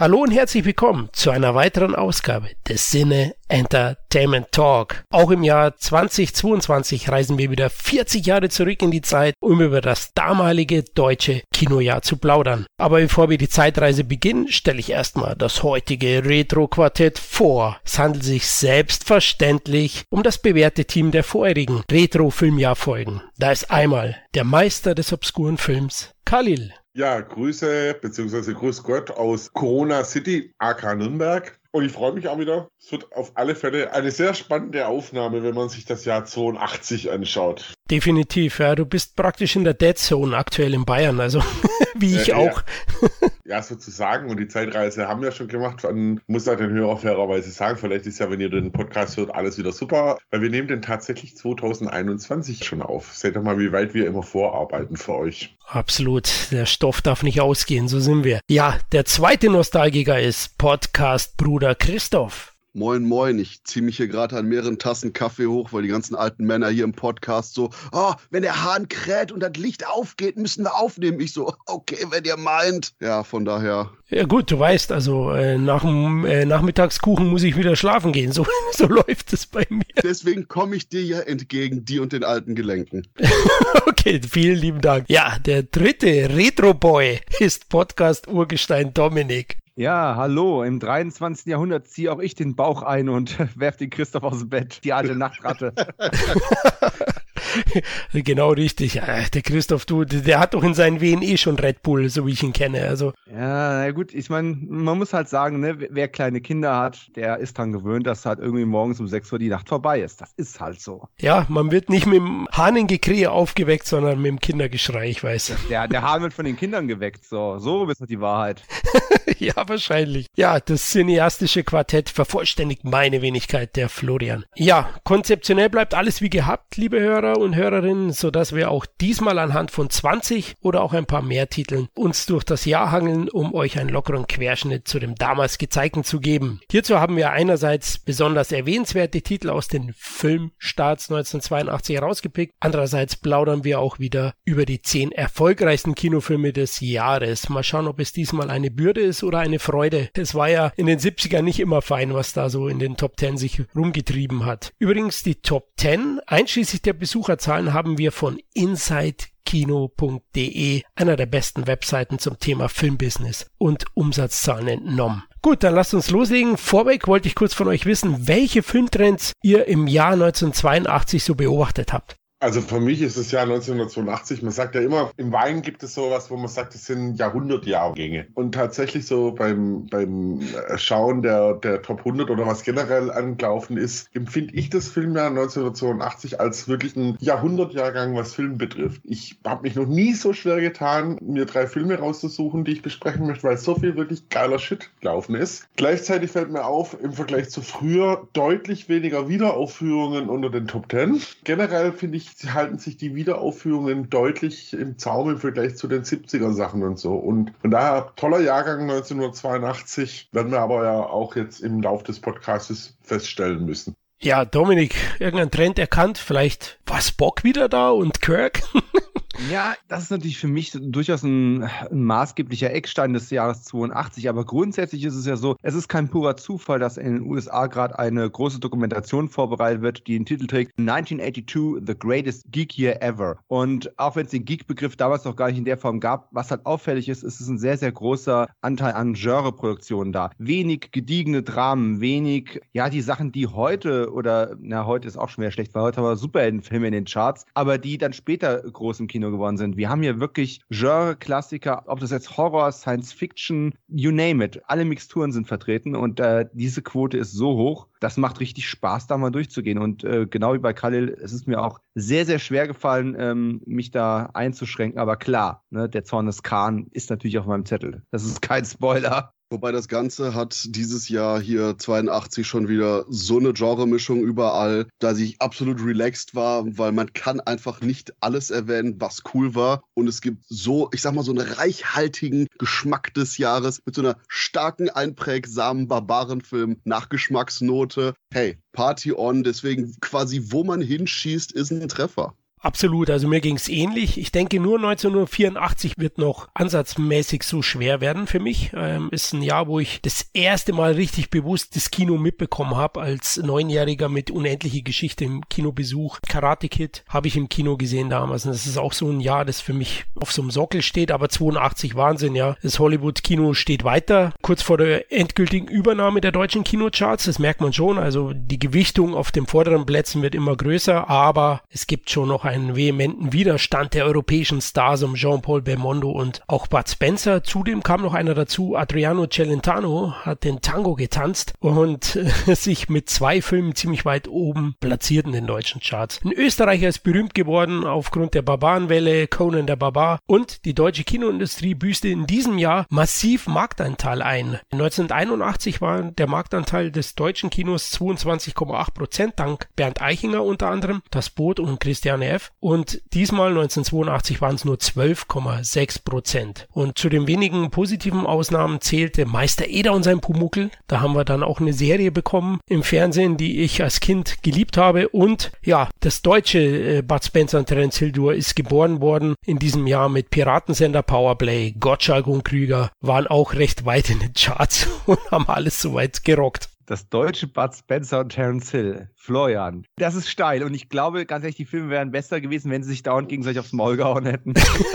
Hallo und herzlich willkommen zu einer weiteren Ausgabe des Sinne Entertainment Talk. Auch im Jahr 2022 reisen wir wieder 40 Jahre zurück in die Zeit, um über das damalige deutsche Kinojahr zu plaudern. Aber bevor wir die Zeitreise beginnen, stelle ich erstmal das heutige Retro-Quartett vor. Es handelt sich selbstverständlich um das bewährte Team der vorherigen Retro-Filmjahrfolgen. Da ist einmal der Meister des obskuren Films, Khalil. Ja, Grüße bzw. Grüß Gott aus Corona City, AK Nürnberg. Und ich freue mich auch wieder. Es wird auf alle Fälle eine sehr spannende Aufnahme, wenn man sich das Jahr 82 anschaut. Definitiv, ja. Du bist praktisch in der Dead Zone aktuell in Bayern, also wie ich äh, auch. Ja. ja, sozusagen. Und die Zeitreise haben wir schon gemacht. Man muss halt den Hörer fairerweise sagen, vielleicht ist ja, wenn ihr den Podcast hört, alles wieder super. Weil wir nehmen den tatsächlich 2021 schon auf. Seht doch mal, wie weit wir immer vorarbeiten für euch. Absolut. Der Stoff darf nicht ausgehen, so sind wir. Ja, der zweite Nostalgiker ist Podcast-Bruder Christoph. Moin, moin. Ich ziehe mich hier gerade an mehreren Tassen Kaffee hoch, weil die ganzen alten Männer hier im Podcast so, oh, wenn der Hahn kräht und das Licht aufgeht, müssen wir aufnehmen. Ich so, okay, wenn ihr meint. Ja, von daher. Ja gut, du weißt, also äh, nach dem äh, Nachmittagskuchen muss ich wieder schlafen gehen. So, so läuft es bei mir. Deswegen komme ich dir ja entgegen, die und den alten Gelenken. okay, vielen lieben Dank. Ja, der dritte Retro-Boy ist Podcast-Urgestein Dominik. Ja, hallo. Im 23. Jahrhundert ziehe auch ich den Bauch ein und werfe den Christoph aus dem Bett. Die alte Nachtratte. genau richtig. Der Christoph, du, der hat doch in seinen Wehen eh schon Red Bull, so wie ich ihn kenne. Also. Ja, na gut, ich meine, man muss halt sagen, ne, wer kleine Kinder hat, der ist dran gewöhnt, dass halt irgendwie morgens um 6 Uhr die Nacht vorbei ist. Das ist halt so. Ja, man wird nicht mit dem Hahnengekrähe aufgeweckt, sondern mit dem Kindergeschrei, ich weiß. Der, der Hahn wird von den Kindern geweckt. So, so ist die Wahrheit. ja, wahrscheinlich. Ja, das cineastische Quartett vervollständigt meine Wenigkeit, der Florian. Ja, konzeptionell bleibt alles wie gehabt, liebe Hörer und Hörerinnen, sodass wir auch diesmal anhand von 20 oder auch ein paar mehr Titeln uns durch das Jahr hangeln, um euch einen lockeren Querschnitt zu dem damals gezeigten zu geben. Hierzu haben wir einerseits besonders erwähnenswerte Titel aus den Filmstarts 1982 herausgepickt, andererseits plaudern wir auch wieder über die zehn erfolgreichsten Kinofilme des Jahres. Mal schauen, ob es diesmal eine Bürde ist oder eine Freude. Es war ja in den 70ern nicht immer fein, was da so in den Top 10 sich rumgetrieben hat. Übrigens die Top 10 einschließlich der Besucherzahlen haben wir von insidekino.de, einer der besten Webseiten zum Thema Filmbusiness und Umsatzzahlen entnommen. Gut, dann lasst uns loslegen. Vorweg wollte ich kurz von euch wissen, welche Filmtrends ihr im Jahr 1982 so beobachtet habt. Also für mich ist es ja 1982. Man sagt ja immer, im Wein gibt es sowas, wo man sagt, es sind Jahrhundertjahrgänge. Und tatsächlich so beim, beim Schauen der, der Top 100 oder was generell angelaufen ist, empfinde ich das Filmjahr 1982 als wirklich ein Jahrhundertjahrgang, was Film betrifft. Ich habe mich noch nie so schwer getan, mir drei Filme rauszusuchen, die ich besprechen möchte, weil so viel wirklich geiler Shit gelaufen ist. Gleichzeitig fällt mir auf, im Vergleich zu früher deutlich weniger Wiederaufführungen unter den Top 10. Generell finde ich halten sich die Wiederaufführungen deutlich im Zaum im Vergleich zu den 70er Sachen und so. Und von daher, toller Jahrgang 1982, werden wir aber ja auch jetzt im Lauf des Podcasts feststellen müssen. Ja, Dominik, irgendein Trend erkannt? Vielleicht war Spock wieder da und Kirk? Ja, das ist natürlich für mich durchaus ein, ein, maßgeblicher Eckstein des Jahres 82. Aber grundsätzlich ist es ja so, es ist kein purer Zufall, dass in den USA gerade eine große Dokumentation vorbereitet wird, die den Titel trägt 1982, The Greatest Geek Year Ever. Und auch wenn es den Geek-Begriff damals noch gar nicht in der Form gab, was halt auffällig ist, ist es ein sehr, sehr großer Anteil an Genreproduktionen da. Wenig gediegene Dramen, wenig, ja, die Sachen, die heute oder, na, heute ist auch schon wieder schlecht, weil heute haben wir Superheldenfilme in den Charts, aber die dann später groß im Kino geworden sind. Wir haben hier wirklich Genre-Klassiker, ob das jetzt Horror, Science Fiction, you name it. Alle Mixturen sind vertreten und äh, diese Quote ist so hoch, das macht richtig Spaß, da mal durchzugehen. Und äh, genau wie bei Khalil, es ist mir auch sehr, sehr schwer gefallen, ähm, mich da einzuschränken. Aber klar, ne, der Zorn des Khan ist natürlich auf meinem Zettel. Das ist kein Spoiler. Wobei das Ganze hat dieses Jahr hier 82 schon wieder so eine Genremischung überall, dass ich absolut relaxed war, weil man kann einfach nicht alles erwähnen, was cool war. Und es gibt so, ich sag mal, so einen reichhaltigen Geschmack des Jahres mit so einer starken, einprägsamen Barbarenfilm-Nachgeschmacksnote. Hey, Party on, deswegen quasi, wo man hinschießt, ist ein Treffer. Absolut, also mir ging's ähnlich. Ich denke, nur 1984 wird noch ansatzmäßig so schwer werden für mich. Ähm, ist ein Jahr, wo ich das erste Mal richtig bewusst das Kino mitbekommen habe, als Neunjähriger mit unendliche Geschichte im Kinobesuch. Karate Kid habe ich im Kino gesehen damals. Und das ist auch so ein Jahr, das für mich auf so einem Sockel steht. Aber 82 Wahnsinn, ja. Das Hollywood-Kino steht weiter. Kurz vor der endgültigen Übernahme der deutschen Kinocharts, das merkt man schon. Also die Gewichtung auf den vorderen Plätzen wird immer größer, aber es gibt schon noch einen vehementen Widerstand der europäischen Stars um Jean-Paul Belmondo und auch Bud Spencer. Zudem kam noch einer dazu, Adriano Celentano hat den Tango getanzt und äh, sich mit zwei Filmen ziemlich weit oben platziert in den deutschen Charts. Ein Österreicher ist berühmt geworden aufgrund der Barbarenwelle, Conan der Barbar und die deutsche Kinoindustrie büßte in diesem Jahr massiv Marktanteil ein. 1981 war der Marktanteil des deutschen Kinos 22,8 Prozent dank Bernd Eichinger unter anderem, Das Boot und Christiane F und diesmal 1982 waren es nur 12,6 Prozent. Und zu den wenigen positiven Ausnahmen zählte Meister Eder und sein Pumuckel. Da haben wir dann auch eine Serie bekommen im Fernsehen, die ich als Kind geliebt habe. Und ja, das deutsche äh, Bud Spencer und Terence Hildur ist geboren worden in diesem Jahr mit Piratensender Powerplay. Gottschalk und Krüger waren auch recht weit in den Charts und haben alles soweit gerockt das deutsche Bud Spencer und Terence Hill. Florian. Das ist steil und ich glaube, ganz ehrlich, die Filme wären besser gewesen, wenn sie sich dauernd gegenseitig aufs Maul gehauen hätten.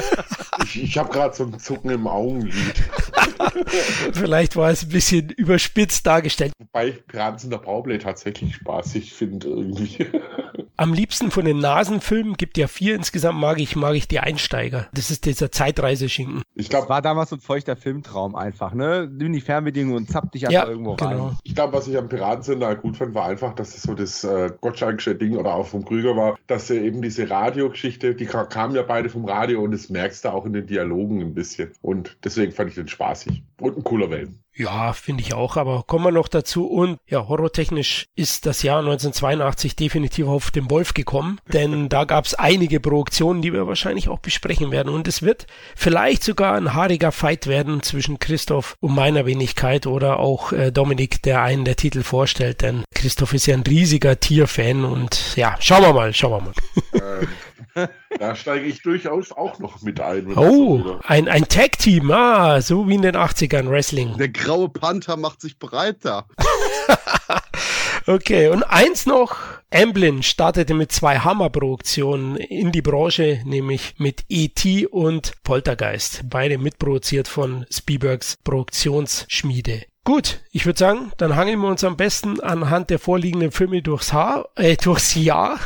ich ich habe gerade so ein Zucken im Augenlid. Vielleicht war es ein bisschen überspitzt dargestellt. Wobei Piraten in der Powerplay tatsächlich spaßig finde irgendwie. Am liebsten von den Nasenfilmen gibt ja vier insgesamt mag ich, mag ich die Einsteiger. Das ist dieser Zeitreiseschinken. Ich glaube, war damals so ein feuchter Filmtraum einfach, ne? Nimm die Fernbedienung und zapp dich einfach ja, irgendwo genau. rein. Ich glaube, was ich am Piratensender gut fand, war einfach, dass es so das äh, Gottschalkische Ding oder auch vom Krüger war, dass er eben diese Radiogeschichte, die kamen ja beide vom Radio und das merkst du auch in den Dialogen ein bisschen. Und deswegen fand ich den spaßig. Und ein cooler Wellen. Ja, finde ich auch, aber kommen wir noch dazu. Und ja, horrortechnisch ist das Jahr 1982 definitiv auf den Wolf gekommen, denn da gab es einige Produktionen, die wir wahrscheinlich auch besprechen werden. Und es wird vielleicht sogar ein haariger Fight werden zwischen Christoph und meiner Wenigkeit oder auch äh, Dominik, der einen der Titel vorstellt, denn Christoph ist ja ein riesiger Tierfan und ja, schauen wir mal, schauen wir mal. Ähm, da steige ich durchaus auch noch mit ein. Oh, ein, ein Tag-Team, ah, so wie in den 80ern Wrestling. Der graue Panther macht sich breiter. okay, und eins noch. Amblin startete mit zwei Hammerproduktionen in die Branche, nämlich mit E.T. und Poltergeist. Beide mitproduziert von Spielbergs Produktionsschmiede. Gut, ich würde sagen, dann hangeln wir uns am besten anhand der vorliegenden Filme durchs Haar, äh, durchs Jahr.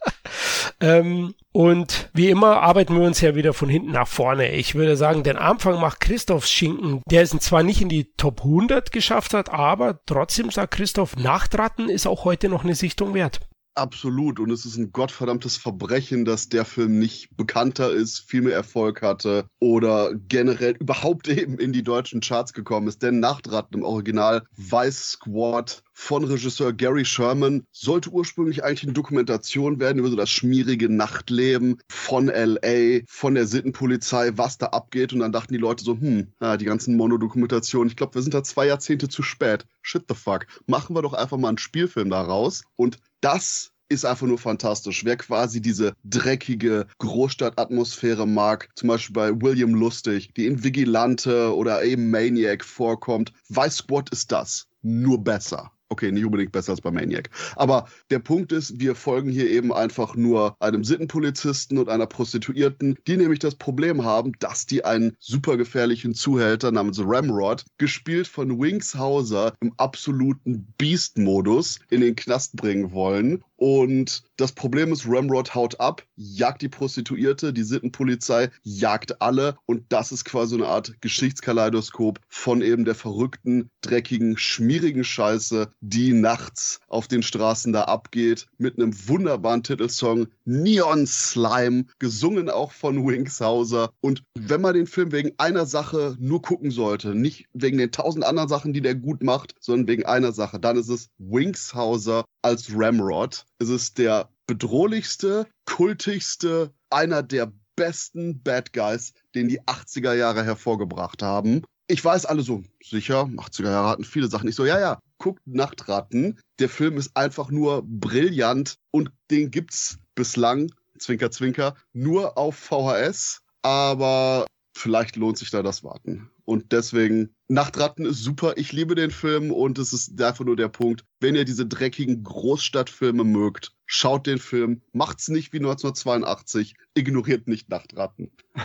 ähm, und wie immer arbeiten wir uns ja wieder von hinten nach vorne. Ich würde sagen, den Anfang macht Christophs Schinken, der es zwar nicht in die Top 100 geschafft hat, aber trotzdem sagt Christoph, Nachtratten ist auch heute noch eine Sichtung wert. Absolut. Und es ist ein gottverdammtes Verbrechen, dass der Film nicht bekannter ist, viel mehr Erfolg hatte oder generell überhaupt eben in die deutschen Charts gekommen ist. Denn Nachtratten im Original Vice Squad von Regisseur Gary Sherman sollte ursprünglich eigentlich eine Dokumentation werden über so das schmierige Nachtleben von LA, von der Sittenpolizei, was da abgeht. Und dann dachten die Leute so, hm, die ganzen Monodokumentationen, ich glaube, wir sind da zwei Jahrzehnte zu spät. Shit the fuck. Machen wir doch einfach mal einen Spielfilm daraus. Und das ist einfach nur fantastisch. Wer quasi diese dreckige Großstadtatmosphäre mag, zum Beispiel bei William Lustig, die in Vigilante oder eben Maniac vorkommt, weiß Squad ist das. Nur besser. Okay, nicht unbedingt besser als bei Maniac. Aber der Punkt ist, wir folgen hier eben einfach nur einem Sittenpolizisten und einer Prostituierten, die nämlich das Problem haben, dass die einen super gefährlichen Zuhälter namens Ramrod, gespielt von Winks Hauser, im absoluten Beast-Modus in den Knast bringen wollen. Und das Problem ist, Ramrod haut ab, jagt die Prostituierte, die Sittenpolizei jagt alle. Und das ist quasi eine Art Geschichtskaleidoskop von eben der verrückten, dreckigen, schmierigen Scheiße, die nachts auf den Straßen da abgeht. Mit einem wunderbaren Titelsong Neon Slime, gesungen auch von Winks Hauser. Und wenn man den Film wegen einer Sache nur gucken sollte, nicht wegen den tausend anderen Sachen, die der gut macht, sondern wegen einer Sache, dann ist es Winks Hauser als Ramrod. Es ist der bedrohlichste, kultigste, einer der besten Bad Guys, den die 80er Jahre hervorgebracht haben. Ich weiß alle so, sicher, 80er Jahre hatten viele Sachen. Ich so, ja, ja, guckt Nachtratten. Der Film ist einfach nur brillant und den gibt's bislang, Zwinker, Zwinker, nur auf VHS. Aber vielleicht lohnt sich da das Warten. Und deswegen, Nachtratten ist super. Ich liebe den Film und es ist einfach nur der Punkt, wenn ihr diese dreckigen Großstadtfilme mögt, schaut den Film, macht's nicht wie 1982, ignoriert nicht Nachtratten.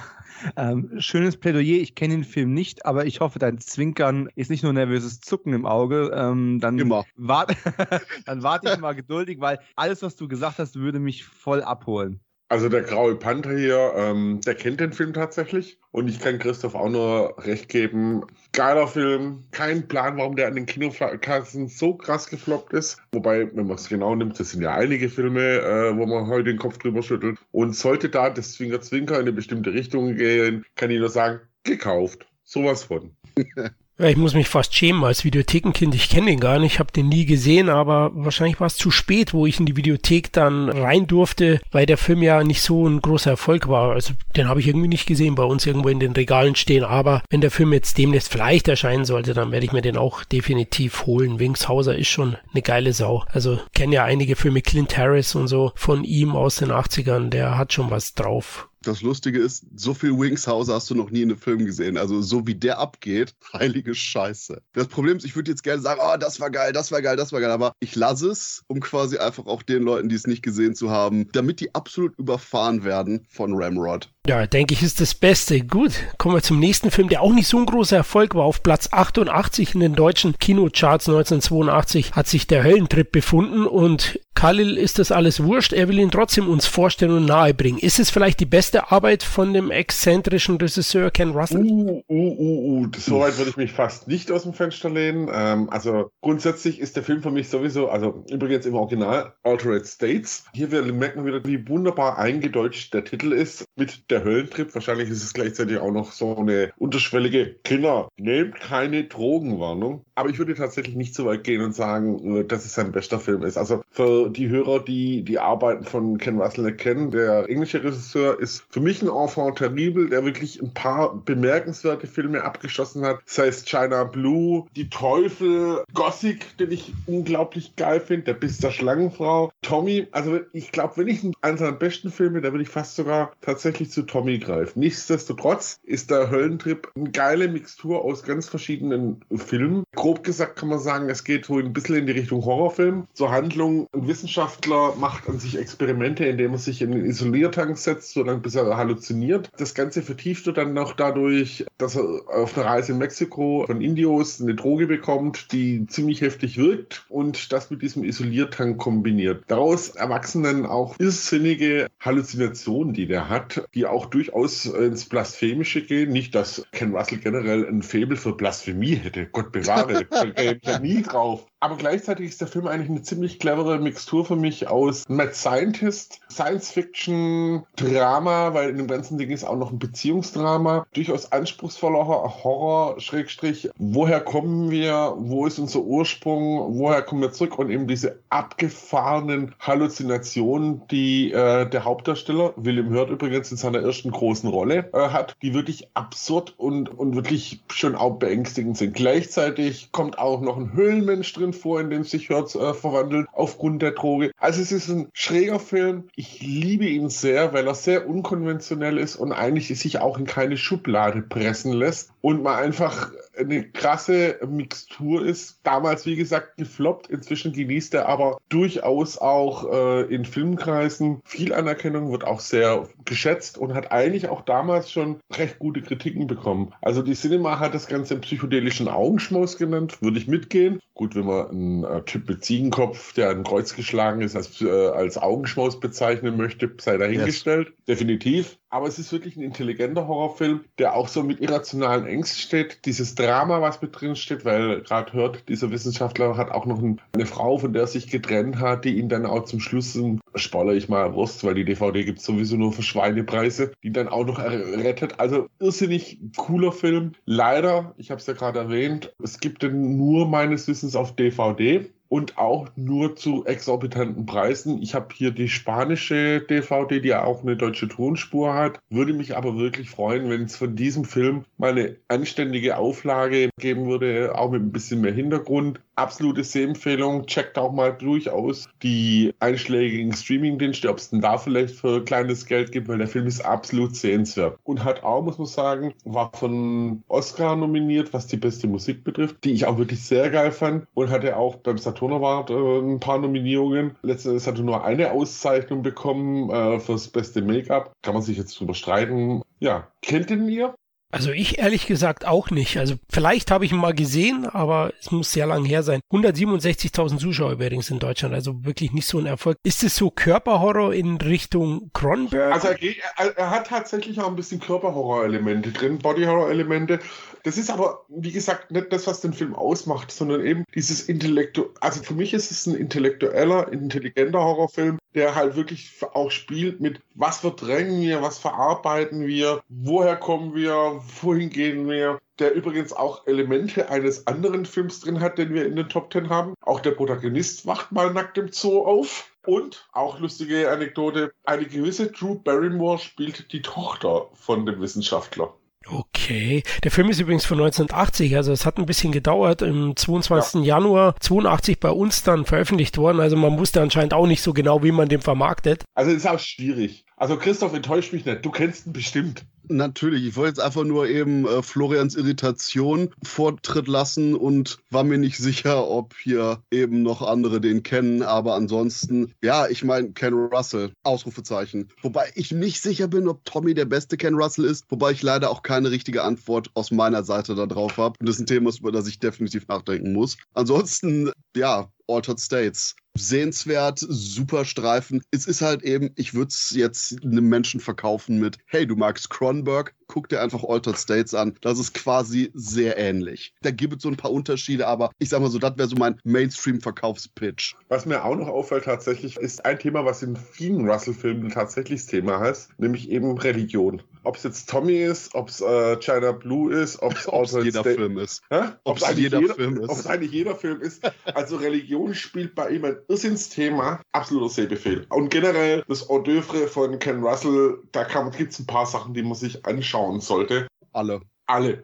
Ähm, schönes Plädoyer. Ich kenne den Film nicht, aber ich hoffe, dein Zwinkern ist nicht nur nervöses Zucken im Auge. Ähm, dann Immer. Wart, dann warte ich mal geduldig, weil alles, was du gesagt hast, würde mich voll abholen. Also der Graue Panther hier, ähm, der kennt den Film tatsächlich. Und ich kann Christoph auch nur recht geben. Geiler Film. Kein Plan, warum der an den Kinokassen so krass gefloppt ist. Wobei, wenn man es genau nimmt, das sind ja einige Filme, äh, wo man heute den Kopf drüber schüttelt. Und sollte da das Zwinker Zwinker in eine bestimmte Richtung gehen, kann ich nur sagen, gekauft. Sowas von. Ja, ich muss mich fast schämen als Videothekenkind. Ich kenne den gar nicht, habe den nie gesehen, aber wahrscheinlich war es zu spät, wo ich in die Videothek dann rein durfte, weil der Film ja nicht so ein großer Erfolg war. Also den habe ich irgendwie nicht gesehen, bei uns irgendwo in den Regalen stehen. Aber wenn der Film jetzt demnächst vielleicht erscheinen sollte, dann werde ich mir den auch definitiv holen. Wingshauser ist schon eine geile Sau. Also kenne ja einige Filme, Clint Harris und so von ihm aus den 80ern, der hat schon was drauf. Das Lustige ist, so viel Wingshauser hast du noch nie in einem Film gesehen. Also so wie der abgeht, heilige Scheiße. Das Problem ist, ich würde jetzt gerne sagen, oh, das war geil, das war geil, das war geil. Aber ich lasse es, um quasi einfach auch den Leuten, die es nicht gesehen zu haben, damit die absolut überfahren werden von Ramrod. Ja, denke ich, ist das Beste. Gut, kommen wir zum nächsten Film, der auch nicht so ein großer Erfolg war. Auf Platz 88 in den deutschen Kinocharts 1982 hat sich der Höllentrip befunden und Khalil ist das alles wurscht. Er will ihn trotzdem uns vorstellen und nahebringen. Ist es vielleicht die beste Arbeit von dem exzentrischen Regisseur Ken Russell? Uh, uh, uh, uh. So weit würde ich mich fast nicht aus dem Fenster lehnen. Ähm, also grundsätzlich ist der Film für mich sowieso, also übrigens im Original Altered States. Hier merkt man wieder, wie wunderbar eingedeutscht der Titel ist mit der Höllentrip. Wahrscheinlich ist es gleichzeitig auch noch so eine unterschwellige Kinder. Nehmt keine Drogenwarnung. Aber ich würde tatsächlich nicht so weit gehen und sagen, äh, dass es sein bester Film ist. Also für die Hörer, die die Arbeiten von Ken Russell kennen, der englische Regisseur ist für mich ein Enfant terrible, der wirklich ein paar bemerkenswerte Filme abgeschlossen hat. Sei es China Blue, Die Teufel, Gothic, den ich unglaublich geil finde, Der Biss der Schlangenfrau, Tommy. Also ich glaube, wenn ich einen seiner besten Filme, da würde ich fast sogar tatsächlich zu Tommy greifen. Nichtsdestotrotz ist der Höllentrip eine geile Mixtur aus ganz verschiedenen Filmen. Grob gesagt kann man sagen, es geht so ein bisschen in die Richtung Horrorfilm. Zur Handlung, ein Wissenschaftler macht an sich Experimente, indem er sich in einen Isoliertank setzt, solange bis er halluziniert. Das Ganze vertieft er dann noch dadurch, dass er auf einer Reise in Mexiko von Indios eine Droge bekommt, die ziemlich heftig wirkt und das mit diesem Isoliertank kombiniert. Daraus erwachsen dann auch irrsinnige Halluzinationen, die der hat, die auch durchaus ins Blasphemische gehen. Nicht, dass Ken Russell generell ein Faible für Blasphemie hätte. Gott bewahre, da käme ich nie drauf. Aber gleichzeitig ist der Film eigentlich eine ziemlich clevere Mixtur für mich aus Mad Scientist, Science Fiction, Drama, weil in dem ganzen Ding ist auch noch ein Beziehungsdrama, durchaus anspruchsvoller Horror, Schrägstrich, woher kommen wir, wo ist unser Ursprung, woher kommen wir zurück und eben diese abgefahrenen Halluzinationen, die äh, der Hauptdarsteller, William Hurt übrigens in seiner ersten großen Rolle, äh, hat, die wirklich absurd und, und wirklich schon auch beängstigend sind. Gleichzeitig kommt auch noch ein Höhlenmensch drin vor, in dem sich Hurt äh, verwandelt aufgrund der Droge. Also es ist ein schräger Film. Ich liebe ihn sehr, weil er sehr unkonventionell ist und eigentlich sich auch in keine Schublade pressen lässt und man einfach eine krasse Mixtur ist. Damals, wie gesagt, gefloppt. Inzwischen genießt er aber durchaus auch äh, in Filmkreisen viel Anerkennung, wird auch sehr geschätzt und hat eigentlich auch damals schon recht gute Kritiken bekommen. Also die Cinema hat das Ganze einen psychedelischen Augenschmaus genannt, würde ich mitgehen. Gut, wenn man einen äh, Typ mit Ziegenkopf, der ein Kreuz geschlagen ist, als, äh, als Augenschmaus bezeichnen möchte, sei dahingestellt. Yes. Definitiv. Aber es ist wirklich ein intelligenter Horrorfilm, der auch so mit irrationalen Ängsten steht. Dieses Drama, was mit drin steht, weil gerade hört, dieser Wissenschaftler hat auch noch ein, eine Frau, von der er sich getrennt hat, die ihn dann auch zum Schluss, spoiler ich mal Wurst, weil die DVD gibt es sowieso nur für Schweinepreise, die dann auch noch rettet. Also irrsinnig cooler Film. Leider, ich habe es ja gerade erwähnt, es gibt den nur meines Wissens auf DVD und auch nur zu exorbitanten Preisen. Ich habe hier die spanische DVD, die auch eine deutsche Tonspur hat. Würde mich aber wirklich freuen, wenn es von diesem Film mal eine anständige Auflage geben würde, auch mit ein bisschen mehr Hintergrund absolute Sehempfehlung. Checkt auch mal durchaus die einschlägigen Streaming-Dienste, ob es denn da vielleicht für kleines Geld gibt, weil der Film ist absolut sehenswert. Und hat auch, muss man sagen, war von Oscar nominiert, was die beste Musik betrifft, die ich auch wirklich sehr geil fand. Und hatte auch beim Saturn Award äh, ein paar Nominierungen. Letztendlich hatte nur eine Auszeichnung bekommen äh, fürs beste Make-up. Kann man sich jetzt drüber streiten. Ja, kennt ihr? Also ich ehrlich gesagt auch nicht. Also vielleicht habe ich ihn mal gesehen, aber es muss sehr lang her sein. 167.000 Zuschauer übrigens in Deutschland, also wirklich nicht so ein Erfolg. Ist es so Körperhorror in Richtung Cronenberg? Also er, er hat tatsächlich auch ein bisschen Körperhorror-Elemente drin, Body-Horror-Elemente. Das ist aber, wie gesagt, nicht das, was den Film ausmacht, sondern eben dieses Intellektu. Also für mich ist es ein intellektueller, intelligenter Horrorfilm, der halt wirklich auch spielt mit, was verdrängen wir, was verarbeiten wir, woher kommen wir, wohin gehen wir. Der übrigens auch Elemente eines anderen Films drin hat, den wir in den Top Ten haben. Auch der Protagonist wacht mal nackt im Zoo auf. Und auch lustige Anekdote, eine gewisse Drew Barrymore spielt die Tochter von dem Wissenschaftler. Okay. Der Film ist übrigens von 1980, also es hat ein bisschen gedauert. Im 22. Ja. Januar 82 bei uns dann veröffentlicht worden. Also man wusste anscheinend auch nicht so genau, wie man den vermarktet. Also ist auch schwierig. Also Christoph, enttäuscht mich nicht. Du kennst ihn bestimmt. Natürlich. Ich wollte jetzt einfach nur eben äh, Florians Irritation Vortritt lassen und war mir nicht sicher, ob hier eben noch andere den kennen. Aber ansonsten, ja, ich meine, Ken Russell, Ausrufezeichen. Wobei ich nicht sicher bin, ob Tommy der beste Ken Russell ist. Wobei ich leider auch keine richtige Antwort aus meiner Seite da drauf habe. Und das ist ein Thema, über das ich definitiv nachdenken muss. Ansonsten, ja, Altered States. Sehenswert, super Streifen. Es ist halt eben, ich würde es jetzt einem Menschen verkaufen mit, hey, du magst Cronenberg, guck dir einfach Altered States an. Das ist quasi sehr ähnlich. Da gibt es so ein paar Unterschiede, aber ich sag mal so, das wäre so mein Mainstream-Verkaufspitch. Was mir auch noch auffällt tatsächlich, ist ein Thema, was in vielen Russell-Filmen tatsächlich das Thema heißt, nämlich eben Religion. Ob es jetzt Tommy ist, ob es äh, China Blue ist, ob es jeder State Film ist. Ob es jeder jeder, Film ist. Ob es eigentlich jeder Film ist. Also Religion spielt bei ihm ein Irrsinnsthema. Absoluter Sehbefehl. Und generell das Hors d'oeuvre von Ken Russell, da gibt es ein paar Sachen, die man sich anschauen sollte. Alle. Alle.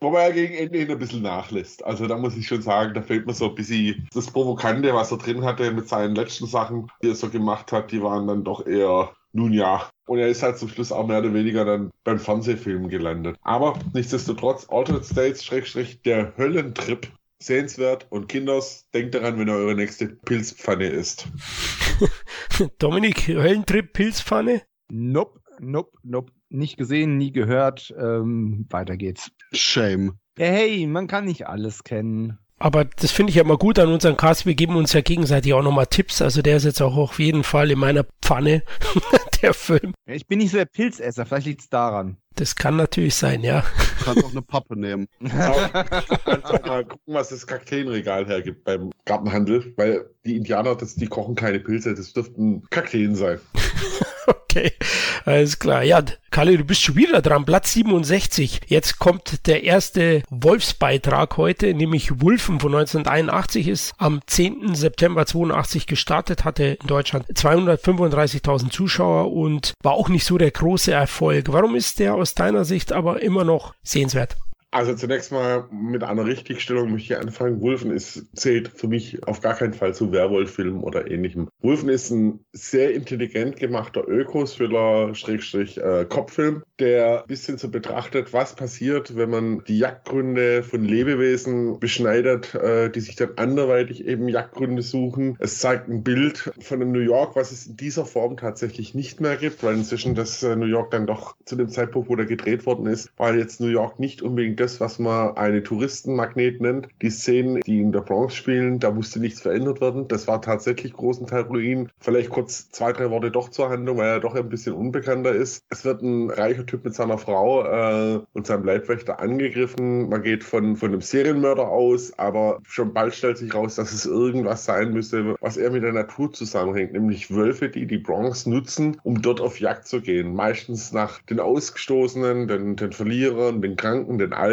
Wobei er gegen Ende hin ein bisschen nachlässt. Also da muss ich schon sagen, da fällt mir so ein bisschen das Provokante, was er drin hatte mit seinen letzten Sachen, die er so gemacht hat, die waren dann doch eher nun ja. Und er ist halt zum Schluss auch mehr oder weniger dann beim Fernsehfilm gelandet. Aber nichtsdestotrotz, Altered States, Schrägstrich, der Höllentrip, sehenswert. Und Kinders, denkt daran, wenn er eure nächste Pilzpfanne isst. Dominik, Höllentrip, Pilzpfanne? Nope, nope, nope. Nicht gesehen, nie gehört. Ähm, weiter geht's. Shame. Ja, hey, man kann nicht alles kennen. Aber das finde ich ja immer gut an unserem Cast. Wir geben uns ja gegenseitig auch nochmal Tipps. Also der ist jetzt auch auf jeden Fall in meiner Pfanne, der Film. Ich bin nicht so der Pilzesser, vielleicht liegt es daran. Das kann natürlich sein, ja. Du kannst auch eine Pappe nehmen. kannst auch mal gucken, was das Kakteenregal hergibt beim Gartenhandel, weil die Indianer, das, die kochen keine Pilze, das dürften Kakteen sein. Okay, alles klar. Ja, Kalle, du bist schon wieder dran. Platz 67. Jetzt kommt der erste Wolfsbeitrag heute, nämlich Wulfen von 1981 ist am 10. September 82 gestartet, hatte in Deutschland 235.000 Zuschauer und war auch nicht so der große Erfolg. Warum ist der aus deiner Sicht aber immer noch sehenswert? Also zunächst mal mit einer Richtigstellung möchte ich anfangen. Wolfen ist, zählt für mich auf gar keinen Fall zu Werwolf-Filmen oder ähnlichem. Wolfen ist ein sehr intelligent gemachter Ökos-Thriller, Schrägstrich, äh, Kopffilm, der ein bisschen so betrachtet, was passiert, wenn man die Jagdgründe von Lebewesen beschneidet, äh, die sich dann anderweitig eben Jagdgründe suchen. Es zeigt ein Bild von einem New York, was es in dieser Form tatsächlich nicht mehr gibt, weil inzwischen das äh, New York dann doch zu dem Zeitpunkt, wo der gedreht worden ist, war jetzt New York nicht unbedingt das, was man eine Touristenmagnet nennt. Die Szenen, die in der Bronx spielen, da musste nichts verändert werden. Das war tatsächlich großen Teil Ruin. Vielleicht kurz zwei, drei Worte doch zur Handlung, weil er doch ein bisschen unbekannter ist. Es wird ein reicher Typ mit seiner Frau äh, und seinem Leibwächter angegriffen. Man geht von, von einem Serienmörder aus, aber schon bald stellt sich raus, dass es irgendwas sein müsste, was eher mit der Natur zusammenhängt, nämlich Wölfe, die die Bronx nutzen, um dort auf Jagd zu gehen. Meistens nach den Ausgestoßenen, den, den Verlierern, den Kranken, den Alten.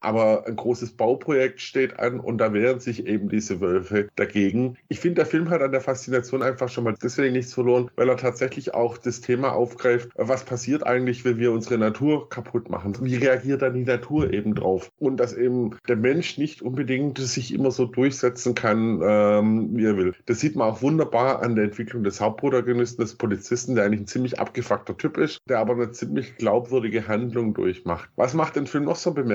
Aber ein großes Bauprojekt steht an und da wehren sich eben diese Wölfe dagegen. Ich finde, der Film hat an der Faszination einfach schon mal deswegen nichts verloren, weil er tatsächlich auch das Thema aufgreift, was passiert eigentlich, wenn wir unsere Natur kaputt machen? Wie reagiert dann die Natur eben drauf? Und dass eben der Mensch nicht unbedingt sich immer so durchsetzen kann, ähm, wie er will. Das sieht man auch wunderbar an der Entwicklung des Hauptprotagonisten, des Polizisten, der eigentlich ein ziemlich abgefuckter Typ ist, der aber eine ziemlich glaubwürdige Handlung durchmacht. Was macht den Film noch so bemerkenswert?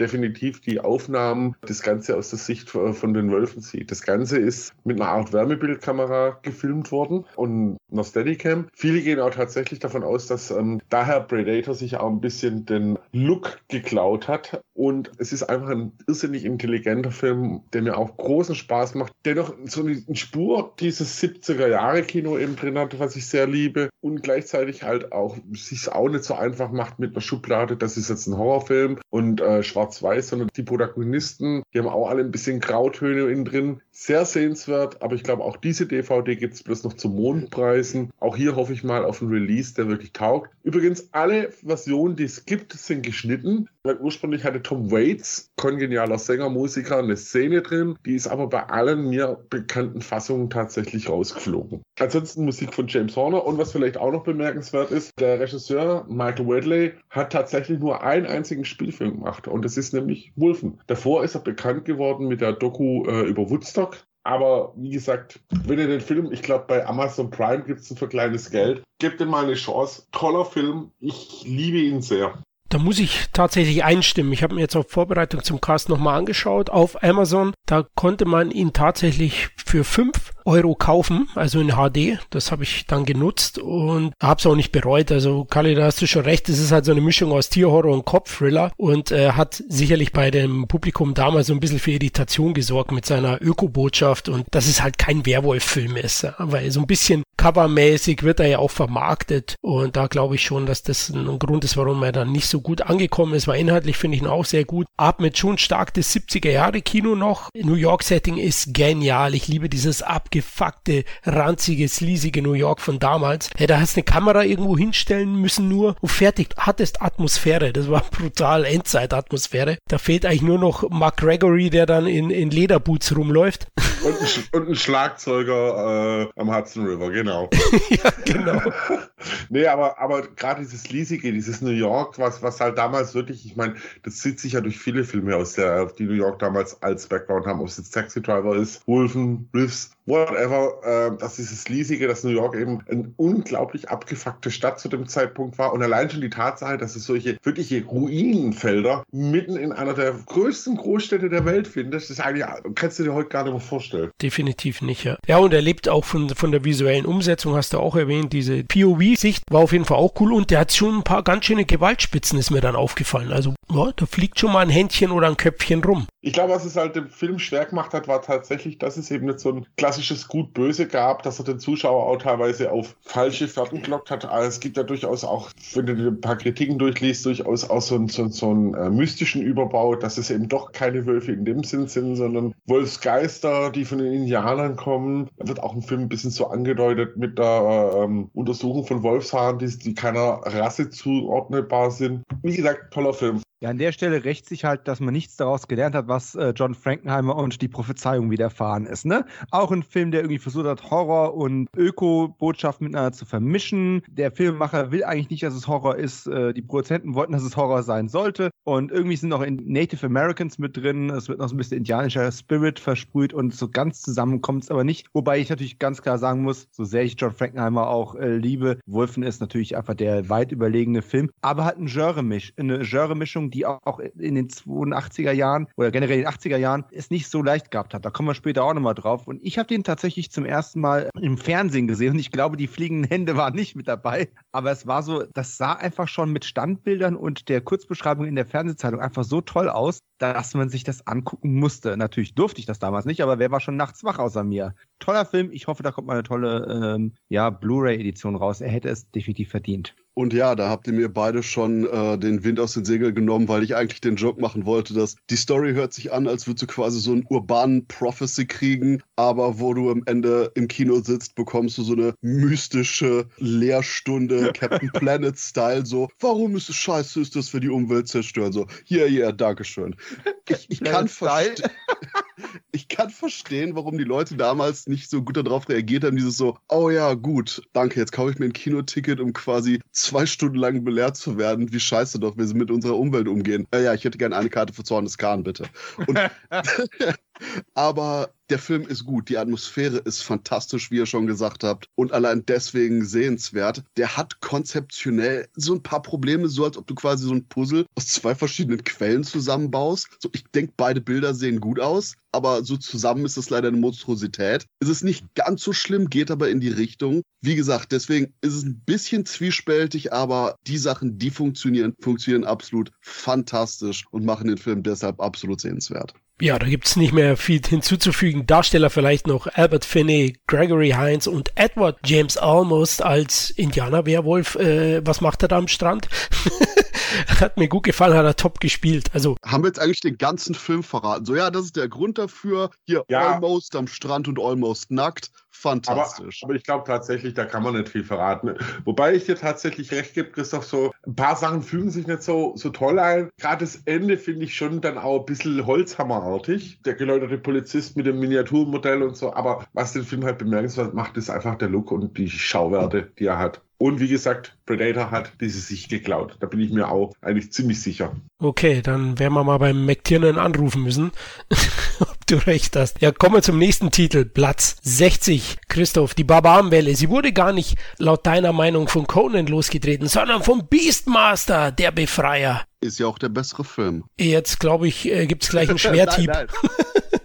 Definitiv die Aufnahmen, das Ganze aus der Sicht von den Wölfen sieht. Das Ganze ist mit einer Art Wärmebildkamera gefilmt worden und einer Steadicam. Viele gehen auch tatsächlich davon aus, dass ähm, daher Predator sich auch ein bisschen den Look geklaut hat. Und es ist einfach ein irrsinnig intelligenter Film, der mir auch großen Spaß macht, der noch so eine Spur dieses 70er-Jahre-Kino eben drin hat, was ich sehr liebe. Und gleichzeitig halt auch sich auch nicht so einfach macht mit einer Schublade, das ist jetzt ein Horrorfilm und äh, schwarz-weiß, sondern die Protagonisten, die haben auch alle ein bisschen Grautöne innen drin. Sehr sehenswert, aber ich glaube, auch diese DVD gibt es bloß noch zu Mondpreisen. Auch hier hoffe ich mal auf einen Release, der wirklich taugt. Übrigens, alle Versionen, die es gibt, sind geschnitten. Weil ursprünglich hatte Tom Waits, kongenialer Sänger, Musiker, eine Szene drin. Die ist aber bei allen mir bekannten Fassungen tatsächlich rausgeflogen. Ansonsten Musik von James Horner. Und was vielleicht auch noch bemerkenswert ist, der Regisseur Michael Wedley hat tatsächlich nur einen einzigen Spielfilm gemacht. Und das ist nämlich Wolfen. Davor ist er bekannt geworden mit der Doku äh, über Woodstock. Aber wie gesagt, wenn ihr den Film, ich glaube bei Amazon Prime gibt es ihn für kleines Geld, gebt ihm mal eine Chance. Toller Film, ich liebe ihn sehr. Da muss ich tatsächlich einstimmen. Ich habe mir jetzt auf Vorbereitung zum Cast nochmal angeschaut auf Amazon. Da konnte man ihn tatsächlich für 5 Euro kaufen, also in HD. Das habe ich dann genutzt und habe es auch nicht bereut. Also Kali, da hast du schon recht. Es ist halt so eine Mischung aus Tierhorror und Kopfthriller und äh, hat sicherlich bei dem Publikum damals so ein bisschen für Irritation gesorgt mit seiner Ökobotschaft und dass es halt kein Werwolf-Film ist. Weil so ein bisschen covermäßig wird er ja auch vermarktet und da glaube ich schon, dass das ein Grund ist, warum er dann nicht so gut angekommen ist. Weil inhaltlich finde ich auch sehr gut. Atmet schon stark das 70er Jahre Kino noch. New York Setting ist genial. Ich liebe dieses abgefuckte, ranzige, sleasige New York von damals. Hey, da hast du eine Kamera irgendwo hinstellen müssen nur und fertig. Hattest Atmosphäre. Das war brutal Endzeit-Atmosphäre. Da fehlt eigentlich nur noch Mark Gregory, der dann in, in Lederboots rumläuft. Und ein, und ein Schlagzeuger äh, am Hudson River, genau. ja, genau. nee, aber, aber gerade dieses Leasige, dieses New York, was, was halt damals wirklich, ich meine, das zieht sich ja durch viele Filme aus, der, die New York damals als Background haben, ob es jetzt Taxi Driver ist, Wolfen, Riffs, whatever, äh, dass dieses Leasige, dass New York eben eine unglaublich abgefuckte Stadt zu dem Zeitpunkt war und allein schon die Tatsache, dass es solche wirkliche Ruinenfelder mitten in einer der größten Großstädte der Welt findest, das ist eigentlich, kannst du dir heute gar nicht mehr vorstellen. Definitiv nicht, ja. Ja, und er lebt auch von, von der visuellen Umsetzung, hast du auch erwähnt, diese POV-Sicht war auf jeden Fall auch cool und der hat schon ein paar ganz schöne Gewaltspitzen, ist mir dann aufgefallen. Also, ja, da fliegt schon mal ein Händchen oder ein Köpfchen rum. Ich glaube, was es halt dem Film schwer gemacht hat, war tatsächlich, dass es eben nicht so ein klassisches Gut-Böse gab, dass er den Zuschauer auch teilweise auf falsche Fährten gelockt hat. Also es gibt ja durchaus auch, wenn du ein paar Kritiken durchliest, durchaus auch so, einen, so, so einen äh, mystischen Überbau, dass es eben doch keine Wölfe in dem Sinn sind, sondern Wolfsgeister, die von den Indianern kommen. Da wird auch im Film ein bisschen so angedeutet mit der ähm, Untersuchung von Wolfshaaren, die, die keiner Rasse zuordnbar sind. Wie gesagt, toller Film. Ja, an der Stelle rächt sich halt, dass man nichts daraus gelernt hat, was äh, John Frankenheimer und die Prophezeiung widerfahren ist. Ne? Auch ein Film, der irgendwie versucht hat, Horror und Öko-Botschaft miteinander zu vermischen. Der Filmemacher will eigentlich nicht, dass es Horror ist. Äh, die Produzenten wollten, dass es Horror sein sollte. Und irgendwie sind noch Native Americans mit drin. Es wird noch so ein bisschen indianischer Spirit versprüht und so ganz zusammen kommt es aber nicht. Wobei ich natürlich ganz klar sagen muss, so sehr ich John Frankenheimer auch äh, liebe, Wolfen ist natürlich einfach der weit überlegene Film, aber hat ein Genre-Misch, eine Genre-Mischung, die auch in den 82er Jahren oder generell in den 80er Jahren es nicht so leicht gehabt hat. Da kommen wir später auch nochmal drauf. Und ich habe den tatsächlich zum ersten Mal im Fernsehen gesehen und ich glaube, die fliegenden Hände waren nicht mit dabei. Aber es war so, das sah einfach schon mit Standbildern und der Kurzbeschreibung in der Fernsehzeitung einfach so toll aus, dass man sich das angucken musste. Natürlich durfte ich das damals nicht, aber wer war schon nachts wach außer mir? Toller Film. Ich hoffe, da kommt mal eine tolle ähm, ja, Blu-ray-Edition raus. Er hätte es definitiv verdient. Und ja, da habt ihr mir beide schon äh, den Wind aus den Segeln genommen, weil ich eigentlich den Joke machen wollte, dass die Story hört sich an, als würdest du quasi so einen urbanen Prophecy kriegen, aber wo du am Ende im Kino sitzt, bekommst du so eine mystische Lehrstunde, Captain Planet-Style, so, warum ist es scheiße, ist das für die Umwelt zerstören? So, yeah, yeah, Dankeschön. Ich, ich kann verstehen. ich kann verstehen, warum die Leute damals nicht so gut darauf reagiert haben, dieses so, oh ja, gut, danke, jetzt kaufe ich mir ein Kinoticket, um quasi zwei Stunden lang belehrt zu werden, wie scheiße doch wir mit unserer Umwelt umgehen. Ja, ja, ich hätte gerne eine Karte für Zorn des Kahn, bitte. Und Aber der Film ist gut, die Atmosphäre ist fantastisch, wie ihr schon gesagt habt, und allein deswegen sehenswert. Der hat konzeptionell so ein paar Probleme, so als ob du quasi so ein Puzzle aus zwei verschiedenen Quellen zusammenbaust. So, ich denke, beide Bilder sehen gut aus, aber so zusammen ist es leider eine Monstrosität. Es ist nicht ganz so schlimm, geht aber in die Richtung. Wie gesagt, deswegen ist es ein bisschen zwiespältig, aber die Sachen, die funktionieren, funktionieren absolut fantastisch und machen den Film deshalb absolut sehenswert. Ja, da gibt's nicht mehr viel hinzuzufügen. Darsteller vielleicht noch Albert Finney, Gregory Hines und Edward James Almost als Indianer-Werwolf. Äh, was macht er da am Strand? hat mir gut gefallen, hat er top gespielt. Also haben wir jetzt eigentlich den ganzen Film verraten? So, ja, das ist der Grund dafür. Hier ja. Almost am Strand und Almost nackt. Fantastisch. Aber, aber ich glaube tatsächlich, da kann man nicht viel verraten. Wobei ich dir tatsächlich recht gebe, Christoph, so ein paar Sachen fügen sich nicht so, so toll ein. Gerade das Ende finde ich schon dann auch ein bisschen holzhammerartig. Der geläuterte Polizist mit dem Miniaturmodell und so. Aber was den Film halt bemerkenswert macht, ist einfach der Look und die Schauwerte, die er hat. Und wie gesagt, Predator hat diese sich geklaut. Da bin ich mir auch eigentlich ziemlich sicher. Okay, dann werden wir mal beim McTiernan anrufen müssen, ob du recht hast. Ja, kommen wir zum nächsten Titel. Platz 60. Christoph, die Barbarenwelle. Sie wurde gar nicht laut deiner Meinung von Conan losgetreten, sondern vom Beastmaster, der Befreier. Ist ja auch der bessere Film. Jetzt, glaube ich, äh, gibt es gleich einen Schwerthieb. nein, nein.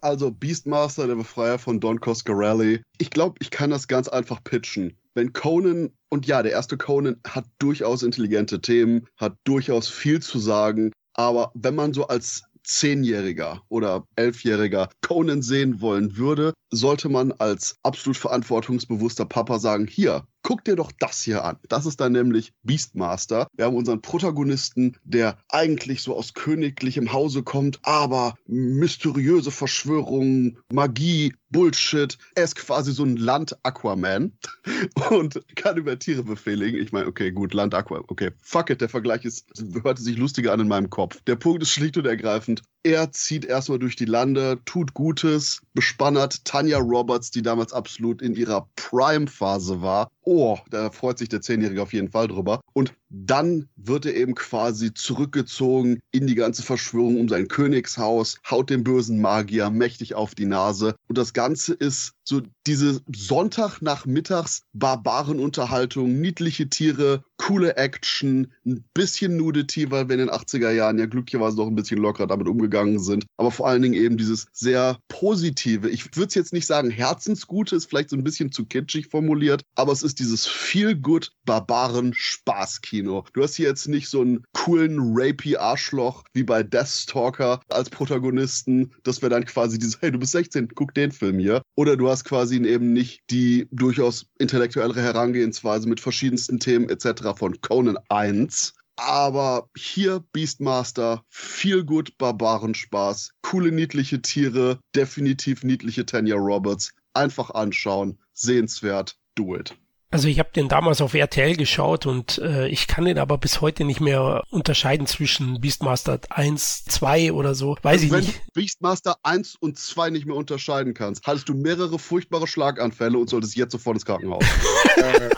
Also Beastmaster, der Befreier von Don Coscarelli. Ich glaube, ich kann das ganz einfach pitchen wenn Conan, und ja, der erste Conan hat durchaus intelligente Themen, hat durchaus viel zu sagen, aber wenn man so als Zehnjähriger oder Elfjähriger Conan sehen wollen würde, sollte man als absolut verantwortungsbewusster Papa sagen, hier, guck dir doch das hier an. Das ist dann nämlich Beastmaster. Wir haben unseren Protagonisten, der eigentlich so aus königlichem Hause kommt, aber mysteriöse Verschwörungen, Magie, Bullshit. Er ist quasi so ein Land-Aquaman und kann über Tiere befehligen. Ich meine, okay, gut, Land-Aquaman. Okay, fuck it, der Vergleich ist, hörte sich lustiger an in meinem Kopf. Der Punkt ist schlicht und ergreifend, er zieht erstmal durch die Lande, tut Gutes, bespannert Tanya Roberts, die damals absolut in ihrer Prime-Phase war, oh, da freut sich der Zehnjährige auf jeden Fall drüber. Und dann wird er eben quasi zurückgezogen in die ganze Verschwörung um sein Königshaus, haut dem bösen Magier mächtig auf die Nase. Und das Ganze ist so diese Sonntagnachmittags Barbarenunterhaltung, niedliche Tiere, coole Action, ein bisschen Nudity, weil wir in den 80er Jahren ja glücklicherweise noch ein bisschen lockerer damit umgegangen sind. Aber vor allen Dingen eben dieses sehr positive, ich würde es jetzt nicht sagen herzensgute, ist vielleicht so ein bisschen zu kitschig formuliert, aber es ist dieses feel-good Barbaren-Spaßkino. Du hast hier jetzt nicht so einen coolen rapey Arschloch wie bei Deathstalker als Protagonisten, das wäre dann quasi dieses, hey, du bist 16, guck den Film hier. Oder du hast quasi eben nicht die durchaus intellektuellere Herangehensweise mit verschiedensten Themen etc. von Conan 1. Aber hier Beastmaster, viel gut Barbarenspaß, coole niedliche Tiere, definitiv niedliche Tanya Roberts. Einfach anschauen, sehenswert, do it. Also ich habe den damals auf RTL geschaut und äh, ich kann den aber bis heute nicht mehr unterscheiden zwischen Beastmaster 1, 2 oder so. Weiß ich Wenn nicht. du Beastmaster 1 und 2 nicht mehr unterscheiden kannst, hattest du mehrere furchtbare Schlaganfälle und solltest jetzt sofort ins Krankenhaus. Äh,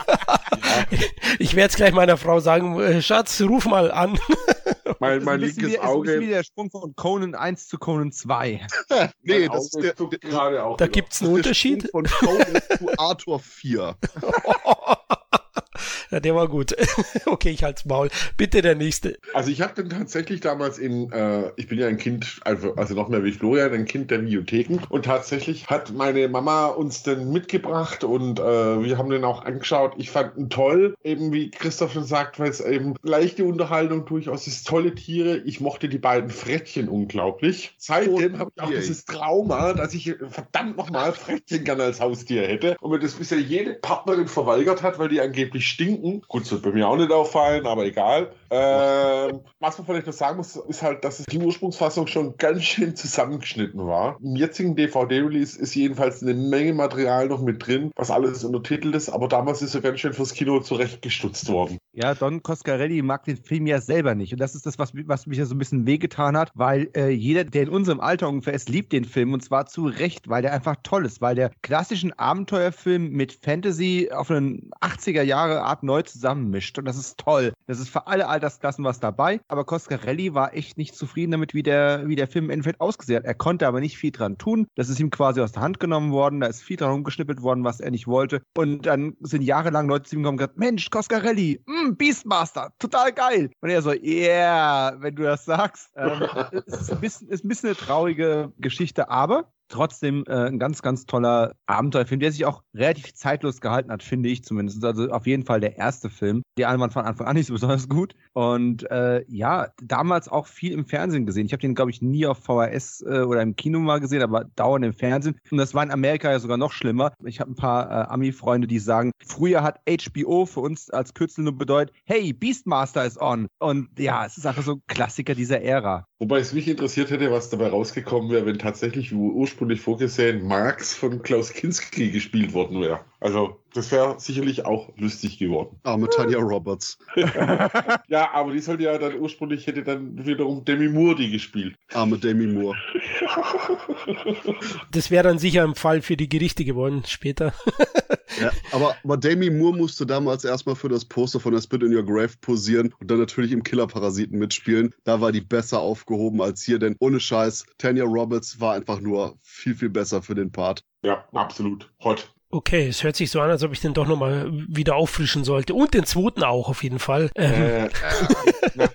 Ich werde jetzt gleich meiner Frau sagen, äh, Schatz, ruf mal an. mein, mein Das ist linkes wie, ist ein bisschen wie Auge. der Sprung von Conan 1 zu Conan 2. nee, mein das ist Auge der, der, gerade auch Da wieder. gibt's einen Unterschied. Von Conan zu Arthur 4. ja, der war gut. okay, ich halt's Maul. Bitte der nächste. Also ich habe den tatsächlich damals in, äh, ich bin ja ein Kind, also, also noch mehr wie Florian, ein Kind der Videotheken und tatsächlich hat meine Mama uns den mitgebracht und äh, wir haben den auch angeschaut. Ich fand ihn toll, eben wie Christoph schon sagt, weil es eben leichte Unterhaltung durchaus ist, tolle Tiere. Ich mochte die beiden Frettchen unglaublich. Seitdem habe ich auch yay. dieses Trauma, dass ich verdammt nochmal Frettchen gerne als Haustier hätte und mir das bisher jede Partnerin verweigert hat, weil die angeblich stinken. Gut, das wird bei mir auch nicht auffallen, aber egal. Ähm, was man vielleicht noch sagen muss, ist halt, dass es die Ursprungsfassung schon ganz schön zusammengeschnitten war. Im jetzigen DVD-Release ist jedenfalls eine Menge Material noch mit drin, was alles untertitelt ist, aber damals ist er ganz schön fürs Kino zurechtgestutzt worden. Ja, Don Coscarelli mag den Film ja selber nicht. Und das ist das, was, was mich ja so ein bisschen wehgetan hat, weil äh, jeder, der in unserem Alter ungefähr ist, liebt den Film und zwar zu Recht, weil der einfach toll ist, weil der klassischen Abenteuerfilm mit Fantasy auf eine 80er Jahre Art neu zusammenmischt. Und das ist toll. Das ist für alle Altersklassen was dabei. Aber Coscarelli war echt nicht zufrieden damit, wie der, wie der Film im Endeffekt ausgesehen hat. Er konnte aber nicht viel dran tun. Das ist ihm quasi aus der Hand genommen worden. Da ist viel dran rumgeschnippelt worden, was er nicht wollte. Und dann sind jahrelang Leute zu ihm gekommen und gesagt, Mensch, Coscarelli, mm, Beastmaster, total geil. Und er so, yeah, wenn du das sagst. Ähm, es ist ein, bisschen, ist ein bisschen eine traurige Geschichte, aber trotzdem äh, ein ganz, ganz toller Abenteuerfilm, der sich auch relativ zeitlos gehalten hat, finde ich zumindest. Also auf jeden Fall der erste Film. Die anderen waren von Anfang an nicht so besonders gut. Und äh, ja, damals auch viel im Fernsehen gesehen. Ich habe den, glaube ich, nie auf VHS äh, oder im Kino mal gesehen, aber dauernd im Fernsehen. Und das war in Amerika ja sogar noch schlimmer. Ich habe ein paar äh, Ami-Freunde, die sagen, früher hat HBO für uns als Kürzel nur bedeutet, hey, Beastmaster ist on. Und ja, es ist einfach so ein Klassiker dieser Ära. Wobei es mich interessiert hätte, was dabei rausgekommen wäre, wenn tatsächlich, wie ursprünglich vorgesehen, Marx von Klaus Kinski gespielt worden wäre. Also, das wäre sicherlich auch lustig geworden. Arme Tanya Roberts. Ja, aber die sollte ja dann ursprünglich, hätte dann wiederum Demi Moore die gespielt. Arme Demi Moore. Das wäre dann sicher ein Fall für die Gerichte geworden später. Ja, aber, aber Demi Moore musste damals erstmal für das Poster von der Spit in Your Grave posieren und dann natürlich im Killerparasiten mitspielen. Da war die besser aufgehoben als hier, denn ohne Scheiß, Tanya Roberts war einfach nur viel, viel besser für den Part. Ja, absolut. Hot. Okay, es hört sich so an, als ob ich den doch nochmal wieder auffrischen sollte. Und den zweiten auch auf jeden Fall. Ähm, Äh,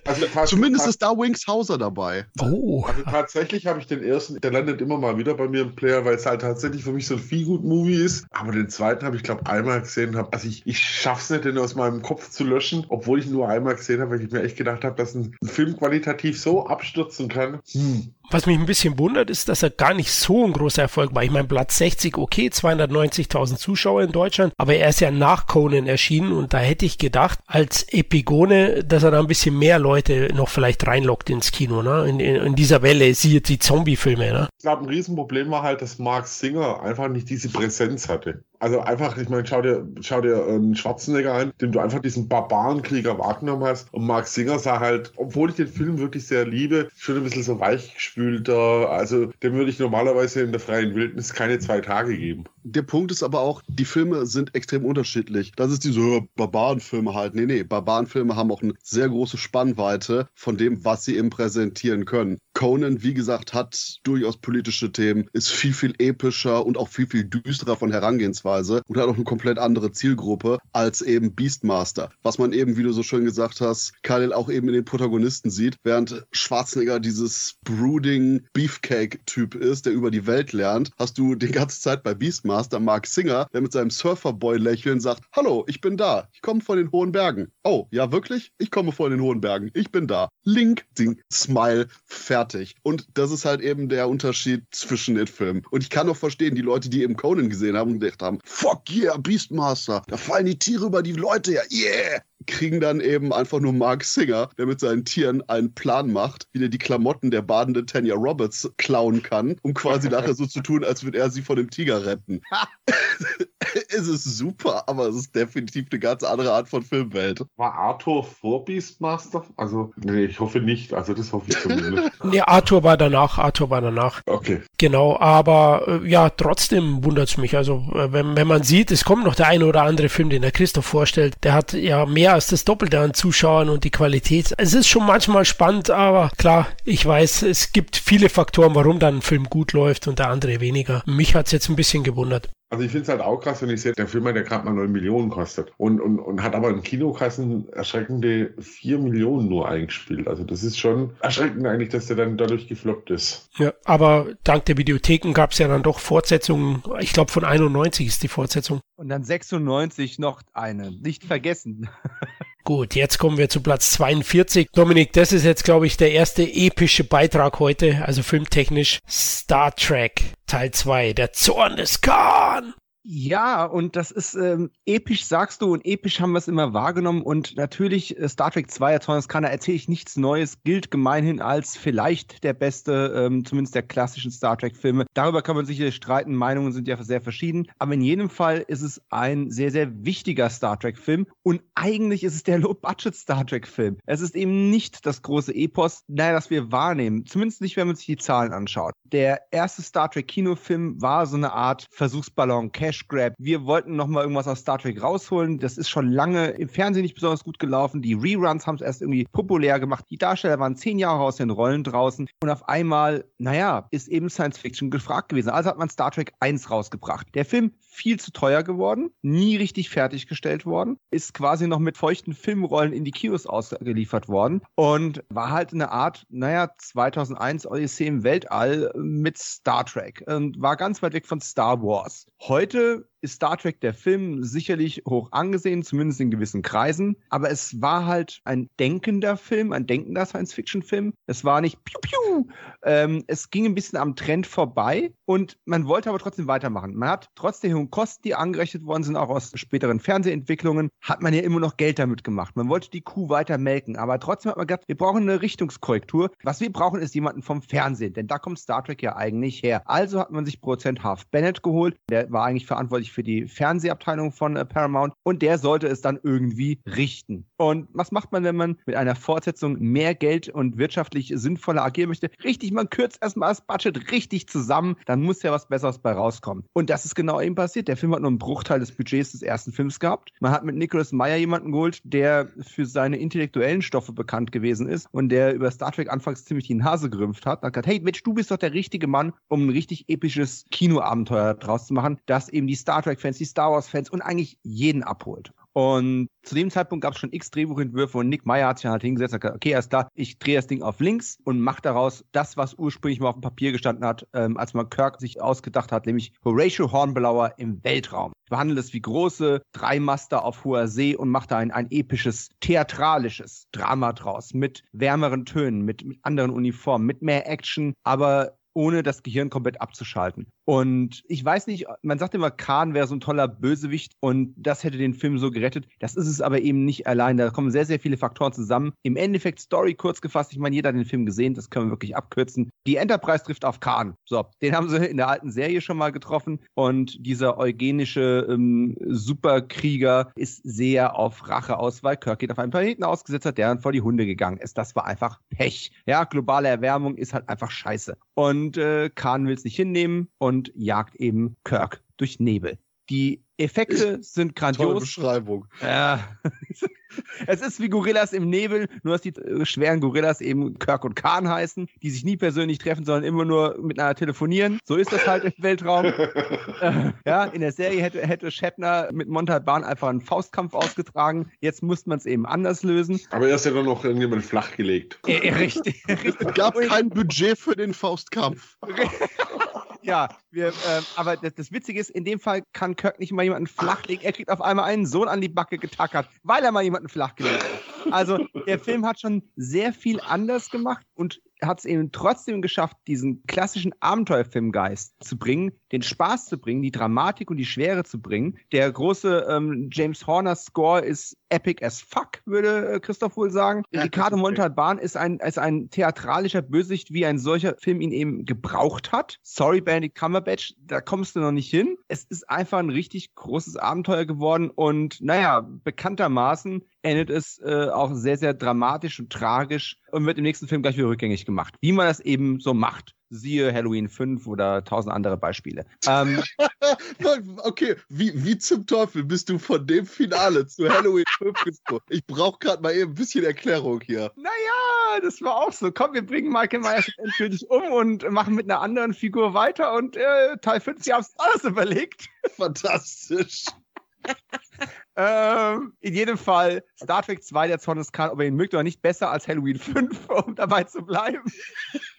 also Zumindest ist da Wings Hauser dabei. oh, Also tatsächlich habe ich den ersten, der landet immer mal wieder bei mir im Player, weil es halt tatsächlich für mich so ein Feelgood-Movie ist. Aber den zweiten habe ich, glaube einmal gesehen. Hab, also ich, ich schaff's nicht, den aus meinem Kopf zu löschen, obwohl ich ihn nur einmal gesehen habe, weil ich mir echt gedacht habe, dass ein Film qualitativ so abstürzen kann. Hm. was mich ein bisschen wundert, ist, dass er gar nicht so ein großer Erfolg war. Ich meine, Platz 60, okay, 290.000 Zuschauer in Deutschland, aber er ist ja nach Conan erschienen und da hätte ich gedacht, als Epigone, dass er da ein bisschen mehr Leute noch vielleicht reinlockt ins Kino, ne? In, in, in dieser Welle, siehe die Zombie-Filme, ne? Ich glaube, ein Riesenproblem war halt, dass Mark Singer einfach nicht diese Präsenz hatte. Also einfach, ich meine, schau dir, schau dir einen Schwarzenegger an, dem du einfach diesen Barbarenkrieger wahrgenommen hast. Und Mark Singer sah halt, obwohl ich den Film wirklich sehr liebe, schon ein bisschen so weichgespülter. Also dem würde ich normalerweise in der freien Wildnis keine zwei Tage geben. Der Punkt ist aber auch, die Filme sind extrem unterschiedlich. Das ist diese äh, Barbarenfilme halt. Nee, nee, Barbarenfilme haben auch eine sehr große Spannweite von dem, was sie eben präsentieren können. Conan, wie gesagt, hat durchaus politische Themen, ist viel, viel epischer und auch viel, viel düsterer von Herangehensweise und hat auch eine komplett andere Zielgruppe als eben Beastmaster. Was man eben, wie du so schön gesagt hast, Khalil auch eben in den Protagonisten sieht, während Schwarzenegger dieses brooding Beefcake-Typ ist, der über die Welt lernt, hast du die ganze Zeit bei Beastmaster Mark Singer, der mit seinem Surferboy-Lächeln sagt, hallo, ich bin da, ich komme von den hohen Bergen. Oh, ja wirklich? Ich komme von den hohen Bergen, ich bin da. Link, Ding, Smile, fertig. Und das ist halt eben der Unterschied zwischen den Filmen. Und ich kann auch verstehen, die Leute, die eben Conan gesehen haben und gedacht haben, fuck yeah, Beastmaster, da fallen die Tiere über die Leute, ja, yeah, kriegen dann eben einfach nur Mark Singer, der mit seinen Tieren einen Plan macht, wie der die Klamotten der badenden Tanya Roberts klauen kann, um quasi nachher so zu tun, als würde er sie vor dem Tiger retten. es ist super, aber es ist definitiv eine ganz andere Art von Filmwelt. War Arthur vor Beastmaster? Also, nee, ich hoffe nicht. Also, das hoffe ich zumindest. Nee, Arthur war danach, Arthur war danach. Okay. Genau, aber äh, ja, trotzdem wundert's mich. Also, äh, wenn, wenn man sieht, es kommt noch der eine oder andere Film, den der Christoph vorstellt, der hat ja mehr als das Doppelte an Zuschauern und die Qualität. Es ist schon manchmal spannend, aber klar, ich weiß, es gibt viele Faktoren, warum dann ein Film gut läuft und der andere weniger. Mich hat's jetzt ein bisschen gewundert. Also ich finde es halt auch krass, wenn ich sehe, der Film hat ja gerade mal 9 Millionen kostet und, und, und hat aber in Kinokassen erschreckende 4 Millionen nur eingespielt. Also das ist schon erschreckend eigentlich, dass der dann dadurch gefloppt ist. Ja, aber dank der Videotheken gab's ja dann doch Fortsetzungen. Ich glaube von 91 ist die Fortsetzung. Und dann 96 noch eine. Nicht vergessen. Gut, jetzt kommen wir zu Platz 42. Dominik, das ist jetzt, glaube ich, der erste epische Beitrag heute, also filmtechnisch. Star Trek Teil 2, der Zorn des Khan. Ja, und das ist ähm, episch, sagst du, und episch haben wir es immer wahrgenommen. Und natürlich, äh, Star Trek 2, Atomic Scanner, erzähle ich nichts Neues, gilt gemeinhin als vielleicht der beste, ähm, zumindest der klassischen Star Trek-Filme. Darüber kann man sicher streiten, Meinungen sind ja sehr verschieden. Aber in jedem Fall ist es ein sehr, sehr wichtiger Star Trek-Film. Und eigentlich ist es der Low-Budget-Star Trek-Film. Es ist eben nicht das große Epos, naja, das wir wahrnehmen. Zumindest nicht, wenn man sich die Zahlen anschaut. Der erste Star Trek-Kinofilm war so eine Art Versuchsballon, Cash Cash Grab. Wir wollten noch mal irgendwas aus Star Trek rausholen. Das ist schon lange im Fernsehen nicht besonders gut gelaufen. Die Reruns haben es erst irgendwie populär gemacht. Die Darsteller waren zehn Jahre aus den Rollen draußen. Und auf einmal, naja, ist eben Science Fiction gefragt gewesen. Also hat man Star Trek 1 rausgebracht. Der Film viel zu teuer geworden, nie richtig fertiggestellt worden, ist quasi noch mit feuchten Filmrollen in die Kinos ausgeliefert worden und war halt eine Art, naja, 2001 Odyssee im Weltall mit Star Trek und war ganz weit weg von Star Wars. Heute ist Star Trek der Film sicherlich hoch angesehen, zumindest in gewissen Kreisen. Aber es war halt ein denkender Film, ein denkender Science-Fiction-Film. Es war nicht piu piu. Ähm, es ging ein bisschen am Trend vorbei und man wollte aber trotzdem weitermachen. Man hat trotz der hohen Kosten, die angerechnet worden sind, auch aus späteren Fernsehentwicklungen, hat man ja immer noch Geld damit gemacht. Man wollte die Kuh weiter melken, aber trotzdem hat man gedacht, wir brauchen eine Richtungskorrektur. Was wir brauchen, ist jemanden vom Fernsehen, denn da kommt Star Trek ja eigentlich her. Also hat man sich Produzent Half Bennett geholt. Der war eigentlich verantwortlich für die Fernsehabteilung von äh, Paramount und der sollte es dann irgendwie richten. Und was macht man, wenn man mit einer Fortsetzung mehr Geld und wirtschaftlich sinnvoller agieren möchte? Richtig, man kürzt erstmal das Budget richtig zusammen, dann muss ja was Besseres bei rauskommen. Und das ist genau eben passiert. Der Film hat nur einen Bruchteil des Budgets des ersten Films gehabt. Man hat mit Nicholas Meyer jemanden geholt, der für seine intellektuellen Stoffe bekannt gewesen ist und der über Star Trek anfangs ziemlich die Nase gerümpft hat. Und hat gesagt, hey Mensch, du bist doch der richtige Mann, um ein richtig episches Kinoabenteuer draus zu machen, das eben die Star Trek-Fans, die Star Wars-Fans und eigentlich jeden abholt. Und zu dem Zeitpunkt gab es schon x Drehbuchentwürfe und Nick Meyer hat sich halt hingesetzt und gesagt, okay, alles klar, ich drehe das Ding auf links und mache daraus das, was ursprünglich mal auf dem Papier gestanden hat, ähm, als man Kirk sich ausgedacht hat, nämlich Horatio Hornblower im Weltraum. Ich behandle es wie große Dreimaster auf hoher See und mache da ein, ein episches, theatralisches Drama draus mit wärmeren Tönen, mit, mit anderen Uniformen, mit mehr Action, aber ohne das Gehirn komplett abzuschalten. Und ich weiß nicht, man sagt immer, Khan wäre so ein toller Bösewicht und das hätte den Film so gerettet. Das ist es aber eben nicht allein. Da kommen sehr, sehr viele Faktoren zusammen. Im Endeffekt, Story kurz gefasst, ich meine, jeder hat den Film gesehen, das können wir wirklich abkürzen. Die Enterprise trifft auf Khan. So, den haben sie in der alten Serie schon mal getroffen und dieser eugenische ähm, Superkrieger ist sehr auf Rache aus, weil Kirk geht auf einen Planeten ausgesetzt hat, der dann vor die Hunde gegangen ist. Das war einfach Pech. Ja, globale Erwärmung ist halt einfach scheiße. Und äh, Khan will es nicht hinnehmen und und jagt eben Kirk durch Nebel. Die Effekte sind grandios. Tolle Beschreibung. Ja. es ist wie Gorillas im Nebel, nur dass die schweren Gorillas eben Kirk und Khan heißen, die sich nie persönlich treffen, sondern immer nur miteinander telefonieren. So ist das halt im Weltraum. äh, ja, in der Serie hätte, hätte Shatner mit Montalban einfach einen Faustkampf ausgetragen. Jetzt muss man es eben anders lösen. Aber er ist ja dann noch irgendjemand flachgelegt. Äh, richtig, richtig. Es gab kein Budget für den Faustkampf. Ja, wir, äh, aber das, das, Witzige ist, in dem Fall kann Kirk nicht mal jemanden flachlegen. Er kriegt auf einmal einen Sohn an die Backe getackert, weil er mal jemanden flachgelegt hat. Also der Film hat schon sehr viel anders gemacht und hat es eben trotzdem geschafft, diesen klassischen Abenteuerfilmgeist zu bringen, den Spaß zu bringen, die Dramatik und die Schwere zu bringen. Der große ähm, James Horner Score ist epic as fuck, würde äh, Christoph wohl sagen. Ja, Ricardo Montalban ist ein, ist ein theatralischer Bösewicht, wie ein solcher Film ihn eben gebraucht hat. Sorry, Bandit Cumberbatch, da kommst du noch nicht hin. Es ist einfach ein richtig großes Abenteuer geworden und naja, bekanntermaßen endet es äh, auch sehr, sehr dramatisch und tragisch und wird im nächsten Film gleich wieder rückgängig gemacht. Wie man das eben so macht. Siehe Halloween 5 oder tausend andere Beispiele. Ähm, okay, wie, wie zum Teufel bist du von dem Finale zu Halloween 5 gekommen? Ich brauche gerade mal eben ein bisschen Erklärung hier. Naja, das war auch so. Komm, wir bringen Michael Myers endgültig um und machen mit einer anderen Figur weiter und äh, Teil 5, sie haben es alles überlegt. Fantastisch. ähm, in jedem Fall Star Trek 2, der Zorn des Khan, ob ihr ihn mögt oder nicht, besser als Halloween 5, um dabei zu bleiben.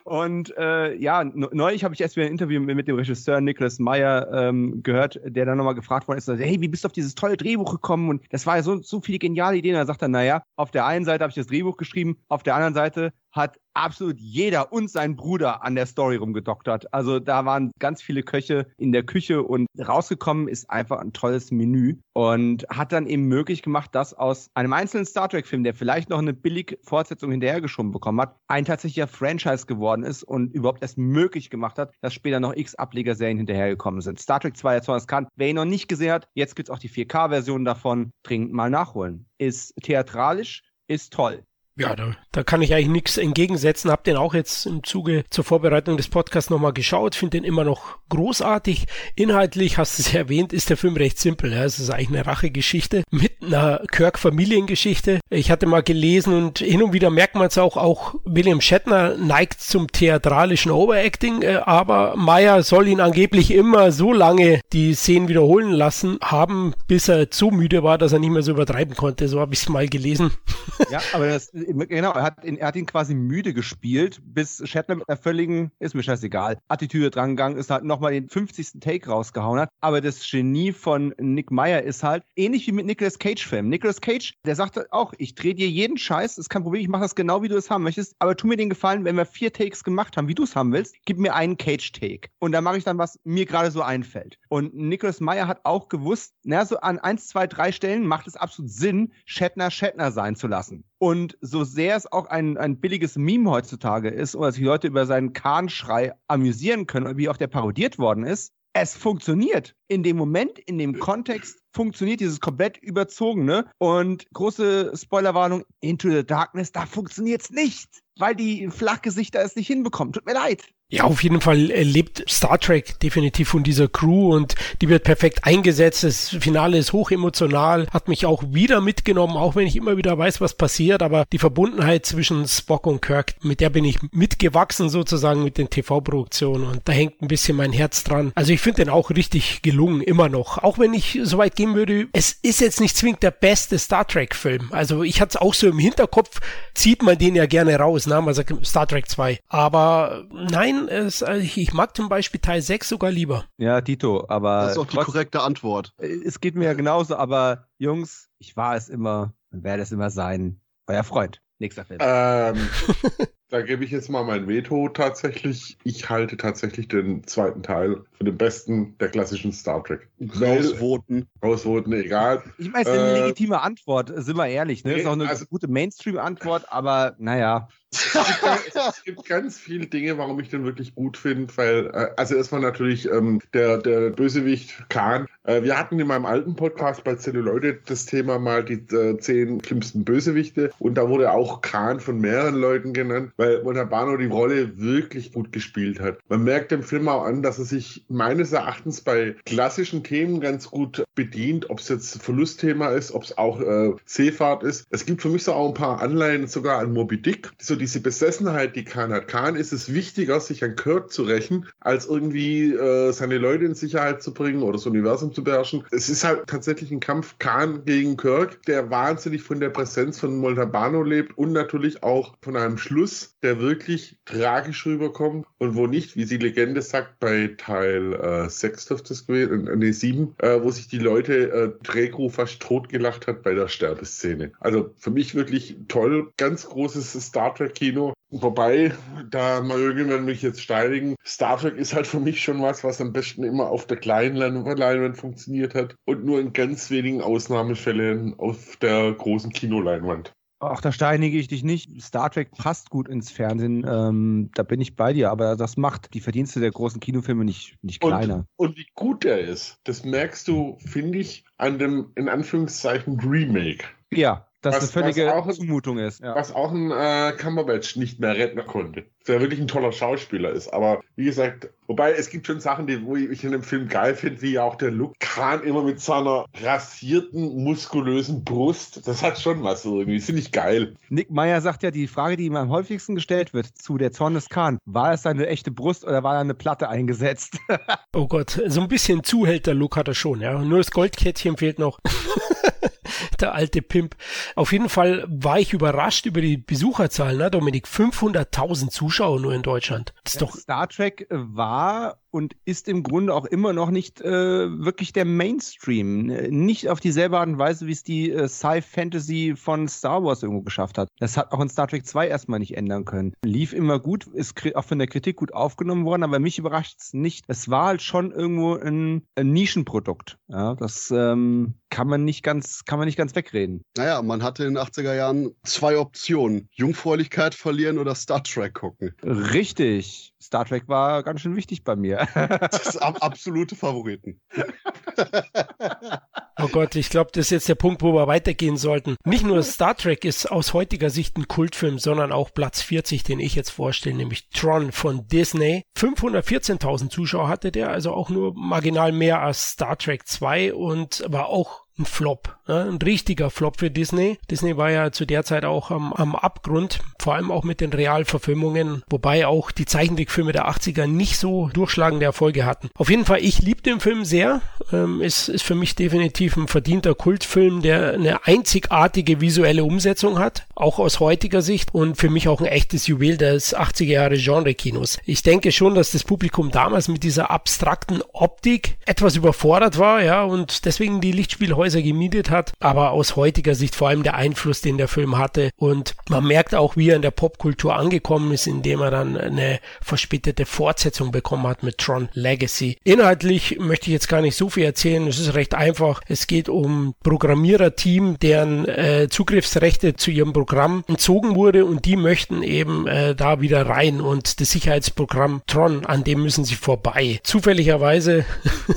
Und äh, ja, neulich habe ich erst wieder ein Interview mit, mit dem Regisseur Nicholas Meyer ähm, gehört, der dann nochmal gefragt worden ist, hey, wie bist du auf dieses tolle Drehbuch gekommen? Und das war ja so, so viele geniale Ideen. Und er sagt dann, naja, auf der einen Seite habe ich das Drehbuch geschrieben, auf der anderen Seite hat absolut jeder und sein Bruder an der Story rumgedoktert. Also da waren ganz viele Köche in der Küche und rausgekommen ist einfach ein tolles Menü und hat dann eben möglich gemacht, dass aus einem einzelnen Star Trek-Film, der vielleicht noch eine billig Fortsetzung hinterhergeschoben bekommen hat, ein tatsächlicher Franchise geworden ist und überhaupt erst möglich gemacht hat, dass später noch x Ablegerserien hinterhergekommen sind. Star Trek 2 jetzt kann, wer ihn noch nicht gesehen hat, jetzt gibt es auch die 4K-Version davon, dringend mal nachholen. Ist theatralisch, ist toll. Ja, da, da kann ich eigentlich nichts entgegensetzen. Hab den auch jetzt im Zuge zur Vorbereitung des Podcasts nochmal geschaut, finde den immer noch großartig. Inhaltlich, hast du es ja erwähnt, ist der Film recht simpel. Ja. Es ist eigentlich eine Rachegeschichte mit einer Kirk-Familiengeschichte. Ich hatte mal gelesen und hin und wieder merkt man es auch, auch William Shatner neigt zum theatralischen Overacting, äh, aber Meyer soll ihn angeblich immer so lange die Szenen wiederholen lassen haben, bis er zu müde war, dass er nicht mehr so übertreiben konnte. So habe ich es mal gelesen. Ja, aber das genau, er hat, ihn, er hat ihn quasi müde gespielt, bis Shatner mit einer völligen, ist mir scheißegal, Attitüde drangegangen ist, halt nochmal den 50. Take rausgehauen hat. Aber das Genie von Nick Meyer ist halt ähnlich wie mit Nicolas Cage-Filmen. Nicolas Cage, der sagte auch, ich drehe dir jeden Scheiß, ist kein Problem, ich mache das genau, wie du es haben möchtest, aber tu mir den Gefallen, wenn wir vier Takes gemacht haben, wie du es haben willst, gib mir einen Cage-Take. Und da mache ich dann, was mir gerade so einfällt. Und Nicolas Meyer hat auch gewusst, na, so an eins, zwei, drei Stellen macht es absolut Sinn, Shatner Shatner sein zu lassen. Und so sehr es auch ein, ein billiges Meme heutzutage ist, oder sich Leute über seinen Kahnschrei amüsieren können, wie auch der parodiert worden ist, es funktioniert. In dem Moment, in dem Kontext funktioniert dieses komplett überzogene. Und große Spoilerwarnung, Into the Darkness, da funktioniert es nicht, weil die Flachgesichter es nicht hinbekommen. Tut mir leid. Ja, auf jeden Fall lebt Star Trek definitiv von dieser Crew und die wird perfekt eingesetzt. Das Finale ist hoch emotional, hat mich auch wieder mitgenommen, auch wenn ich immer wieder weiß, was passiert. Aber die Verbundenheit zwischen Spock und Kirk, mit der bin ich mitgewachsen sozusagen mit den TV-Produktionen und da hängt ein bisschen mein Herz dran. Also ich finde den auch richtig gelungen, immer noch. Auch wenn ich so weit gehen würde, es ist jetzt nicht zwingend der beste Star Trek-Film. Also ich hatte es auch so im Hinterkopf, zieht man den ja gerne raus, ne? Man sagt Star Trek 2. Aber nein, es, also ich mag zum Beispiel Teil 6 sogar lieber. Ja, Tito, aber. Das ist auch die korrekte Antwort. Es geht mir ja genauso, aber Jungs, ich war es immer und werde es immer sein. Euer Freund. Nächster Film. Ähm, Da gebe ich jetzt mal mein Veto tatsächlich. Ich halte tatsächlich den zweiten Teil für den besten der klassischen Star Trek. Rausvoten. Rausvoten, egal. Ich meine, es ist eine äh, legitime Antwort, sind wir ehrlich. Ne? Nee, ist auch eine also, gute Mainstream-Antwort, aber naja. es gibt ganz viele Dinge, warum ich den wirklich gut finde, weil, äh, also erstmal natürlich ähm, der, der Bösewicht Khan. Äh, wir hatten in meinem alten Podcast bei Celluloide das Thema mal die äh, zehn schlimmsten Bösewichte und da wurde auch Khan von mehreren Leuten genannt weil Montalbano die Rolle wirklich gut gespielt hat. Man merkt dem Film auch an, dass er sich meines Erachtens bei klassischen Themen ganz gut bedient, ob es jetzt Verlustthema ist, ob es auch äh, Seefahrt ist. Es gibt für mich so auch ein paar Anleihen sogar an Moby Dick. So diese Besessenheit, die Khan hat. Khan ist es wichtiger, sich an Kirk zu rächen, als irgendwie äh, seine Leute in Sicherheit zu bringen oder das Universum zu beherrschen. Es ist halt tatsächlich ein Kampf Khan gegen Kirk, der wahnsinnig von der Präsenz von Montalbano lebt und natürlich auch von einem Schluss, der wirklich tragisch rüberkommt und wo nicht, wie die Legende sagt, bei Teil äh, 6 dürfte es gewesen, äh, nee, 7, äh, wo sich die Leute äh, Drehcrew fast totgelacht hat bei der Sterbeszene. Also für mich wirklich toll, ganz großes Star Trek Trek-Kino. Wobei, da mögen wir mich jetzt steinigen, Star Trek ist halt für mich schon was, was am besten immer auf der kleinen Leinwand funktioniert hat und nur in ganz wenigen Ausnahmefällen auf der großen Kinoleinwand. Ach, da steinige ich dich nicht. Star Trek passt gut ins Fernsehen. Ähm, da bin ich bei dir. Aber das macht die Verdienste der großen Kinofilme nicht, nicht kleiner. Und, und wie gut der ist, das merkst du, finde ich, an dem, in Anführungszeichen, Remake. Ja, dass was, eine völlige auch, Zumutung ist. Ja. Was auch ein äh, Cumberbatch nicht mehr retten konnte. Der wirklich ein toller Schauspieler ist. Aber wie gesagt, wobei es gibt schon Sachen, die wo ich in dem Film geil finde, wie auch der Luke Khan immer mit seiner rasierten, muskulösen Brust. Das hat schon was irgendwie. Finde ich geil. Nick Meyer sagt ja, die Frage, die ihm am häufigsten gestellt wird zu der Zorn des Khan, war es seine echte Brust oder war da eine Platte eingesetzt? oh Gott, so ein bisschen Zuhälter-Look hat er schon, ja. Nur das Goldkettchen fehlt noch. der alte Pimp. Auf jeden Fall war ich überrascht über die Besucherzahlen, ne, Dominik? 500.000 Zuschauer nur in Deutschland. Das ist doch Star Trek war und ist im Grunde auch immer noch nicht äh, wirklich der Mainstream. Nicht auf dieselbe Art und Weise, wie es die äh, Sci-Fantasy von Star Wars irgendwo geschafft hat. Das hat auch in Star Trek 2 erstmal nicht ändern können. Lief immer gut, ist auch von der Kritik gut aufgenommen worden, aber mich überrascht es nicht. Es war halt schon irgendwo ein, ein Nischenprodukt. Ja, das ähm, kann man nicht ganz, kann man nicht ganz wegreden. Naja, man hatte in den 80er Jahren zwei Optionen. Jungfräulichkeit verlieren oder Star Trek gucken. Richtig. Star Trek war ganz schön wichtig bei mir. das ist absolute Favoriten. Oh Gott, ich glaube, das ist jetzt der Punkt, wo wir weitergehen sollten. Nicht nur Star Trek ist aus heutiger Sicht ein Kultfilm, sondern auch Platz 40, den ich jetzt vorstelle, nämlich Tron von Disney. 514.000 Zuschauer hatte der, also auch nur marginal mehr als Star Trek 2 und war auch ein Flop, ja, ein richtiger Flop für Disney. Disney war ja zu der Zeit auch am, am Abgrund, vor allem auch mit den Realverfilmungen, wobei auch die Zeichentrickfilme der 80er nicht so durchschlagende Erfolge hatten. Auf jeden Fall, ich liebe den Film sehr. Ähm, ist, ist für mich definitiv ein verdienter Kultfilm, der eine einzigartige visuelle Umsetzung hat, auch aus heutiger Sicht und für mich auch ein echtes Juwel des 80er Jahre Genre-Kinos. Ich denke schon, dass das Publikum damals mit dieser abstrakten Optik etwas überfordert war, ja, und deswegen die Lichtspiele heute Häuser gemietet hat, aber aus heutiger Sicht vor allem der Einfluss, den der Film hatte. Und man merkt auch, wie er in der Popkultur angekommen ist, indem er dann eine verspätete Fortsetzung bekommen hat mit Tron Legacy. Inhaltlich möchte ich jetzt gar nicht so viel erzählen. Es ist recht einfach. Es geht um Programmiererteam, deren äh, Zugriffsrechte zu ihrem Programm entzogen wurde und die möchten eben äh, da wieder rein und das Sicherheitsprogramm Tron, an dem müssen sie vorbei. Zufälligerweise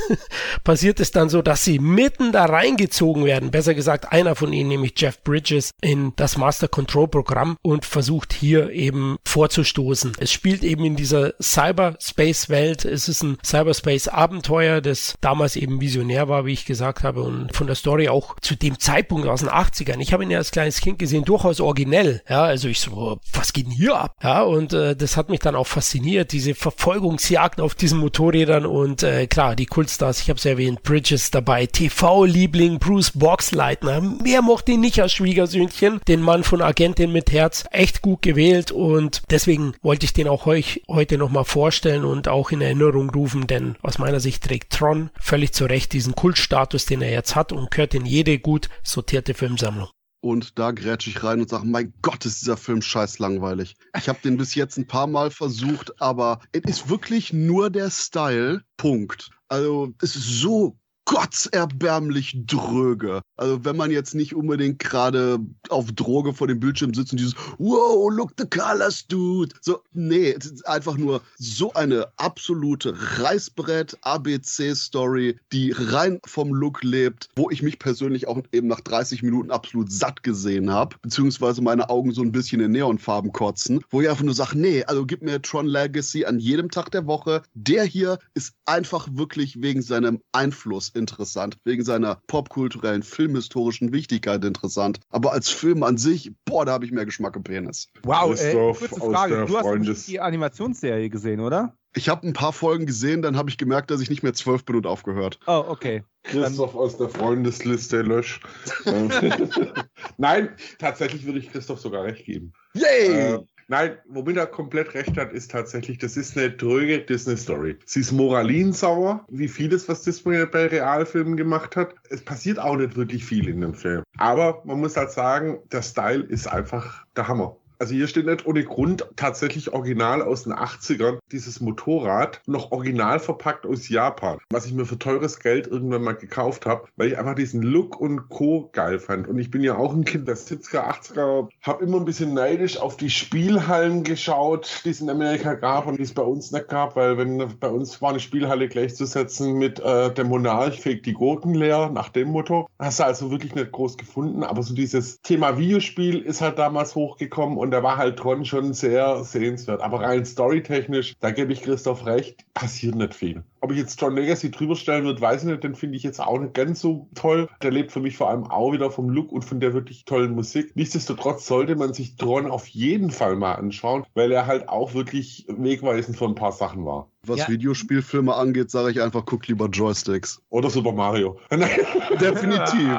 passiert es dann so, dass sie mitten da rein eingezogen werden, besser gesagt einer von ihnen, nämlich Jeff Bridges, in das Master Control Programm und versucht hier eben vorzustoßen. Es spielt eben in dieser Cyberspace Welt. Es ist ein Cyberspace Abenteuer, das damals eben visionär war, wie ich gesagt habe und von der Story auch zu dem Zeitpunkt aus den 80ern. Ich habe ihn ja als kleines Kind gesehen, durchaus originell. Ja, also ich so, was geht denn hier ab? Ja, und äh, das hat mich dann auch fasziniert, diese Verfolgungsjagden auf diesen Motorrädern und äh, klar, die Kultstars, ich habe es erwähnt, Bridges dabei, TV-Liebling Liebling Bruce Boxleitner. Wer mochte ihn nicht als Schwiegersöhnchen? Den Mann von Agentin mit Herz. Echt gut gewählt und deswegen wollte ich den auch euch heute nochmal vorstellen und auch in Erinnerung rufen, denn aus meiner Sicht trägt Tron völlig zu Recht diesen Kultstatus, den er jetzt hat und gehört in jede gut sortierte Filmsammlung. Und da grätsch ich rein und sage, mein Gott, ist dieser Film scheiß langweilig. Ich habe den bis jetzt ein paar Mal versucht, aber es ist wirklich nur der Style. Punkt. Also es ist so gottserbärmlich dröge. Also wenn man jetzt nicht unbedingt gerade auf Droge vor dem Bildschirm sitzt und dieses Wow, look the colors, dude. So, nee, es ist einfach nur so eine absolute Reißbrett-ABC-Story, die rein vom Look lebt, wo ich mich persönlich auch eben nach 30 Minuten absolut satt gesehen habe, beziehungsweise meine Augen so ein bisschen in Neonfarben kotzen, wo ich einfach nur sage, nee, also gib mir Tron Legacy an jedem Tag der Woche. Der hier ist einfach wirklich wegen seinem Einfluss interessant, wegen seiner popkulturellen, filmhistorischen Wichtigkeit interessant. Aber als Film an sich, boah, da habe ich mehr Geschmack im Penis. Wow, äh, kurze Frage. Du hast die Animationsserie gesehen, oder? Ich habe ein paar Folgen gesehen, dann habe ich gemerkt, dass ich nicht mehr zwölf bin und aufgehört. Oh, okay. Christoph aus der Freundesliste löscht. Nein, tatsächlich würde ich Christoph sogar recht geben. Yay! Äh, Nein, womit er komplett recht hat, ist tatsächlich, das ist eine dröge Disney-Story. Sie ist moralinsauer, wie vieles, was Disney bei Realfilmen gemacht hat. Es passiert auch nicht wirklich viel in dem Film. Aber man muss halt sagen, der Style ist einfach der Hammer. Also hier steht nicht ohne Grund tatsächlich original aus den 80ern dieses Motorrad, noch original verpackt aus Japan, was ich mir für teures Geld irgendwann mal gekauft habe, weil ich einfach diesen Look und Co. geil fand. Und ich bin ja auch ein Kind der 70er, 80er, habe immer ein bisschen neidisch auf die Spielhallen geschaut, die es in Amerika gab und die es bei uns nicht gab, weil wenn bei uns war eine Spielhalle gleichzusetzen mit äh, der Monarch fegt die Gurken leer, nach dem Motto. Hast du also wirklich nicht groß gefunden, aber so dieses Thema Videospiel ist halt damals hochgekommen und da war halt Tron schon sehr sehenswert. Aber rein storytechnisch, da gebe ich Christoph recht, passiert nicht viel. Ob ich jetzt Tron Legacy drüber stellen würde, weiß ich nicht, den finde ich jetzt auch nicht ganz so toll. Der lebt für mich vor allem auch wieder vom Look und von der wirklich tollen Musik. Nichtsdestotrotz sollte man sich Tron auf jeden Fall mal anschauen, weil er halt auch wirklich wegweisend für ein paar Sachen war. Was Ja. Videospielfilme angeht, sage ich einfach, guck lieber Joysticks. Oder Super Mario. Definitiv.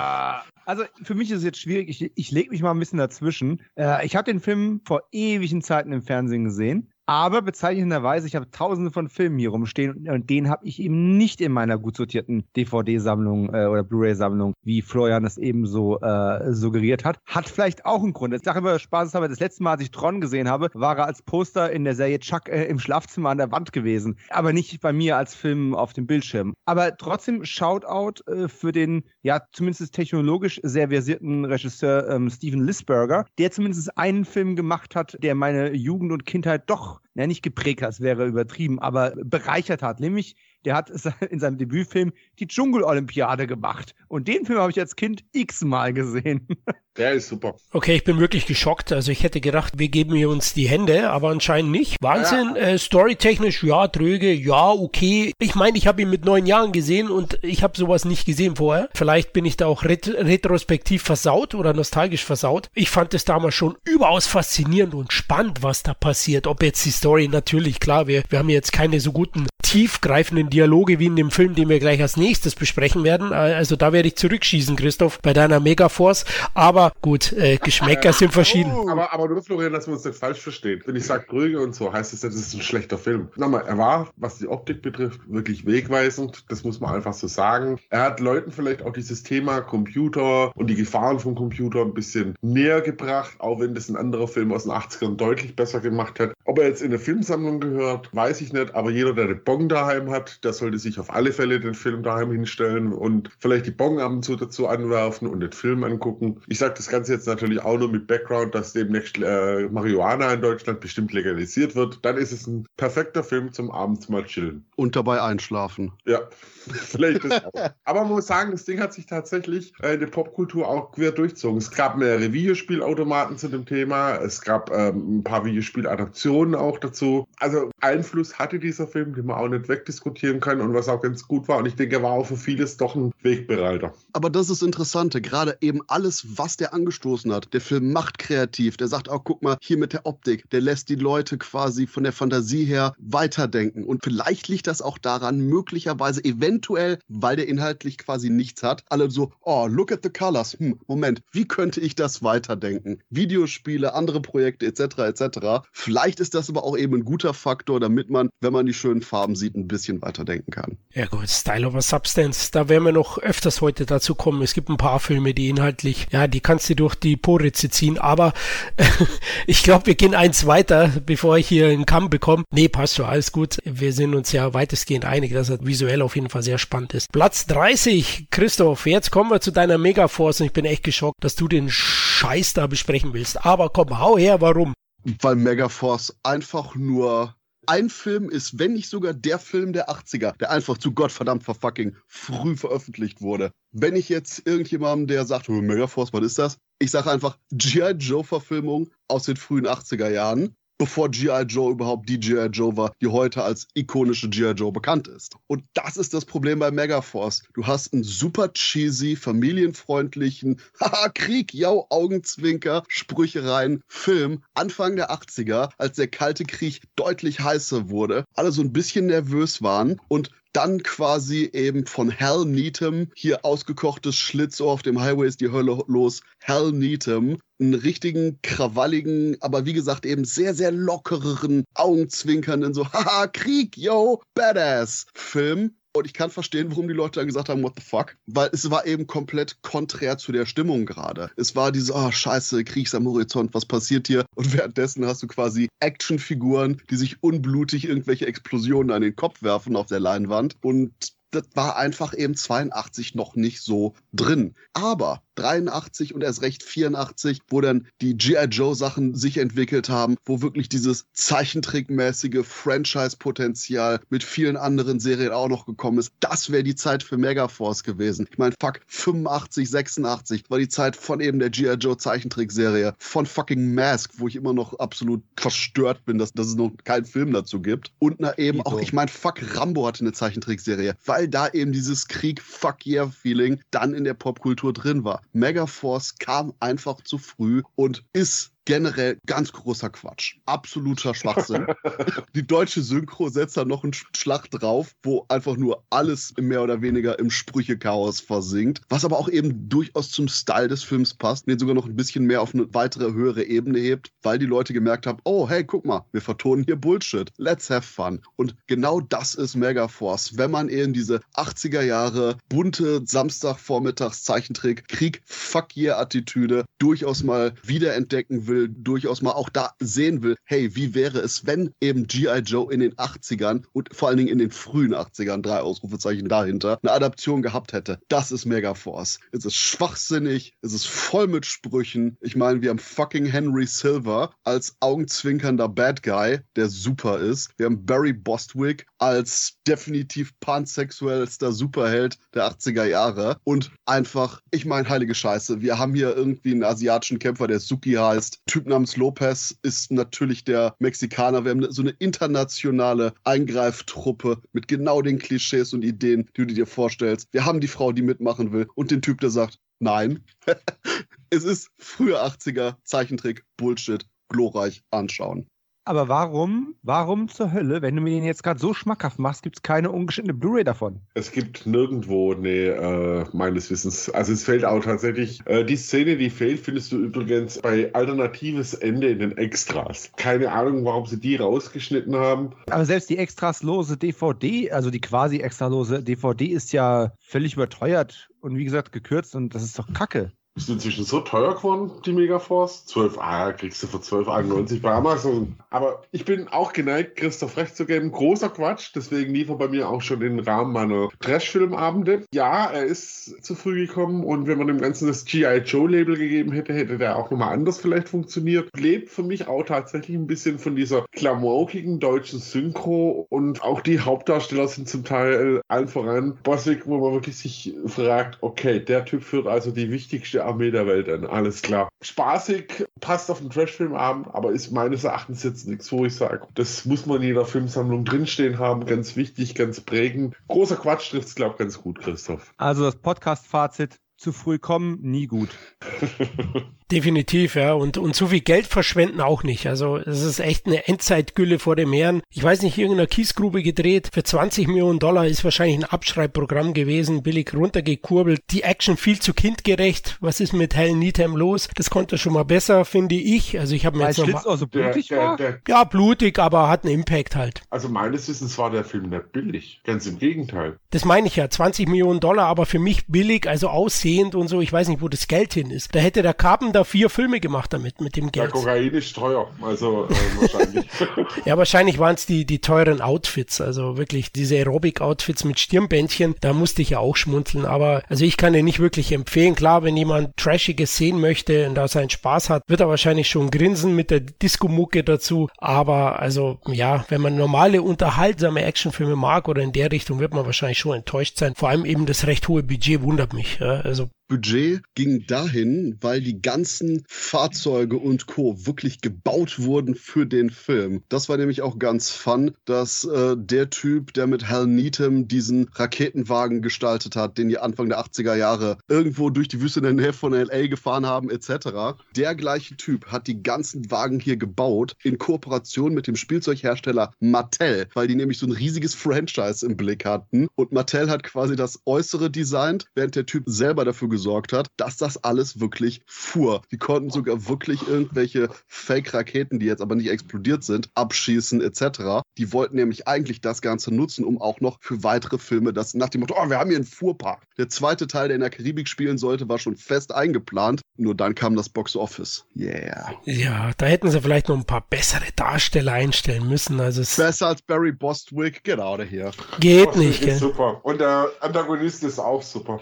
Also für mich ist es jetzt schwierig. Ich, ich lege mich mal ein bisschen dazwischen. Äh, ich habe den Film vor ewigen Zeiten im Fernsehen gesehen. Aber bezeichnenderweise, ich habe tausende von Filmen hier rumstehen und den habe ich eben nicht in meiner gut sortierten DVD-Sammlung äh, oder Blu-ray-Sammlung, wie Florian es eben so äh, suggeriert hat. Hat vielleicht auch einen Grund. Jetzt sage ich mal spaßeshalber, das letzte Mal, als ich Tron gesehen habe, war er als Poster in der Serie Chuck äh, im Schlafzimmer an der Wand gewesen. Aber nicht bei mir als Film auf dem Bildschirm. Aber trotzdem Shoutout äh, für den, ja, zumindest technologisch sehr versierten Regisseur ähm, Steven Lisberger, der zumindest einen Film gemacht hat, der meine Jugend und Kindheit doch, ja, nicht geprägt hat, wäre übertrieben, aber bereichert hat. Nämlich, der hat in seinem Debütfilm die Dschungel-Olympiade gemacht. Und den Film habe ich als Kind x-mal gesehen. Der ist super. Okay, ich bin wirklich geschockt. Also ich hätte gedacht, wir geben hier uns die Hände, aber anscheinend nicht. Wahnsinn. Äh, Storytechnisch, ja, tröge, ja, okay. Ich meine, ich habe ihn mit neun Jahren gesehen und ich habe sowas nicht gesehen vorher. Vielleicht bin ich da auch ret retrospektiv versaut oder nostalgisch versaut. Ich fand es damals schon überaus faszinierend und spannend, was da passiert. Ob jetzt die Story, natürlich, klar, wir, wir haben jetzt keine so guten tiefgreifenden Dialoge wie in dem Film, den wir gleich als nächstes besprechen werden. Äh, Also da werde ich zurückschießen, Christoph, bei deiner Megaforce. Aber gut, äh, Geschmäcker sind verschieden. Aber, aber nur, Florian, dass wir uns nicht falsch verstehen. Wenn ich sage Brügge und so, heißt es nicht, das ist ein schlechter Film. Nochmal, er war, was die Optik betrifft, wirklich wegweisend. Das muss man einfach so sagen. Er hat Leuten vielleicht auch dieses Thema Computer und die Gefahren vom Computer ein bisschen näher gebracht, auch wenn das ein anderer Film aus den 80ern deutlich besser gemacht hat. Ob er jetzt in eine Filmsammlung gehört, weiß ich nicht, aber jeder, der eine Bong daheim hat, der sollte sich auf alle Fälle den Film daheim hinstellen und vielleicht die Bong ab und zu dazu anwerfen und den Film angucken. Ich sage das Ganze jetzt natürlich auch nur mit Background, dass demnächst äh, Marihuana in Deutschland bestimmt legalisiert wird. Dann ist es ein perfekter Film zum abends mal chillen. Und dabei einschlafen. Ja, vielleicht das auch. Aber man muss sagen, das Ding hat sich tatsächlich äh, in der Popkultur auch quer durchzogen. Es gab mehrere Videospielautomaten zu dem Thema. Es gab ähm, ein paar Videospieladaptionen auch dazu. Also Einfluss hatte dieser Film, den man auch nicht wegdiskutieren kann und was auch ganz gut war. Und ich denke, er war auch für vieles doch ein Wegbereiter. Aber das ist das Interessante, gerade eben alles, was der angestoßen hat. Der Film macht kreativ, der sagt auch, guck mal, hier mit der Optik, der lässt die Leute quasi von der Fantasie her weiterdenken. Und vielleicht liegt das auch daran, möglicherweise eventuell, weil der inhaltlich quasi nichts hat, alle so, oh, look at the colors. Hm, Moment, wie könnte ich das weiterdenken? Videospiele, andere Projekte etc. etc. Vielleicht ist das aber auch eben ein guter Faktor, damit man, wenn man die schönen Farben sieht, ein bisschen weiterdenken kann. Ja gut, Style over Substance, da werden wir noch öfters heute dazu kommen. Es gibt ein paar Filme, die inhaltlich, ja, die kannst du durch die Poritze ziehen, aber ich glaube, wir gehen eins weiter, bevor ich hier einen Kamm bekomme. Nee, passt schon, alles gut. Wir sind uns ja weitestgehend einig, dass er visuell auf jeden Fall sehr spannend ist. Platz 30, Christoph, jetzt kommen wir zu deiner Megaforce und ich bin echt geschockt, dass du den Scheiß da besprechen willst. Aber komm, hau her, warum? Weil Megaforce einfach nur ein Film ist, wenn nicht sogar der Film der 80er, der einfach zu Gottverdammt verfucking früh veröffentlicht wurde. Wenn ich jetzt irgendjemandem, der sagt, oh, Megaforce, was ist das? Ich sage einfach G.I. Joe-Verfilmung aus den frühen 80er Jahren, bevor G.I. Joe überhaupt die G.I. Joe war, die heute als ikonische G.I. Joe bekannt ist. Und das ist das Problem bei Megaforce. Du hast einen super cheesy, familienfreundlichen, haha, Krieg, jau, Augenzwinker, Sprüchereien, Film, Anfang der 80er, als der Kalte Krieg deutlich heißer wurde, alle so ein bisschen nervös waren und dann quasi eben von Hal Needham, hier ausgekochtes Schlitzohr auf dem Highway ist die Hölle los, Hal Needham, einen richtigen, krawalligen, aber wie gesagt eben sehr, sehr lockereren, augenzwinkernden, so, haha, Krieg, yo, badass Film Und ich kann verstehen, warum die Leute dann gesagt haben, what the fuck? Weil es war eben komplett konträr zu der Stimmung gerade. Es war diese, oh scheiße, Kriegs am Horizont, was passiert hier? Und währenddessen hast du quasi Actionfiguren, die sich unblutig irgendwelche Explosionen an den Kopf werfen auf der Leinwand. Und das war einfach eben 82 noch nicht so drin. Aber 83 und erst recht 84, wo dann die G.I. Joe Sachen sich entwickelt haben, wo wirklich dieses Zeichentrickmäßige Franchise-Potenzial mit vielen anderen Serien auch noch gekommen ist. Das wäre die Zeit für Megaforce gewesen. Ich meine, fuck, 85, 86 war die Zeit von eben der G.I. Joe Zeichentrickserie, von fucking Mask, wo ich immer noch absolut verstört bin, dass, dass es noch keinen Film dazu gibt. Und na eben auch, ich meine, fuck, Rambo hatte eine Zeichentrickserie, weil da eben dieses Krieg-Fuck-Yeah-Feeling dann in der Popkultur drin war. Megaforce kam einfach zu früh und ist generell ganz großer Quatsch. Absoluter Schwachsinn. die deutsche Synchro setzt da noch einen Schlag drauf, wo einfach nur alles mehr oder weniger im Sprüchechaos versinkt, was aber auch eben durchaus zum Style des Films passt, den sogar noch ein bisschen mehr auf eine weitere höhere Ebene hebt, weil die Leute gemerkt haben, oh hey, guck mal, wir vertonen hier Bullshit. Let's have fun. Und genau das ist Megaforce, wenn man eben diese 80er Jahre bunte Samstagvormittags Zeichentrick Krieg Fuck yeah Attitüde durchaus mal wiederentdecken will will, durchaus mal auch da sehen will, hey, wie wäre es, wenn eben G.I. Joe in den 80ern und vor allen Dingen in den frühen 80ern, drei Ausrufezeichen dahinter, eine Adaption gehabt hätte. Das ist Megaforce. Es ist schwachsinnig, es ist voll mit Sprüchen. Ich meine, wir haben fucking Henry Silver als augenzwinkernder Bad Guy, der super ist. Wir haben Barry Bostwick als definitiv pansexuellster Superheld der 80er Jahre und einfach, ich meine, heilige Scheiße, wir haben hier irgendwie einen asiatischen Kämpfer, der Suki heißt, Typ namens Lopez ist natürlich der Mexikaner. Wir haben so eine internationale Eingreiftruppe mit genau den Klischees und Ideen, die du dir vorstellst. Wir haben die Frau, die mitmachen will und den Typ, der sagt, nein. es ist frühe 80er Zeichentrick, Bullshit, glorreich anschauen. Aber warum, warum zur Hölle, wenn du mir den jetzt gerade so schmackhaft machst, gibt es keine ungeschnittene Blu-ray davon? Es gibt nirgendwo, nee, äh, meines Wissens. Also es fehlt auch tatsächlich. Äh, die Szene, die fehlt, findest du übrigens bei alternatives Ende in den Extras. Keine Ahnung, warum sie die rausgeschnitten haben. Aber selbst die extraslose DVD, also die quasi extralose DVD, ist ja völlig überteuert und wie gesagt gekürzt und das ist doch Kacke. Ist inzwischen so teuer geworden, die Megaforce? 12, ah, kriegst du für 12,91 bei Amazon. Aber ich bin auch geneigt, Christoph recht zu geben. Großer Quatsch, deswegen lief er bei mir auch schon im Rahmen meiner Trash-Filmabende. Ja, er ist zu früh gekommen und wenn man dem Ganzen das G.I. Joe-Label gegeben hätte, hätte der auch nochmal anders vielleicht funktioniert. Lebt für mich auch tatsächlich ein bisschen von dieser klamaukigen deutschen Synchro und auch die Hauptdarsteller sind zum Teil allen voran Bossig, wo man wirklich sich fragt, okay, der Typ führt also die wichtigste Armee der Welt an. Alles klar. Spaßig, passt auf den Trashfilmabend, aber ist meines Erachtens jetzt nichts, wo ich sage, das muss man in jeder Filmsammlung drinstehen haben. Ganz wichtig, ganz prägend. Großer Quatsch trifft es, glaube ich, ganz gut, Christoph. Also das Podcast-Fazit, zu früh kommen, nie gut. Definitiv, ja. Und, und so viel Geld verschwenden auch nicht. Also es ist echt eine Endzeitgülle vor dem Herrn. Ich weiß nicht, irgendeiner Kiesgrube gedreht. Für 20 Millionen Dollar ist wahrscheinlich ein Abschreibprogramm gewesen, billig runtergekurbelt. Die Action viel zu kindgerecht. Was ist mit Helen Needham los? Das konnte schon mal besser, finde ich. Also ich habe mir jetzt noch mal, also blutig der, war? Der, ja, blutig, aber hat einen Impact halt. Also meines Wissens war der Film nicht billig. Ganz im Gegenteil. Das meine ich ja. 20 Millionen Dollar, aber für mich billig, also aussehend und so. Ich weiß nicht, wo das Geld hin ist. Da hätte der Carpenter vier Filme gemacht damit, mit dem Geld. Der Kokain ist teuer, also äh, wahrscheinlich. ja, wahrscheinlich waren es die, die teuren Outfits, also wirklich diese Aerobic-Outfits mit Stirnbändchen, da musste ich ja auch schmunzeln, aber also ich kann den nicht wirklich empfehlen. Klar, wenn jemand Trashiges sehen möchte und da seinen Spaß hat, wird er wahrscheinlich schon grinsen mit der Disco-Mucke dazu, aber also ja, wenn man normale, unterhaltsame Actionfilme mag oder in der Richtung, wird man wahrscheinlich schon enttäuscht sein. Vor allem eben das recht hohe Budget wundert mich. Ja? Also also Budget ging dahin, weil die ganzen Fahrzeuge und Co. wirklich gebaut wurden für den Film. Das war nämlich auch ganz fun, dass äh, der Typ, der mit Hal Needham diesen Raketenwagen gestaltet hat, den die Anfang der 80er Jahre irgendwo durch die Wüste in der Nähe von LA gefahren haben, etc., der gleiche Typ hat die ganzen Wagen hier gebaut in Kooperation mit dem Spielzeughersteller Mattel, weil die nämlich so ein riesiges Franchise im Blick hatten. Und Mattel hat quasi das Äußere designt, während der Typ selber dafür gesorgt gesorgt hat, dass das alles wirklich fuhr. Die konnten sogar wirklich irgendwelche Fake-Raketen, die jetzt aber nicht explodiert sind, abschießen etc. Die wollten nämlich eigentlich das Ganze nutzen, um auch noch für weitere Filme das nach dem Motto, oh, wir haben hier einen Fuhrpark. Der zweite Teil, der in der Karibik spielen sollte, war schon fest eingeplant. Nur dann kam das Box Office. Yeah. Ja, da hätten sie vielleicht noch ein paar bessere Darsteller einstellen müssen. Also Besser als Barry Bostwick, get out of here. Geht Bostwick nicht, gell? super. Und der Antagonist ist auch super.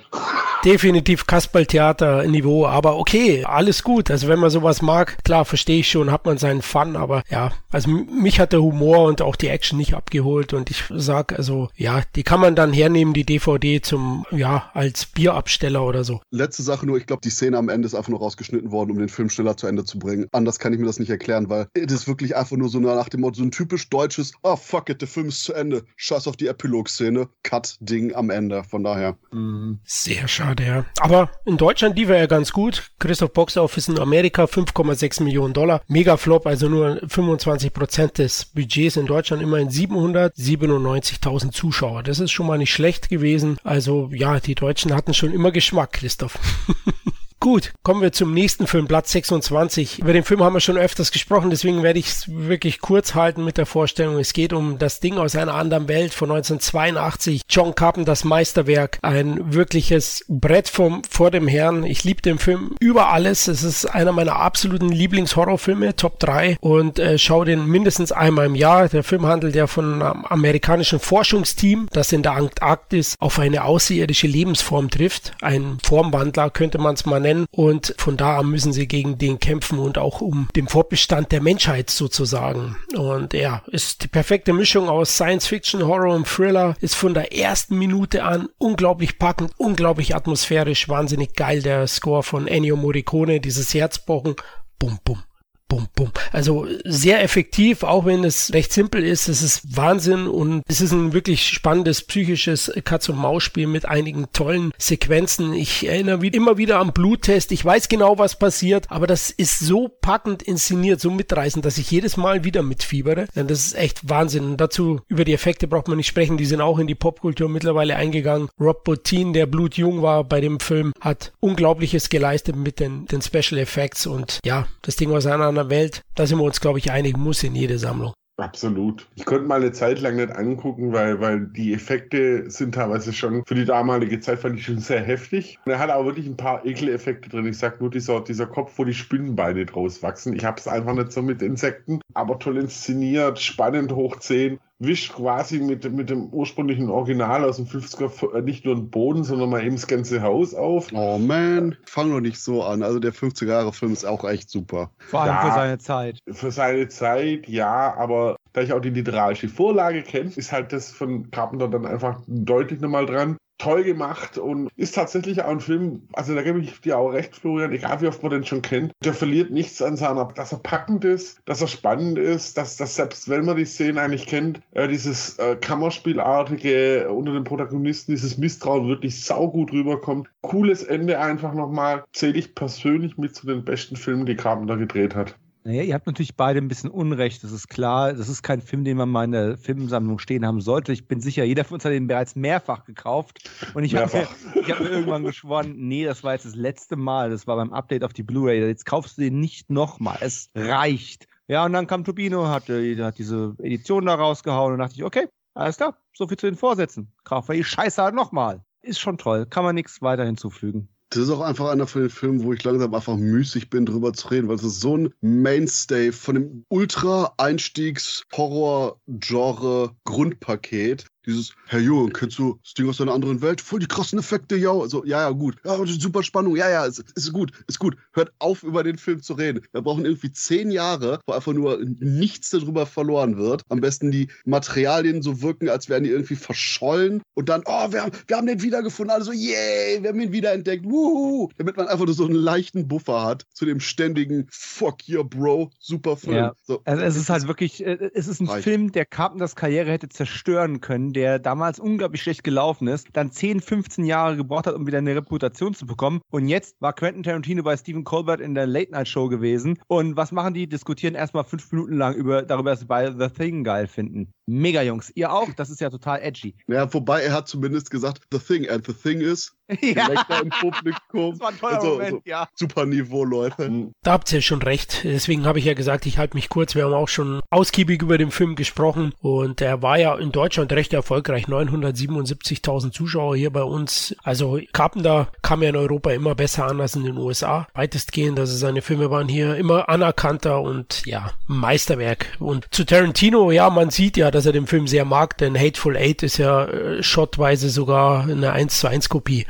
Definitiv Kasperltheater-Niveau, aber okay, alles gut. Also wenn man sowas mag, klar, verstehe ich schon, hat man seinen Fun, aber ja, also mich hat der Humor und auch die Action nicht abgeholt und ich sag, also ja, die kann man dann hernehmen, die DVD zum, ja, als Bierabsteller oder so. Letzte Sache nur, ich glaube, die Szene am Ende ist einfach nur rausgeschnitten worden, um den Film schneller zu Ende zu bringen. Anders kann ich mir das nicht erklären, weil es ist wirklich einfach nur so nach dem Motto, so ein typisch deutsches, ah fuck it, der Film ist zu Ende. Scheiß auf die Epilog-Szene. Cut-Ding am Ende. Von daher. Mhm. Sehr schade, ja. Aber in Deutschland lief er ja ganz gut. Christoph Box Office in Amerika 5,6 Millionen Dollar. Mega Flop, also nur 25 Prozent des Budgets in Deutschland, immerhin 797.000 Zuschauer. Das ist schon mal nicht schlecht gewesen. Also ja, die Deutschen hatten schon immer Geschmack, Christoph. Gut, kommen wir zum nächsten Film, Platz 26. Über den Film haben wir schon öfters gesprochen, deswegen werde ich es wirklich kurz halten mit der Vorstellung. Es geht um das Ding aus einer anderen Welt von 1982. John Carpenters Meisterwerk. Ein wirkliches Brett vom, vor dem Herrn. Ich liebe den Film über alles. Es ist einer meiner absoluten Lieblingshorrorfilme, Top 3. Und äh, schaue den mindestens einmal im Jahr. Der Film handelt ja von einem amerikanischen Forschungsteam, das in der Antarktis auf eine außerirdische Lebensform trifft. Ein Formwandler könnte man es mal nennen. Und von da an müssen sie gegen den kämpfen und auch um den Fortbestand der Menschheit sozusagen. Und ja, ist die perfekte Mischung aus Science Fiction, Horror und Thriller. Ist von der ersten Minute an unglaublich packend, unglaublich atmosphärisch, wahnsinnig geil. Der Score von Ennio Morricone, dieses Herzpochen. Bum, bum. Bum, bum. Also sehr effektiv, auch wenn es recht simpel ist. Es ist Wahnsinn und es ist ein wirklich spannendes psychisches Katz-und-Maus-Spiel mit einigen tollen Sequenzen. Ich erinnere wie- immer wieder am Bluttest. Ich weiß genau, was passiert, aber das ist so packend inszeniert, so mitreißend, dass ich jedes Mal wieder mitfiebere. Denn das ist echt Wahnsinn. Und dazu über die Effekte braucht man nicht sprechen. Die sind auch in die Popkultur mittlerweile eingegangen. Rob Bottin, der blutjung war bei dem Film, hat Unglaubliches geleistet mit den, den Special Effects und ja, das Ding aus einer anderen Welt, da sind wir uns, glaube ich, einig, muss in jede Sammlung. Absolut. Ich konnte mal eine Zeit lang nicht angucken, weil, weil die Effekte sind teilweise schon für die damalige Zeit fand ich schon sehr heftig. Und er hat auch wirklich ein paar Ekeleffekte drin. Ich sag nur dieser, dieser Kopf, wo die Spinnenbeine draus wachsen. Ich habe es einfach nicht so mit Insekten, aber toll inszeniert, spannend hoch 10. Wischt quasi mit, mit dem ursprünglichen Original aus dem 50er äh, nicht nur den Boden, sondern mal eben das ganze Haus auf. Oh man, fang doch nicht so an. Also der 50er-Jahre-Film ist auch echt super. Vor allem Ja. für seine Zeit. Für seine Zeit, ja, aber da ich auch die literarische Vorlage kenne, ist halt das von Carpenter dann einfach deutlich nochmal dran. Toll gemacht und ist tatsächlich auch ein Film, also da gebe ich dir auch recht, Florian, egal wie oft man den schon kennt, der verliert nichts an seiner, dass er packend ist, dass er spannend ist, dass, dass selbst wenn man die Szene eigentlich kennt, äh, dieses äh, Kammerspielartige unter den Protagonisten, dieses Misstrauen wirklich saugut rüberkommt. Cooles Ende einfach nochmal, zähle ich persönlich mit zu den besten Filmen, die Carpenter gedreht hat. Naja, ihr habt natürlich beide ein bisschen Unrecht, das ist klar. Das ist kein Film, den man mal in der Filmsammlung stehen haben sollte. Ich bin sicher, jeder von uns hat den bereits mehrfach gekauft. Und ich habe mir, Mehrfach. ich hab mir irgendwann geschworen, nee, das war jetzt das letzte Mal. Das war beim Update auf die Blu-ray. Jetzt kaufst du den nicht nochmal. Es reicht. Ja, und dann kam Turbino, hat, äh, hat diese Edition da rausgehauen und dachte ich, okay, alles klar, so viel zu den Vorsätzen. Wir die Scheiße halt nochmal. Ist schon toll, kann man nichts weiter hinzufügen. Das ist auch einfach einer von den Filmen, wo ich langsam einfach müßig bin, drüber zu reden, weil es ist so ein Mainstay von dem Ultra-Einstiegs-Horror-Genre-Grundpaket. Dieses, Herr Junge, kennst du das Ding aus einer anderen Welt? Voll die krassen Effekte, ja. Also, ja, ja, gut. Ja, super Spannung. Ja, ja, ist, ist gut, ist gut. Hört auf, über den Film zu reden. Wir brauchen irgendwie zehn Jahre, wo einfach nur nichts darüber verloren wird. Am besten die Materialien so wirken, als wären die irgendwie verschollen. Und dann, oh, wir haben, wir haben den wiedergefunden. Alle so, yay, wir haben ihn wiederentdeckt. Wuhu. Damit man einfach nur so einen leichten Buffer hat zu dem ständigen Fuck your Bro, super Film. Ja. So, Also es ist halt wirklich, äh, es ist ein Reicht. Film, der Carpenters Karriere hätte zerstören können, der damals unglaublich schlecht gelaufen ist, dann 10, 15 Jahre gebraucht hat, um wieder eine Reputation zu bekommen. Und jetzt war Quentin Tarantino bei Stephen Colbert in der Late Night Show gewesen. Und was machen die? Diskutieren erstmal fünf Minuten lang über, darüber, dass sie bei The Thing geil finden. Mega Jungs. Ihr auch? Das ist ja total edgy. Ja, wobei er hat zumindest gesagt, The Thing, and the Thing is, Gelächter im Publikum. Das war ein toller Also, Moment, so ja. Super Niveauläufe. Da habt ihr ja schon recht. Deswegen habe ich ja gesagt, ich halte mich kurz. Wir haben auch schon ausgiebig über den Film gesprochen und er war ja in Deutschland recht erfolgreich. 977.000 Zuschauer hier bei uns. Also Carpenter kam ja in Europa immer besser an als in den USA. Weitestgehend. Also seine Filme waren hier immer anerkannter und ja, ein Meisterwerk. Und zu Tarantino, ja, man sieht ja, dass er den Film sehr mag, denn Hateful Eight ist ja äh, shotweise sogar eine 1 zu 1 Kopie.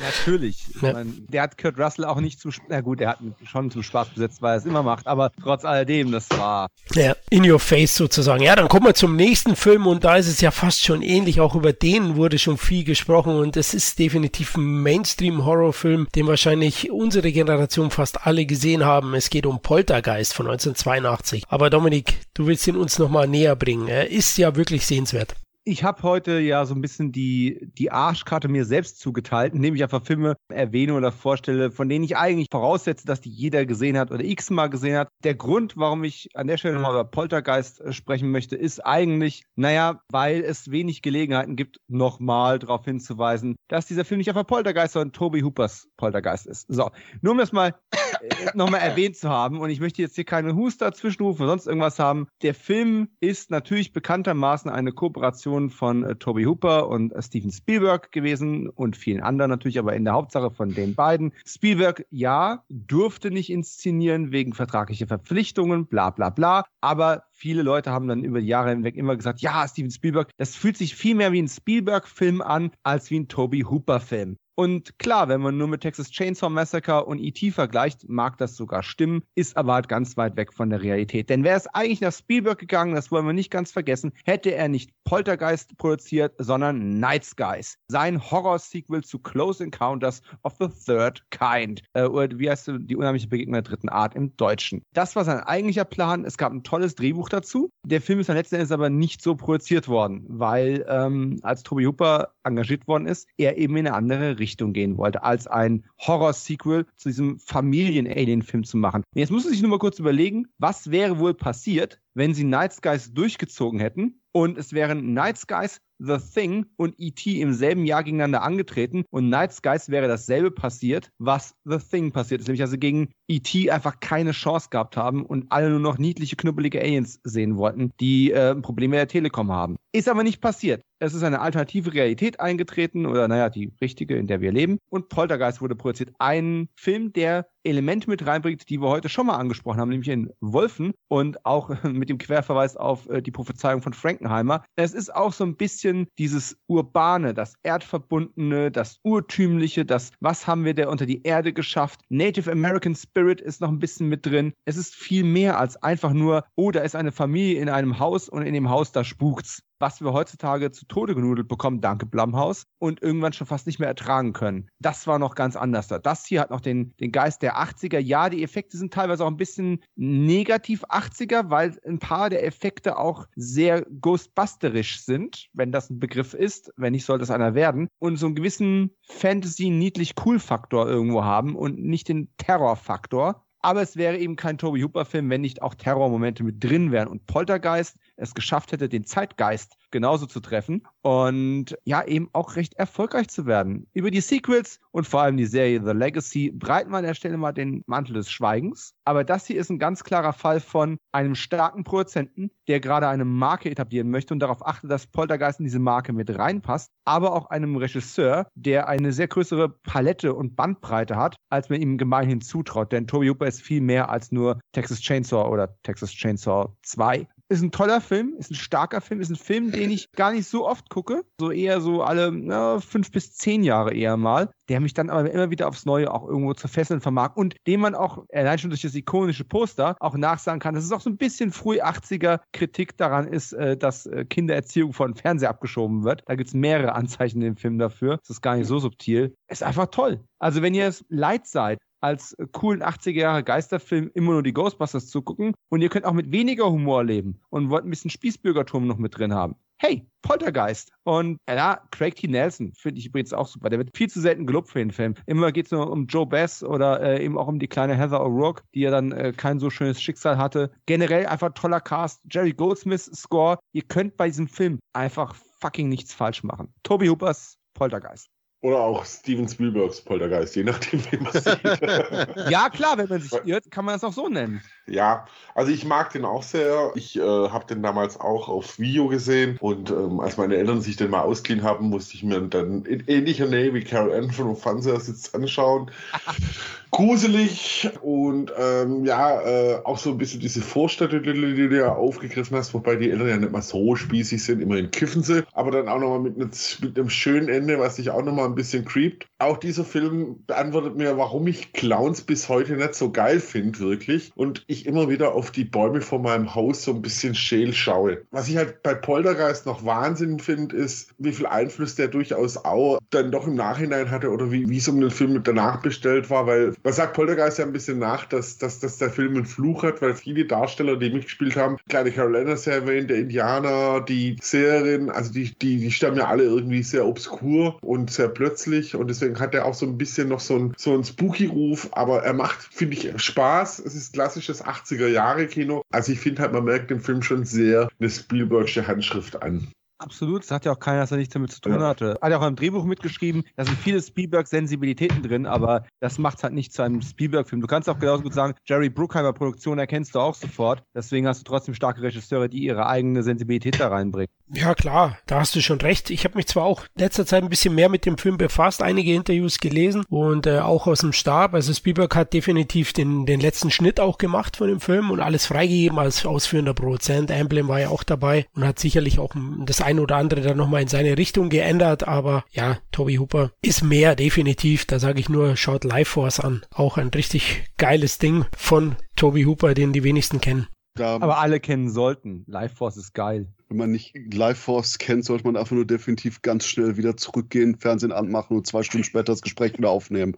Natürlich. Ja. Ich mein, der hat Kurt Russell auch nicht zu, na gut, er hat ihn schon zum Spaß besetzt, weil er es immer macht, aber trotz alledem, das war, Ja, in your face sozusagen. Ja, dann kommen wir zum nächsten Film und da ist es ja fast schon ähnlich. Auch über den wurde schon viel gesprochen und es ist definitiv ein Mainstream-Horrorfilm, den wahrscheinlich unsere Generation fast alle gesehen haben. Es geht um Poltergeist von 1982. Aber Dominik, du willst ihn uns nochmal näher bringen. Er ist ja wirklich sehenswert. Ich habe heute ja so ein bisschen die, die Arschkarte mir selbst zugeteilt, indem ich einfach Filme erwähne oder vorstelle, von denen ich eigentlich voraussetze, dass die jeder gesehen hat oder x-mal gesehen hat. Der Grund, warum ich an der Stelle nochmal über Poltergeist äh, sprechen möchte, ist eigentlich, naja, weil es wenig Gelegenheiten gibt, nochmal darauf hinzuweisen, dass dieser Film nicht einfach Poltergeist, sondern Toby Hoopers Poltergeist ist. So, nur um das mal äh, nochmal erwähnt zu haben, und ich möchte jetzt hier keine Huster zwischenrufen oder sonst irgendwas haben. Der Film ist natürlich bekanntermaßen eine Kooperation von äh, Toby Hooper und äh, Steven Spielberg gewesen und vielen anderen natürlich, aber in der Hauptsache von den beiden. Spielberg, ja, durfte nicht inszenieren wegen vertraglicher Verpflichtungen, bla bla bla, aber viele Leute haben dann über die Jahre hinweg immer gesagt, ja, Steven Spielberg, das fühlt sich viel mehr wie ein Spielberg-Film an, als wie ein Toby Hooper-Film. Und klar, wenn man nur mit Texas Chainsaw Massacre und E.T. vergleicht, mag das sogar stimmen, ist aber halt ganz weit weg von der Realität. Denn wäre es eigentlich nach Spielberg gegangen, das wollen wir nicht ganz vergessen, hätte er nicht Poltergeist produziert, sondern Night Skies. Sein Horror-Sequel zu Close Encounters of the Third Kind. Äh, oder wie heißt die unheimliche Begegnung der dritten Art im Deutschen. Das war sein eigentlicher Plan. Es gab ein tolles Drehbuch dazu. Der Film ist dann letzten Endes aber nicht so produziert worden, weil ähm, als Toby Hooper engagiert worden ist, er eben in eine andere Richtung gehen wollte, als ein Horror-Sequel zu diesem Familien-Alien-Film zu machen. Jetzt muss man sich nur mal kurz überlegen, was wäre wohl passiert, wenn sie Night Skies durchgezogen hätten und es wären Night Skies, The Thing und E.T. im selben Jahr gegeneinander angetreten und Night Skies wäre dasselbe passiert, was The Thing passiert ist, nämlich also gegen E.T. einfach keine Chance gehabt haben und alle nur noch niedliche, knubbelige Aliens sehen wollten, die äh, Probleme der Telekom haben. Ist aber nicht passiert. Es ist eine alternative Realität eingetreten oder naja, die richtige, in der wir leben. Und Poltergeist wurde produziert. Ein Film, der Elemente mit reinbringt, die wir heute schon mal angesprochen haben, nämlich in Wolfen und auch mit dem Querverweis auf äh, die Prophezeiung von Frankenheimer. Es ist auch so ein bisschen dieses Urbane, das Erdverbundene, das Urtümliche, das Was haben wir da unter die Erde geschafft? Native American Spirit ist noch ein bisschen mit drin. Es ist viel mehr als einfach nur, oh, da ist eine Familie in einem Haus und in dem Haus da spukt's was wir heutzutage zu Tode genudelt bekommen, danke Blumhaus, und irgendwann schon fast nicht mehr ertragen können. Das war noch ganz anders da. Das hier hat noch den, den Geist der 80er. Ja, die Effekte sind teilweise auch ein bisschen negativ 80er, weil ein paar der Effekte auch sehr ghostbusterisch sind, wenn das ein Begriff ist. Wenn nicht, soll das einer werden. Und so einen gewissen Fantasy-niedlich-cool-Faktor irgendwo haben und nicht den Terror-Faktor. Aber es wäre eben kein Toby Hooper-Film, wenn nicht auch Terrormomente mit drin wären. Und Poltergeist es geschafft hätte, den Zeitgeist genauso zu treffen und ja, eben auch recht erfolgreich zu werden. Über die Sequels und vor allem die Serie The Legacy breiten wir an der Stelle mal den Mantel des Schweigens. Aber das hier ist ein ganz klarer Fall von einem starken Produzenten, der gerade eine Marke etablieren möchte und darauf achtet, dass Poltergeist in diese Marke mit reinpasst, aber auch einem Regisseur, der eine sehr größere Palette und Bandbreite hat, als man ihm gemeinhin zutraut. Denn Toby Hooper ist viel mehr als nur Texas Chainsaw oder Texas Chainsaw 2 ist ein toller Film, ist ein starker Film, ist ein Film, den ich gar nicht so oft gucke. So eher so alle na, fünf bis zehn Jahre eher mal. Der mich dann aber immer wieder aufs Neue auch irgendwo zu fesseln vermag und dem man auch, allein schon durch das ikonische Poster, auch nachsagen kann, dass es auch so ein bisschen früh 80er Kritik daran ist, äh, dass äh, Kindererziehung von Fernseher abgeschoben wird. Da gibt es mehrere Anzeichen in dem Film dafür. Das ist gar nicht so subtil. Ist einfach toll. Also wenn ihr es leid seid, als coolen 80er Jahre Geisterfilm immer nur die Ghostbusters zugucken und ihr könnt auch mit weniger Humor leben und wollt ein bisschen Spießbürgertum noch mit drin haben. Hey, Poltergeist. Und ja, Craig T. Nelson finde ich übrigens auch super. Der wird viel zu selten gelobt für den Film. Immer geht es nur um Joe Bass oder äh, eben auch um die kleine Heather O'Rourke, die ja dann äh, kein so schönes Schicksal hatte. Generell einfach toller Cast. Jerry Goldsmiths Score. Ihr könnt bei diesem Film einfach fucking nichts falsch machen. Toby Hoopers Poltergeist. Oder auch Steven Spielbergs Poltergeist, je nachdem, wie man sieht. ja, klar, wenn man sich irrt, kann man es auch so nennen. Ja, also ich mag den auch sehr. Ich äh, habe den damals auch auf Video gesehen und ähm, als meine Eltern sich den mal ausgeliehen haben, musste ich mir dann in ähnlicher Nähe wie Carol Ann von Fernseher sitzt anschauen. gruselig und ähm, ja, äh, auch so ein bisschen diese Vorstädte, die, die du ja aufgegriffen hast, wobei die Eltern ja nicht mal so spießig sind, immerhin kiffen sie, aber dann auch nochmal mit, mit einem schönen Ende, was sich auch nochmal ein bisschen creept. Auch dieser Film beantwortet mir, warum ich Clowns bis heute nicht so geil finde, wirklich. Und ich immer wieder auf die Bäume vor meinem Haus so ein bisschen scheel schaue. Was ich halt bei Poltergeist noch Wahnsinn finde, ist, wie viel Einfluss der durchaus auch dann doch im Nachhinein hatte oder wie, wie so ein Film danach bestellt war, weil man sagt Poltergeist ja ein bisschen nach, dass, dass, dass der Film einen Fluch hat, weil viele Darsteller, die mitgespielt haben, kleine Carolina ja erwähnt, der Indianer, die Seherin, also die, die, die stammen ja alle irgendwie sehr obskur und sehr plötzlich und deswegen hat er auch so ein bisschen noch so ein, so ein Spooky-Ruf, aber er macht, finde ich, Spaß. Es ist klassisches 80er-Jahre-Kino. Also ich finde halt, man merkt dem Film schon sehr eine Spielbergsche Handschrift an. Absolut, das hat ja auch keiner, dass er nichts damit zu tun ja. hatte. Hat ja auch im Drehbuch mitgeschrieben, da sind viele Spielberg-Sensibilitäten drin, aber das macht es halt nicht zu einem Spielberg-Film. Du kannst auch genauso gut sagen, Jerry Bruckheimer Produktion erkennst du auch sofort. Deswegen hast du trotzdem starke Regisseure, die ihre eigene Sensibilität da reinbringen. Ja, klar, da hast du schon recht. Ich habe mich zwar auch in letzter Zeit ein bisschen mehr mit dem Film befasst, einige Interviews gelesen und äh, auch aus dem Stab. Also Spielberg hat definitiv den, den letzten Schnitt auch gemacht von dem Film und alles freigegeben als ausführender Produzent. Emblem war ja auch dabei und hat sicherlich auch das ein oder andere dann nochmal in seine Richtung geändert, aber ja, Toby Hooper ist mehr definitiv, da sage ich nur, schaut Life Force an. Auch ein richtig geiles Ding von Toby Hooper, den die wenigsten kennen. Aber alle kennen sollten. Life Force ist geil wenn man nicht Live Force kennt, sollte man einfach nur definitiv ganz schnell wieder zurückgehen, Fernsehen anmachen und zwei Stunden später das Gespräch wieder aufnehmen.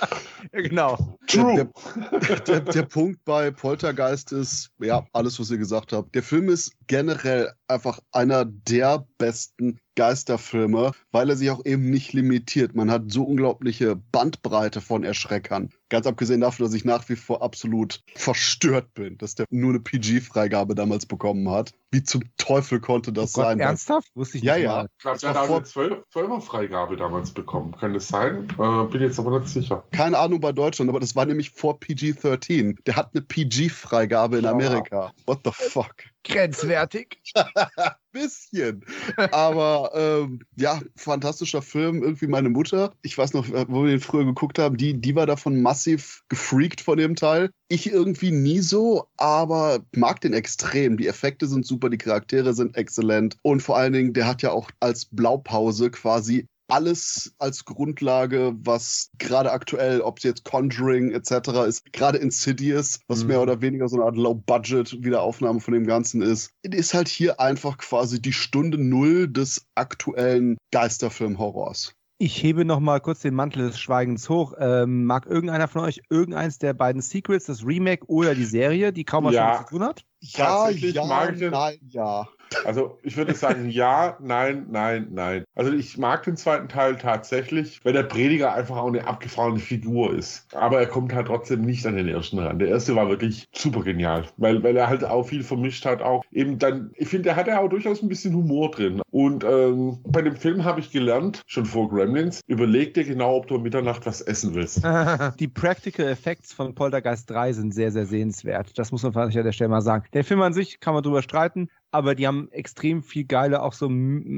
ja, genau. Der, der, der, der, Punkt bei Poltergeist ist, ja, alles, was ihr gesagt habt. Der Film ist generell einfach einer der besten Geisterfilme, weil er sich auch eben nicht limitiert. Man hat so unglaubliche Bandbreite von Erschreckern. Ganz abgesehen davon, dass ich nach wie vor absolut verstört bin, dass der nur eine PG-Freigabe damals bekommen hat. Wie zum Teufel konnte das oh Gott, sein? Ernsthaft? Wusste ich nicht. Ja, ja. Ich glaube, der hat eine 12er Freigabe damals bekommen. Kann das sein? Äh, bin jetzt aber nicht sicher. Keine Ahnung bei Deutschland, aber das war nämlich vor PG-13. Der hat eine PG-Freigabe in Amerika. What the fuck? Grenzwertig. bisschen. Aber ähm, ja, fantastischer Film. Irgendwie meine Mutter, ich weiß noch, wo wir den früher geguckt haben, die, die war davon massiv gefreakt von dem Teil. Ich irgendwie nie so, aber mag den extrem. Die Effekte sind super, die Charaktere sind exzellent. Und vor allen Dingen, der hat ja auch als Blaupause quasi alles als Grundlage, was gerade aktuell, ob es jetzt Conjuring etc. ist, gerade Insidious, was mhm. mehr oder weniger so eine Art Low-Budget-Wiederaufnahme von dem Ganzen ist, ist halt hier einfach quasi die Stunde Null des aktuellen Geisterfilm-Horrors. Ich hebe noch mal kurz den Mantel des Schweigens hoch. Ähm, mag irgendeiner von euch irgendeins der beiden Secrets, das Remake oder die Serie, die kaum was ja. zu tun hat? Ja, ja, mag ich nein, ja. Also ich würde sagen, ja, nein, nein, nein. Also ich mag den zweiten Teil tatsächlich, weil der Prediger einfach auch eine abgefahrene Figur ist. Aber er kommt halt trotzdem nicht an den ersten ran. Der erste war wirklich super genial, weil, weil er halt auch viel vermischt hat. Auch eben dann, ich finde, der hat ja auch durchaus ein bisschen Humor drin. Und ähm, bei dem Film habe ich gelernt, schon vor Gremlins, überleg dir genau, ob du um Mitternacht was essen willst. Die Practical Effects von Poltergeist 3 sind sehr, sehr sehenswert. Das muss man an der Stelle mal sagen. Der Film an sich kann man drüber streiten, aber die haben extrem viel geile, auch so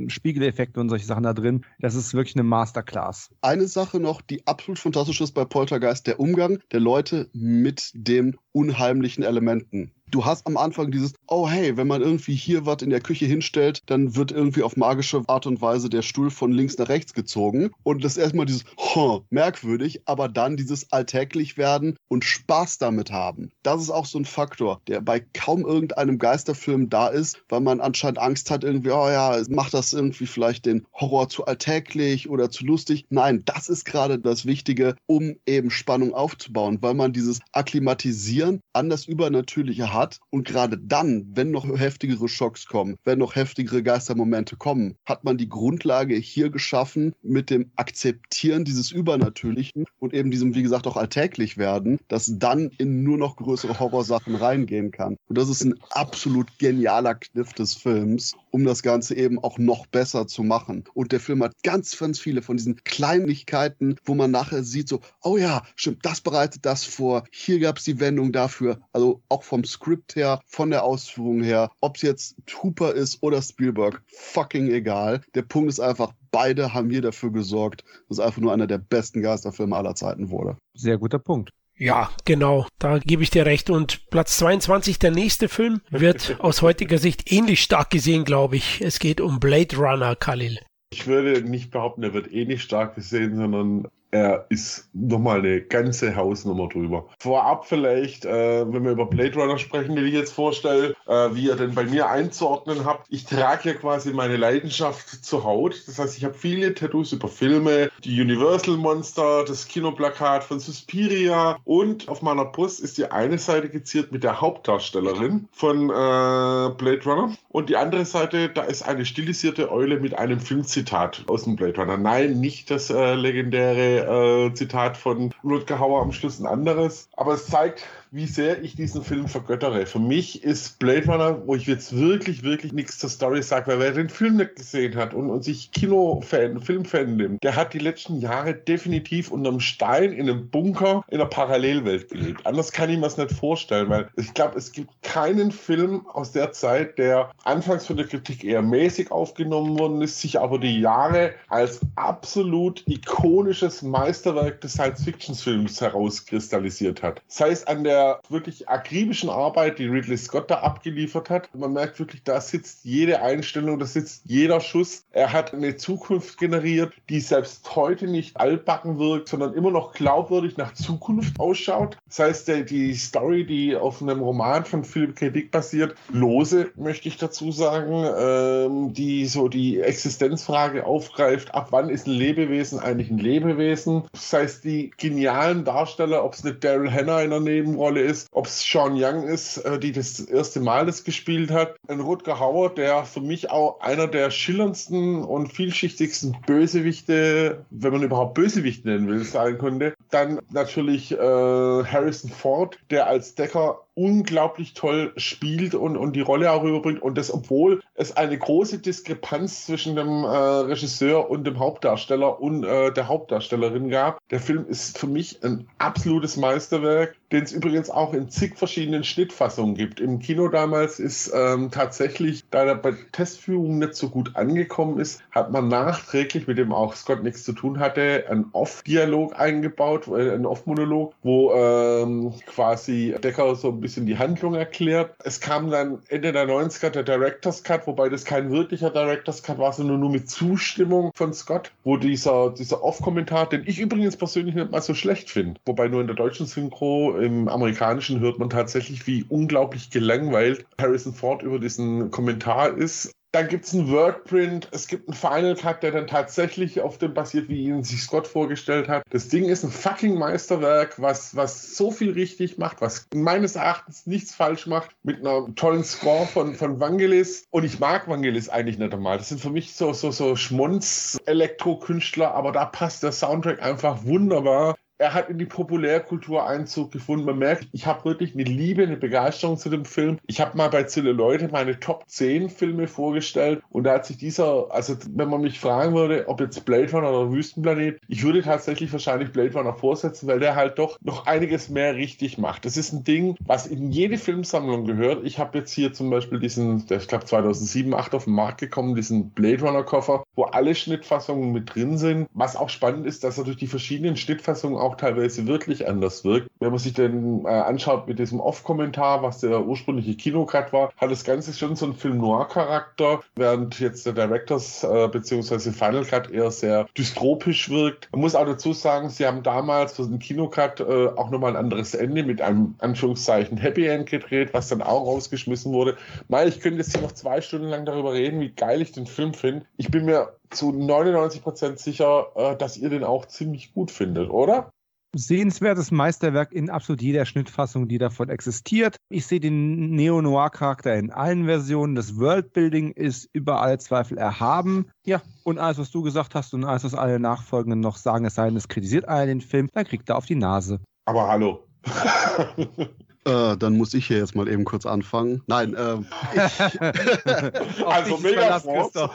Spiegeleffekte und solche Sachen da drin. Das ist wirklich eine Masterclass. Eine Sache noch, die absolut fantastisch ist bei Poltergeist, der Umgang der Leute mit den unheimlichen Elementen. Du hast am Anfang dieses, oh hey, wenn man irgendwie hier was in der Küche hinstellt, dann wird irgendwie auf magische Art und Weise der Stuhl von links nach rechts gezogen. Und das ist erstmal dieses, huh, merkwürdig, aber dann dieses alltäglich werden und Spaß damit haben. Das ist auch so ein Faktor, der bei kaum irgendeinem Geisterfilm da ist, weil man anscheinend Angst hat, irgendwie, oh ja, macht das irgendwie vielleicht den Horror zu alltäglich oder zu lustig. Nein, das ist gerade das Wichtige, um eben Spannung aufzubauen, weil man dieses Akklimatisieren an das Übernatürliche hat. Und gerade dann, wenn noch heftigere Schocks kommen, wenn noch heftigere Geistermomente kommen, hat man die Grundlage hier geschaffen mit dem Akzeptieren dieses Übernatürlichen und eben diesem, wie gesagt, auch alltäglich werden, das dann in nur noch größere Horrorsachen reingehen kann. Und das ist ein absolut genialer Kniff des Films, um das Ganze eben auch noch besser zu machen. Und der Film hat ganz, ganz viele von diesen Kleinigkeiten, wo man nachher sieht, so, oh ja, stimmt, das bereitet das vor. Hier gab es die Wendung dafür. Also auch vom Skript her, von der Ausführung her, ob es jetzt Hooper ist oder Spielberg, fucking egal. Der Punkt ist einfach, beide haben hier dafür gesorgt, dass es einfach nur einer der besten Geisterfilme aller Zeiten wurde. Sehr guter Punkt. Ja, genau, da gebe ich dir recht. Und Platz 22, der nächste Film, wird aus heutiger Sicht ähnlich stark gesehen, glaube ich. Es geht um Blade Runner, Khalil. Ich würde nicht behaupten, er wird ähnlich stark gesehen, sondern er ist nochmal eine ganze Hausnummer drüber. Vorab vielleicht, äh, wenn wir über Blade Runner sprechen, die ich jetzt vorstelle, äh, wie ihr denn bei mir einzuordnen habt. Ich trage ja quasi meine Leidenschaft zur Haut. Das heißt, ich habe viele Tattoos über Filme, die Universal Monster, das Kinoplakat von Suspiria und auf meiner Brust ist die eine Seite geziert mit der Hauptdarstellerin von äh, Blade Runner und die andere Seite, da ist eine stilisierte Eule mit einem Filmzitat aus dem Blade Runner. Nein, nicht das äh, legendäre äh, Zitat von Rutger Hauer am Schluss ein anderes. Aber es zeigt, wie sehr ich diesen Film vergöttere. Für mich ist Blade Runner, wo ich jetzt wirklich, wirklich nichts zur Story sage, weil wer den Film nicht gesehen hat und, und sich Kinofan, Filmfan nimmt, der hat die letzten Jahre definitiv unterm Stein in einem Bunker in einer Parallelwelt gelebt. Anders kann ich mir das nicht vorstellen, weil ich glaube, es gibt keinen Film aus der Zeit, der anfangs von der Kritik eher mäßig aufgenommen worden ist, sich aber die Jahre als absolut ikonisches Meisterwerk des Science-Fiction-Films herauskristallisiert hat. Sei es an der wirklich akribischen Arbeit, die Ridley Scott da abgeliefert hat. Man merkt wirklich, da sitzt jede Einstellung, da sitzt jeder Schuss. Er hat eine Zukunft generiert, die selbst heute nicht altbacken wirkt, sondern immer noch glaubwürdig nach Zukunft ausschaut. Das heißt, der, die Story, die auf einem Roman von Philip K. Dick basiert, lose, möchte ich dazu sagen, ähm, die so die Existenzfrage aufgreift, ab wann ist ein Lebewesen eigentlich ein Lebewesen? Das heißt, die genialen Darsteller, ob es eine Daryl Hannah in der Nebenrolle Rolle ist, ob es Sean Young ist, äh, die das erste Mal das gespielt hat. Ein Rutger Hauer, der für mich auch einer der schillerndsten und vielschichtigsten Bösewichte, wenn man überhaupt Bösewicht nennen will, sein könnte. Dann natürlich äh, Harrison Ford, der als Decker unglaublich toll spielt und, und die Rolle auch rüberbringt. Und das, obwohl es eine große Diskrepanz zwischen dem äh, Regisseur und dem Hauptdarsteller und äh, der Hauptdarstellerin gab. Der Film ist für mich ein absolutes Meisterwerk, den es übrigens auch in zig verschiedenen Schnittfassungen gibt. Im Kino damals ist ähm, tatsächlich, da er bei Testführungen nicht so gut angekommen ist, hat man nachträglich, mit dem auch Scott nichts zu tun hatte, einen Off-Dialog eingebaut, äh, einen Off-Monolog, wo ähm, quasi Decker so ein bisschen die Handlung erklärt. Es kam dann Ende der 90er der Director's Cut, wobei das kein wirklicher Director's Cut war, sondern nur mit Zustimmung von Scott, wo dieser, dieser Off-Kommentar, den ich übrigens persönlich nicht mal so schlecht finde, wobei nur in der deutschen Synchro, im amerikanischen hört man tatsächlich, wie unglaublich gelangweilt Harrison Ford über diesen Kommentar ist. Dann gibt es einen Wordprint, es gibt einen Final Cut, der dann tatsächlich auf dem basiert, wie ihn sich Scott vorgestellt hat. Das Ding ist ein fucking Meisterwerk, was, was so viel richtig macht, was meines Erachtens nichts falsch macht, mit einer tollen Score von, von Vangelis. Und ich mag Vangelis eigentlich nicht einmal. Das sind für mich so, so, so Schmonz-Elektro-Künstler, aber da passt der Soundtrack einfach wunderbar er hat in die Populärkultur Einzug gefunden. Man merkt, ich habe wirklich eine Liebe, eine Begeisterung zu dem Film. Ich habe mal bei Zille Leute meine Top 10 Filme vorgestellt und da hat sich dieser, also wenn man mich fragen würde, ob jetzt Blade Runner oder Wüstenplanet, ich würde tatsächlich wahrscheinlich Blade Runner vorsetzen, weil der halt doch noch einiges mehr richtig macht. Das ist ein Ding, was in jede Filmsammlung gehört. Ich habe jetzt hier zum Beispiel diesen, der ich glaube 2007, 2008 auf den Markt gekommen, diesen Blade Runner Koffer, wo alle Schnittfassungen mit drin sind. Was auch spannend ist, dass er durch die verschiedenen Schnittfassungen auch teilweise wirklich anders wirkt. Wenn man sich dann äh, anschaut mit diesem Off-Kommentar, was der ursprüngliche Kinocut war, hat das Ganze schon so einen Film-Noir-Charakter, während jetzt der Directors äh, bzw. Final Cut eher sehr dystropisch wirkt. Man muss auch dazu sagen, sie haben damals für den Kinocut äh, auch nochmal ein anderes Ende mit einem Anführungszeichen Happy End gedreht, was dann auch rausgeschmissen wurde. Mal, ich könnte jetzt hier noch zwei Stunden lang darüber reden, wie geil ich den Film finde. Ich bin mir zu 99% sicher, äh, dass ihr den auch ziemlich gut findet, oder? Sehenswertes Meisterwerk in absolut jeder Schnittfassung, die davon existiert. Ich sehe den Neo-Noir-Charakter in allen Versionen. Das Worldbuilding ist über alle Zweifel erhaben. Ja, und alles, was du gesagt hast und alles, was alle Nachfolgenden noch sagen, es sei denn, es kritisiert einer den Film, dann kriegt er auf die Nase. Aber hallo. Äh, dann muss ich hier jetzt mal eben kurz anfangen. Nein, ähm, also Megaforce.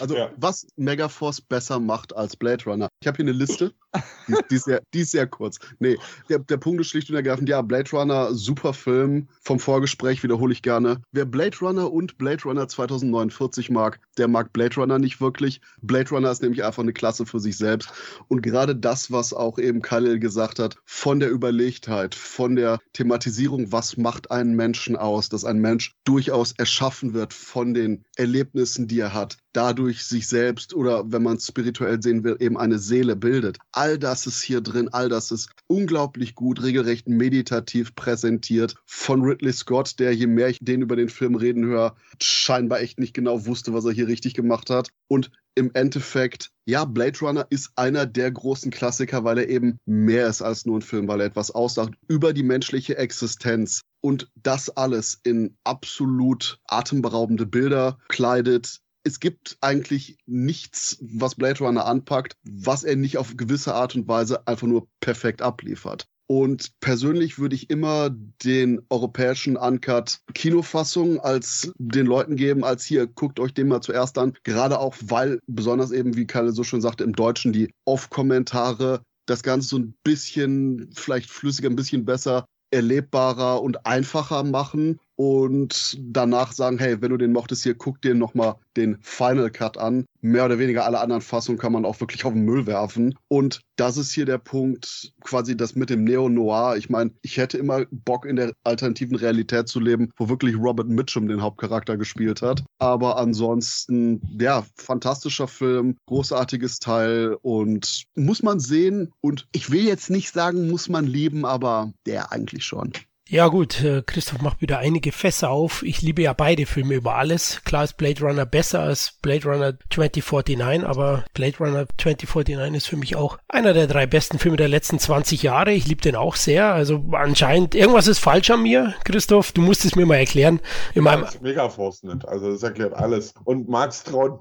Also, Ja. was Megaforce besser macht als Blade Runner? Ich habe hier eine Liste. Die, die, ist sehr, die ist sehr kurz. Nee, der, der Punkt ist schlicht und ergreifend, ja, Blade Runner, super Film. Vom Vorgespräch wiederhole ich gerne. Wer Blade Runner und Blade Runner 2049 mag, der mag Blade Runner nicht wirklich. Blade Runner ist nämlich einfach eine Klasse für sich selbst. Und gerade das, was auch eben Khalil gesagt hat, von der Überlegtheit, von der Thematisierung, was macht einen Menschen aus, dass ein Mensch durchaus erschaffen wird von den Erlebnissen, die er hat, dadurch sich selbst oder wenn man es spirituell sehen will, eben eine Seele bildet. All das ist hier drin, all das ist unglaublich gut, regelrecht meditativ präsentiert von Ridley Scott, der je mehr ich den über den Film reden höre, scheinbar echt nicht genau wusste, was er hier richtig gemacht hat. Und im Endeffekt, ja, Blade Runner ist einer der großen Klassiker, weil er eben mehr ist als nur ein Film, weil er etwas aussagt über die menschliche Existenz. Und das alles in absolut atemberaubende Bilder kleidet, es gibt eigentlich nichts, was Blade Runner anpackt, was er nicht auf gewisse Art und Weise einfach nur perfekt abliefert. Und persönlich würde ich immer den europäischen Uncut Kinofassung als den Leuten geben, als hier, guckt euch den mal zuerst an. Gerade auch, weil besonders eben, wie Kalle so schön sagte, im Deutschen die Off-Kommentare das Ganze so ein bisschen vielleicht flüssiger, ein bisschen besser erlebbarer und einfacher machen und danach sagen, hey, wenn du den mochtest, hier guck dir nochmal den Final Cut an. Mehr oder weniger alle anderen Fassungen kann man auch wirklich auf den Müll werfen. Und das ist hier der Punkt, quasi das mit dem Neo-Noir. Ich meine, ich hätte immer Bock in der alternativen Realität zu leben, wo wirklich Robert Mitchum den Hauptcharakter gespielt hat. Aber ansonsten, ja, fantastischer Film, großartiges Teil und muss man sehen. Und ich will jetzt nicht sagen, muss man lieben, aber der eigentlich schon. Ja gut, äh, Christoph macht wieder einige Fässer auf. Ich liebe ja beide Filme über alles. Klar ist Blade Runner besser als Blade Runner 2049, aber Blade Runner 2049 ist für mich auch einer der drei besten Filme der letzten 20 Jahre. Ich liebe den auch sehr. Also anscheinend, irgendwas ist falsch an mir, Christoph. Du musst es mir mal erklären. In meinem, Das Megaforce nicht. Also das erklärt alles. Und Max Traun.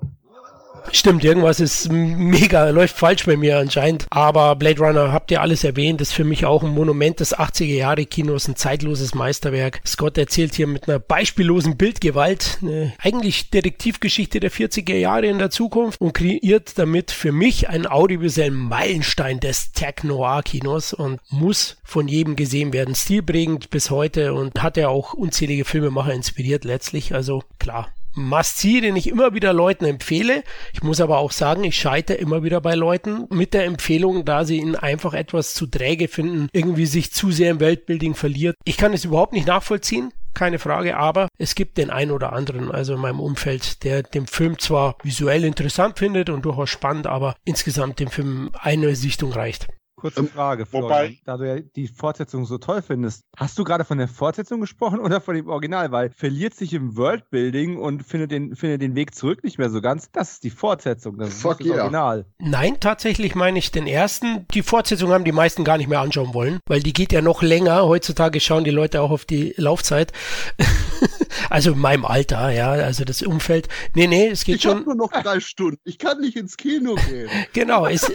Stimmt, irgendwas ist mega, läuft falsch bei mir anscheinend. Aber Blade Runner habt ihr alles erwähnt, ist für mich auch ein Monument des 80er Jahre Kinos, ein zeitloses Meisterwerk. Scott erzählt hier mit einer beispiellosen Bildgewalt eine eigentlich Detektivgeschichte der 40er Jahre in der Zukunft und kreiert damit für mich einen audiovisuellen Meilenstein des Tech-Noir-Kinos und muss von jedem gesehen werden. Stilprägend bis heute und hat ja auch unzählige Filmemacher inspiriert letztlich. Also klar, Must-See, den ich immer wieder Leuten empfehle. Ich muss aber auch sagen, ich scheitere immer wieder bei Leuten mit der Empfehlung, da sie ihn einfach etwas zu träge finden, irgendwie sich zu sehr im Weltbuilding verliert. Ich kann es überhaupt nicht nachvollziehen. Keine Frage, aber es gibt den einen oder anderen, also in meinem Umfeld, der den Film zwar visuell interessant findet und durchaus spannend, aber insgesamt dem Film eine Sichtung reicht. Kurze Ähm, Frage, wobei- Florian, da du ja die Fortsetzung so toll findest. Hast du gerade von der Fortsetzung gesprochen oder von dem Original? Weil verliert sich im Worldbuilding und findet den, findet den Weg zurück nicht mehr so ganz. Das ist die Fortsetzung, das ist Fuck das yeah. Original. Nein, tatsächlich meine ich den ersten. Die Fortsetzung haben die meisten gar nicht mehr anschauen wollen, weil die geht ja noch länger. Heutzutage schauen die Leute auch auf die Laufzeit. also in meinem Alter, ja, also das Umfeld. Nee, nee, es geht Ich habe schon. nur noch drei Stunden. Ich kann nicht ins Kino gehen. Genau, ist,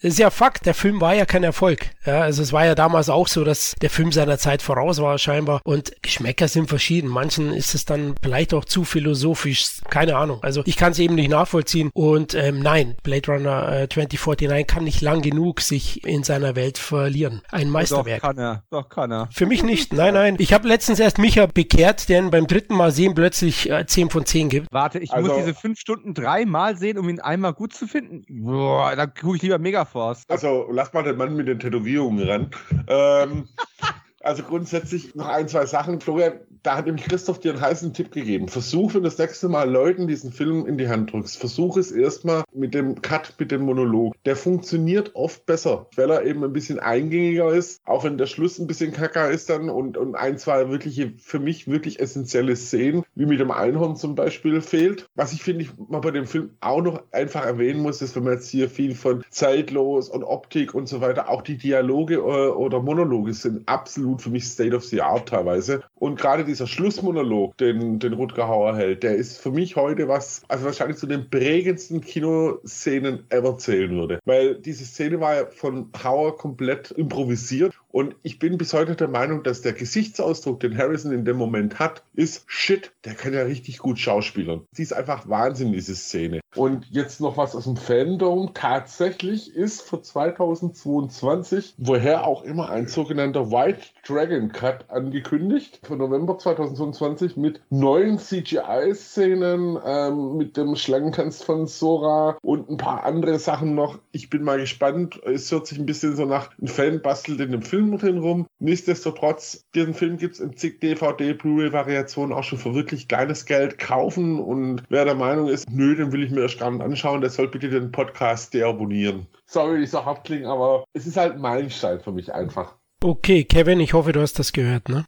ist ja Fakt. Der Film war ja kein Erfolg. Ja, also es war ja damals auch so, dass der Film seiner Zeit voraus war scheinbar. Und Geschmäcker sind verschieden. Manchen ist es dann vielleicht auch zu philosophisch. Keine Ahnung. Also ich kann es eben nicht nachvollziehen. Und ähm, nein, Blade Runner äh, 2049 kann nicht lang genug sich in seiner Welt verlieren. Ein Meisterwerk. Doch kann er, doch kann er. Für mich nicht. Nein, nein. Ich habe letztens erst Micha bekehrt, der ihn beim dritten Mal sehen plötzlich äh, 10 von 10 gibt. Warte, ich Also- muss diese fünf Stunden dreimal sehen, um ihn einmal gut zu finden. Boah, dann gucke ich lieber Megaforce. Also lass mal den Mann mit den Tätowierungen ran. ähm, also grundsätzlich noch ein, zwei Sachen. Florian, da hat nämlich Christoph dir einen heißen Tipp gegeben. Versuch, wenn das nächste Mal Leuten diesen Film in die Hand drückst, versuch es erstmal mit dem Cut, mit dem Monolog. Der funktioniert oft besser, weil er eben ein bisschen eingängiger ist, auch wenn der Schluss ein bisschen kacker ist dann und, und ein, zwei wirkliche, für mich wirklich essentielle Szenen, wie mit dem Einhorn zum Beispiel, fehlt. Was ich finde, ich mal bei dem Film auch noch einfach erwähnen muss, ist, wenn man jetzt hier viel von zeitlos und Optik und so weiter, auch die Dialoge äh, oder Monologe sind absolut für mich State of the Art teilweise. Und gerade dieser Schlussmonolog, den, den Rutger Hauer hält, der ist für mich heute was, also wahrscheinlich zu den prägendsten Kinoszenen ever zählen würde. Weil diese Szene war ja von Hauer komplett improvisiert und ich bin bis heute der Meinung, dass der Gesichtsausdruck, den Harrison in dem Moment hat, ist shit, der kann ja richtig gut schauspielern. Die ist einfach Wahnsinn, diese Szene. Und jetzt noch was aus dem Fandom. Tatsächlich ist für 2022, woher auch immer, ein sogenannter White Dragon Cut angekündigt. Für November 2022 mit neuen CGI-Szenen, ähm, mit dem Schlangentanz von Sora und ein paar andere Sachen noch. Ich bin mal gespannt. Es hört sich ein bisschen so nach einem Fan bastelt in dem Film drin rum. Nichtsdestotrotz, diesen Film gibt es in zig DVD, Blu-ray-Variationen auch schon für wirklich kleines Geld kaufen. Und wer der Meinung ist, nö, den will ich mir erst gar nicht anschauen, der soll bitte den Podcast deabonnieren. Sorry, ich so hart klingen, aber es ist halt ein Meilenstein für mich einfach. Okay, Kevin, ich hoffe, du hast das gehört, ne?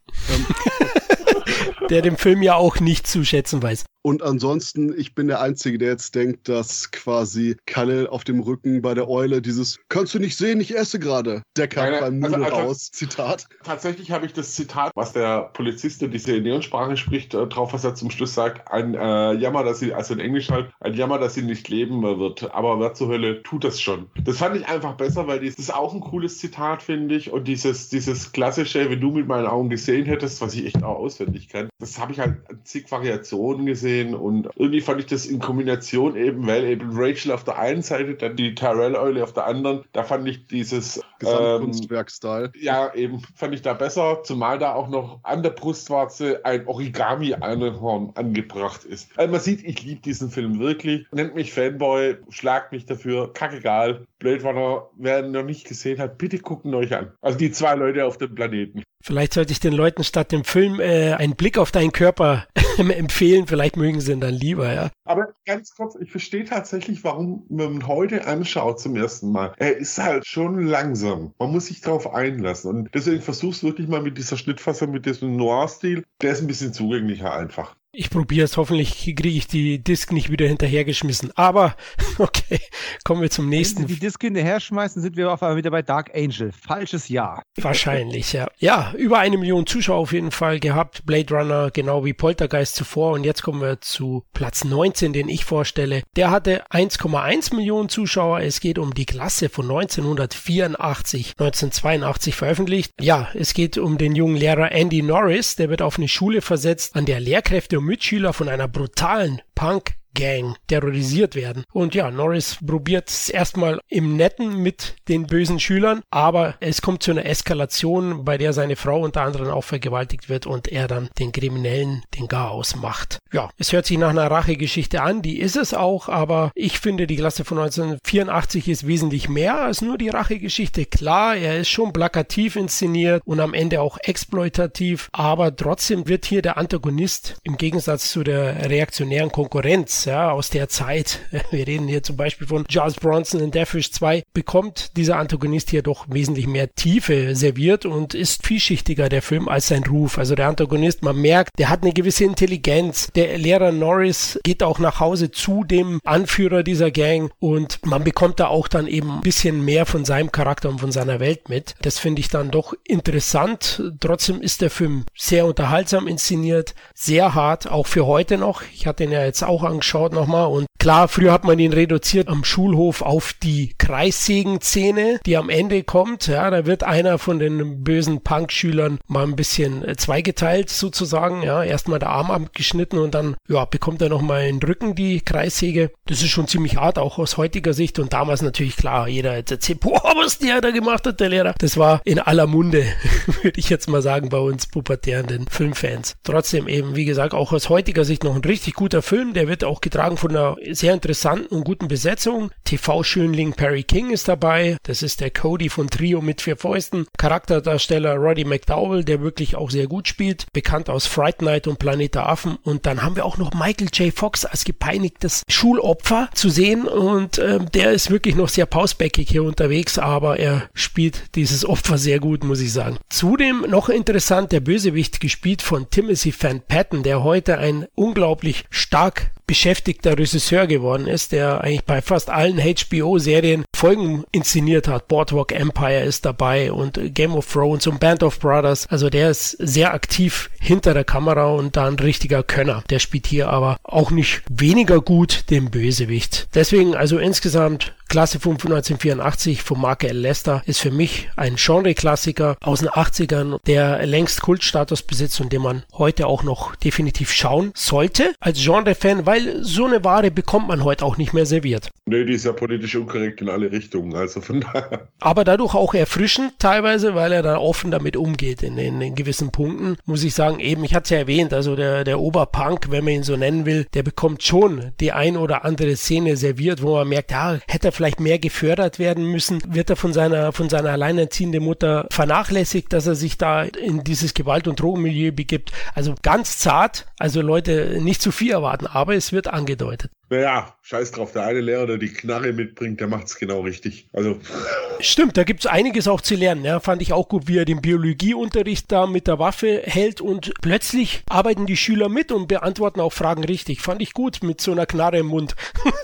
Der dem Film ja auch nicht zu schätzen weiß. Und ansonsten, ich bin der Einzige, der jetzt denkt, dass quasi Kalle auf dem Rücken bei der Eule dieses Kannst du nicht sehen, ich esse gerade. Decker Nein, beim Nudeln also, also, Zitat. Tatsächlich habe ich das Zitat, was der Polizist, der diese Neonsprache spricht, äh, drauf, was er zum Schluss sagt, ein äh, Jammer, dass sie, also in Englisch halt, ein Jammer, dass sie nicht leben wird. Aber wer zur Hölle tut das schon? Das fand ich einfach besser, weil das ist auch ein cooles Zitat, finde ich. Und dieses, dieses klassische, wenn du mit meinen Augen gesehen hättest, was ich echt auch auswendig kann, das habe ich halt zig Variationen gesehen und irgendwie fand ich das in Kombination eben, weil eben Rachel auf der einen Seite, dann die Tyrell-Eule auf der anderen, da fand ich dieses Gesamtkunstwerk-Style. Ähm, ja, eben fand ich da besser, zumal da auch noch an der Brustwarze ein Origami-Einhorn angebracht ist. Also man sieht, ich liebe diesen Film wirklich. Nennt mich Fanboy, schlagt mich dafür, kackegal. Blade Runner, wer ihn noch nicht gesehen hat, bitte gucken euch an. Also die zwei Leute auf dem Planeten. Vielleicht sollte ich den Leuten statt dem Film äh, einen Blick auf deinen Körper empfehlen. Vielleicht mögen sie ihn dann lieber, ja. Aber ganz kurz, ich verstehe tatsächlich, warum man ihn heute anschaut zum ersten Mal. Er ist halt schon langsam. Man muss sich darauf einlassen. Und deswegen versuch's wirklich mal mit dieser Schnittfassung, mit diesem Noir-Stil. Der ist ein bisschen zugänglicher einfach. Ich probiere es, hoffentlich kriege ich die Disk nicht wieder hinterhergeschmissen. Aber, okay, kommen wir zum nächsten. Wenn Sie die Disk hinterher schmeißen, sind wir auf einmal wieder bei Dark Angel. Falsches Jahr. Wahrscheinlich, ja. Ja, über eine Million Zuschauer auf jeden Fall gehabt. Blade Runner, genau wie Poltergeist zuvor. Und jetzt kommen wir zu Platz 19, den ich vorstelle. Der hatte 1,1 Millionen Zuschauer. Es geht um die Klasse von 1984, 1982 veröffentlicht. Ja, es geht um den jungen Lehrer Andy Norris. Der wird auf eine Schule versetzt, an der Lehrkräfte Mitschüler von einer brutalen Punk Gang terrorisiert werden. Und ja, Norris probiert es erstmal im Netten mit den bösen Schülern, aber es kommt zu einer Eskalation, bei der seine Frau unter anderem auch vergewaltigt wird und er dann den Kriminellen den Garaus macht. Ja, es hört sich nach einer Rachegeschichte an, die ist es auch, aber ich finde, die Klasse von 1984 ist wesentlich mehr als nur die Rachegeschichte. Klar, er ist schon plakativ inszeniert und am Ende auch exploitativ, aber trotzdem wird hier der Antagonist im Gegensatz zu der reaktionären Konkurrenz ja, aus der Zeit, wir reden hier zum Beispiel von Charles Bronson in Deathwish 2, bekommt dieser Antagonist hier doch wesentlich mehr Tiefe serviert und ist vielschichtiger der Film als sein Ruf. Also der Antagonist, man merkt, der hat eine gewisse Intelligenz. Der Lehrer Norris geht auch nach Hause zu dem Anführer dieser Gang und man bekommt da auch dann eben ein bisschen mehr von seinem Charakter und von seiner Welt mit. Das finde ich dann doch interessant. Trotzdem ist der Film sehr unterhaltsam inszeniert, sehr hart, auch für heute noch. Ich hatte ihn ja jetzt auch angeschaut angeschaut nochmal und klar, früher hat man ihn reduziert am Schulhof auf die Kreissägen-Szene, die am Ende kommt. Ja, da wird einer von den bösen Punk-Schülern mal ein bisschen äh, zweigeteilt sozusagen. Ja, erstmal der Arm abgeschnitten und dann, ja, bekommt er nochmal den Rücken die Kreissäge. Das ist schon ziemlich hart, auch aus heutiger Sicht und damals natürlich klar, jeder hat erzählt, boah, was der da gemacht hat, der Lehrer. Das war in aller Munde, würde ich jetzt mal sagen, bei uns pubertärenden Filmfans. Trotzdem eben, wie gesagt, auch aus heutiger Sicht noch ein richtig guter Film, der wird auch auch getragen von einer sehr interessanten und guten Besetzung. TV-Schönling Perry King ist dabei. Das ist der Cody von Trio mit vier Fäusten. Charakterdarsteller Roddy McDowell, der wirklich auch sehr gut spielt. Bekannt aus Fright Night und Planet der Affen. Und dann haben wir auch noch Michael J. Fox als gepeinigtes Schulopfer zu sehen. Und äh, der ist wirklich noch sehr pausbäckig hier unterwegs, aber er spielt dieses Opfer sehr gut, muss ich sagen. Zudem noch interessant, der Bösewicht gespielt von Timothy Van Patten, der heute ein unglaublich stark beschäftigter Regisseur geworden ist, der eigentlich bei fast allen HBO-Serien Folgen inszeniert hat. Boardwalk Empire ist dabei und Game of Thrones und Band of Brothers. Also der ist sehr aktiv hinter der Kamera und da ein richtiger Könner. Der spielt hier aber auch nicht weniger gut den Bösewicht. Deswegen also insgesamt Klasse 5 1984 von Mark L. Lester ist für mich ein Genre-Klassiker aus den 80ern, der längst Kultstatus besitzt und den man heute auch noch definitiv schauen sollte als Genre-Fan, weil so eine Ware bekommt man heute auch nicht mehr serviert. Nee, die ist ja politisch unkorrekt in alle Richtungen, also von daher. Aber dadurch auch erfrischend teilweise, weil er da offen damit umgeht in, in, in gewissen Punkten. Muss ich sagen, eben, ich hatte es ja erwähnt, also der, der Oberpunk, wenn man ihn so nennen will, der bekommt schon die ein oder andere Szene serviert, wo man merkt, ja, hätte er vielleicht mehr gefördert werden müssen, wird er von seiner, von seiner alleinerziehenden Mutter vernachlässigt, dass er sich da in dieses Gewalt- und Drogenmilieu begibt. Also ganz zart, also Leute nicht zu viel erwarten, aber es wird angedeutet. Naja, scheiß drauf, der eine Lehrer, der die Knarre mitbringt, der macht's genau richtig. Also. Stimmt, da gibt's einiges auch zu lernen. Ja, fand ich auch gut, wie er den Biologieunterricht da mit der Waffe hält und plötzlich arbeiten die Schüler mit und beantworten auch Fragen richtig. Fand ich gut mit so einer Knarre im Mund.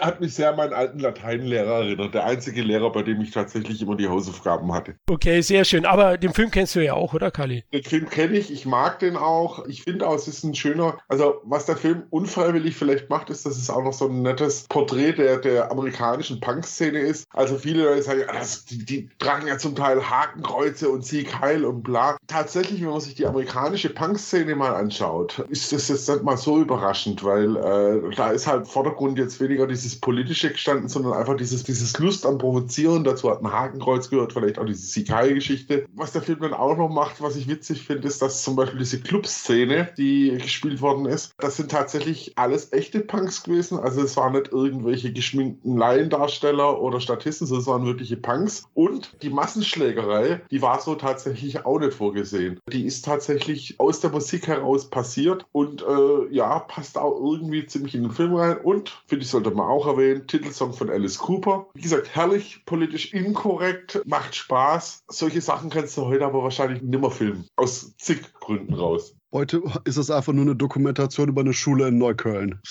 Hat mich sehr an meinen alten Lateinlehrer erinnert. Der einzige Lehrer, bei dem ich tatsächlich immer die Hausaufgaben hatte. Okay, sehr schön. Aber den Film kennst du ja auch, oder, Kali? Den Film kenne ich. Ich mag den auch. Ich finde auch, es ist ein schöner. Also, was der Film unfreiwillig vielleicht macht, ist, dass es auch noch so ein nettes Porträt der, der amerikanischen Punk-Szene ist. Also, viele Leute sagen, ja, das, die, die tragen ja zum Teil Hakenkreuze und Sieg Heil und bla. Tatsächlich, wenn man sich die amerikanische Punk-Szene mal anschaut, ist das jetzt nicht mal so überraschend, weil äh, da ist halt Vordergrund jetzt weniger dieses Politische gestanden, sondern einfach dieses, dieses Lust am Provozieren. Dazu hat ein Hakenkreuz gehört, vielleicht auch diese Sikai-Geschichte. Was der Film dann auch noch macht, was ich witzig finde, ist, dass zum Beispiel diese Club-Szene, die gespielt worden ist, das sind tatsächlich alles echte Punks gewesen. Also es waren nicht irgendwelche geschminkten Laiendarsteller oder Statisten, sondern es waren wirkliche Punks. Und die Massenschlägerei, die war so tatsächlich auch nicht vorgesehen. Die ist tatsächlich aus der Musik heraus passiert und äh, ja, passt auch irgendwie ziemlich in den Film rein. Und, finde ich, sollte man auch erwähnen, Titelsong von Alice Cooper. Wie gesagt, herrlich, politisch inkorrekt, macht Spaß. Solche Sachen kannst du heute aber wahrscheinlich nimmer filmen. Aus zig Gründen raus. Heute ist es einfach nur eine Dokumentation über eine Schule in Neukölln.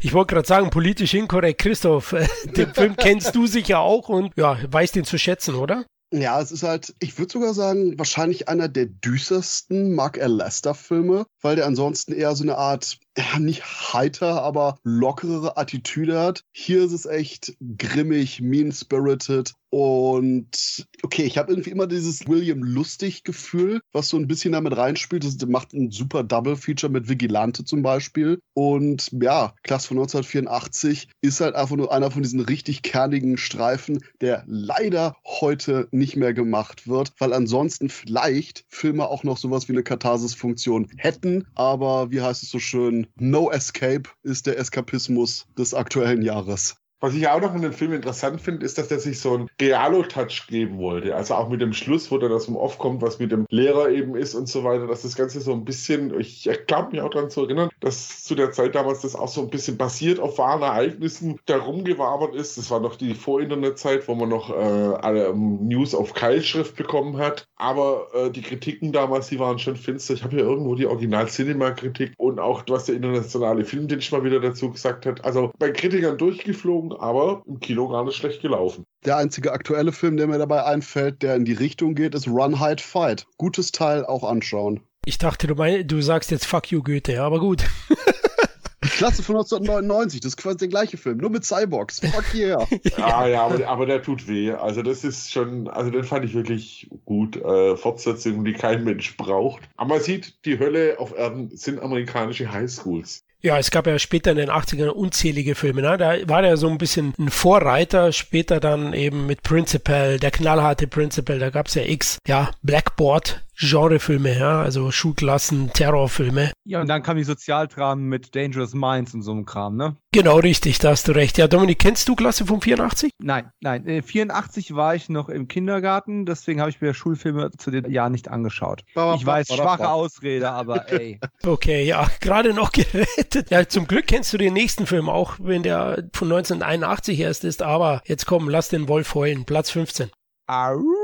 Ich wollte gerade sagen, politisch inkorrekt, Christoph. Den Film kennst du sicher auch und ja, weißt ihn zu schätzen, oder? Ja, es ist halt, ich würde sogar sagen, wahrscheinlich einer der düstersten Mark L. Lester-Filme, weil der ansonsten eher so eine Art ja, nicht heiter, aber lockerere Attitüde hat. Hier ist es echt grimmig, mean-spirited und okay, ich habe irgendwie immer dieses William Lustig-Gefühl, was so ein bisschen damit reinspielt. Das macht ein super Double-Feature mit Vigilante zum Beispiel. Und ja, Klasse von 1984 ist halt einfach nur einer von diesen richtig kernigen Streifen, der leider heute nicht mehr gemacht wird, weil ansonsten vielleicht Filme auch noch sowas wie eine Katharsis-Funktion hätten. Aber wie heißt es so schön? No Escape ist der Eskapismus des aktuellen Jahres. Was ich auch noch in dem Film interessant finde, ist, dass er sich so einen Realo-Touch geben wollte. Also auch mit dem Schluss, wo dann das vom Off kommt, was mit dem Lehrer eben ist und so weiter, dass das Ganze so ein bisschen, ich glaube mich auch daran zu erinnern, dass zu der Zeit damals das auch so ein bisschen basiert auf wahren Ereignissen da rumgewabert ist. Das war noch die Vor-Internet-Zeit, wo man noch äh, alle ähm, News auf Keilschrift bekommen hat. Aber äh, die Kritiken damals, die waren schon finster. Ich habe hier irgendwo die Original-Cinema-Kritik und auch, was der internationale Filmdienst mal wieder dazu gesagt hat. Also bei Kritikern durchgeflogen, aber im Kino gar nicht schlecht gelaufen. Der einzige aktuelle Film, der mir dabei einfällt, der in die Richtung geht, ist Run, Hide, Fight. Gutes Teil, auch anschauen. Ich dachte, du, mein, du sagst jetzt Fuck you Goethe, aber gut. Die Klasse von 1999, das ist quasi der gleiche Film, nur mit Cyborgs. Fuck yeah. ja, ja, aber, aber der tut weh. Also das ist schon, also den fand ich wirklich gut. Äh, Fortsetzungen, die kein Mensch braucht. Aber man sieht, die Hölle auf Erden sind amerikanische Highschools. Ja, es gab ja später in den 80ern unzählige Filme. Ne? Da war er so ein bisschen ein Vorreiter, später dann eben mit Principal, der knallharte Principal, da gab's ja X, ja, Blackboard, Genrefilme, ja, also Schulklassen, Terrorfilme. Ja, und dann kam die Sozialdramen mit Dangerous Minds und so einem Kram, ne? Genau, richtig, da hast du recht. Ja, Dominik, kennst du Klasse von 84? Nein, nein. Äh, 84 war ich noch im Kindergarten, deswegen habe ich mir Schulfilme zu den Jahren nicht angeschaucht. Ich weiß, schwache Ausrede, aber ey. Okay, ja, gerade noch gerettet. Ja, zum Glück kennst du den nächsten Film auch, wenn der von 1981 erst ist, aber jetzt komm, lass den Wolf heulen. Platz 15. Au.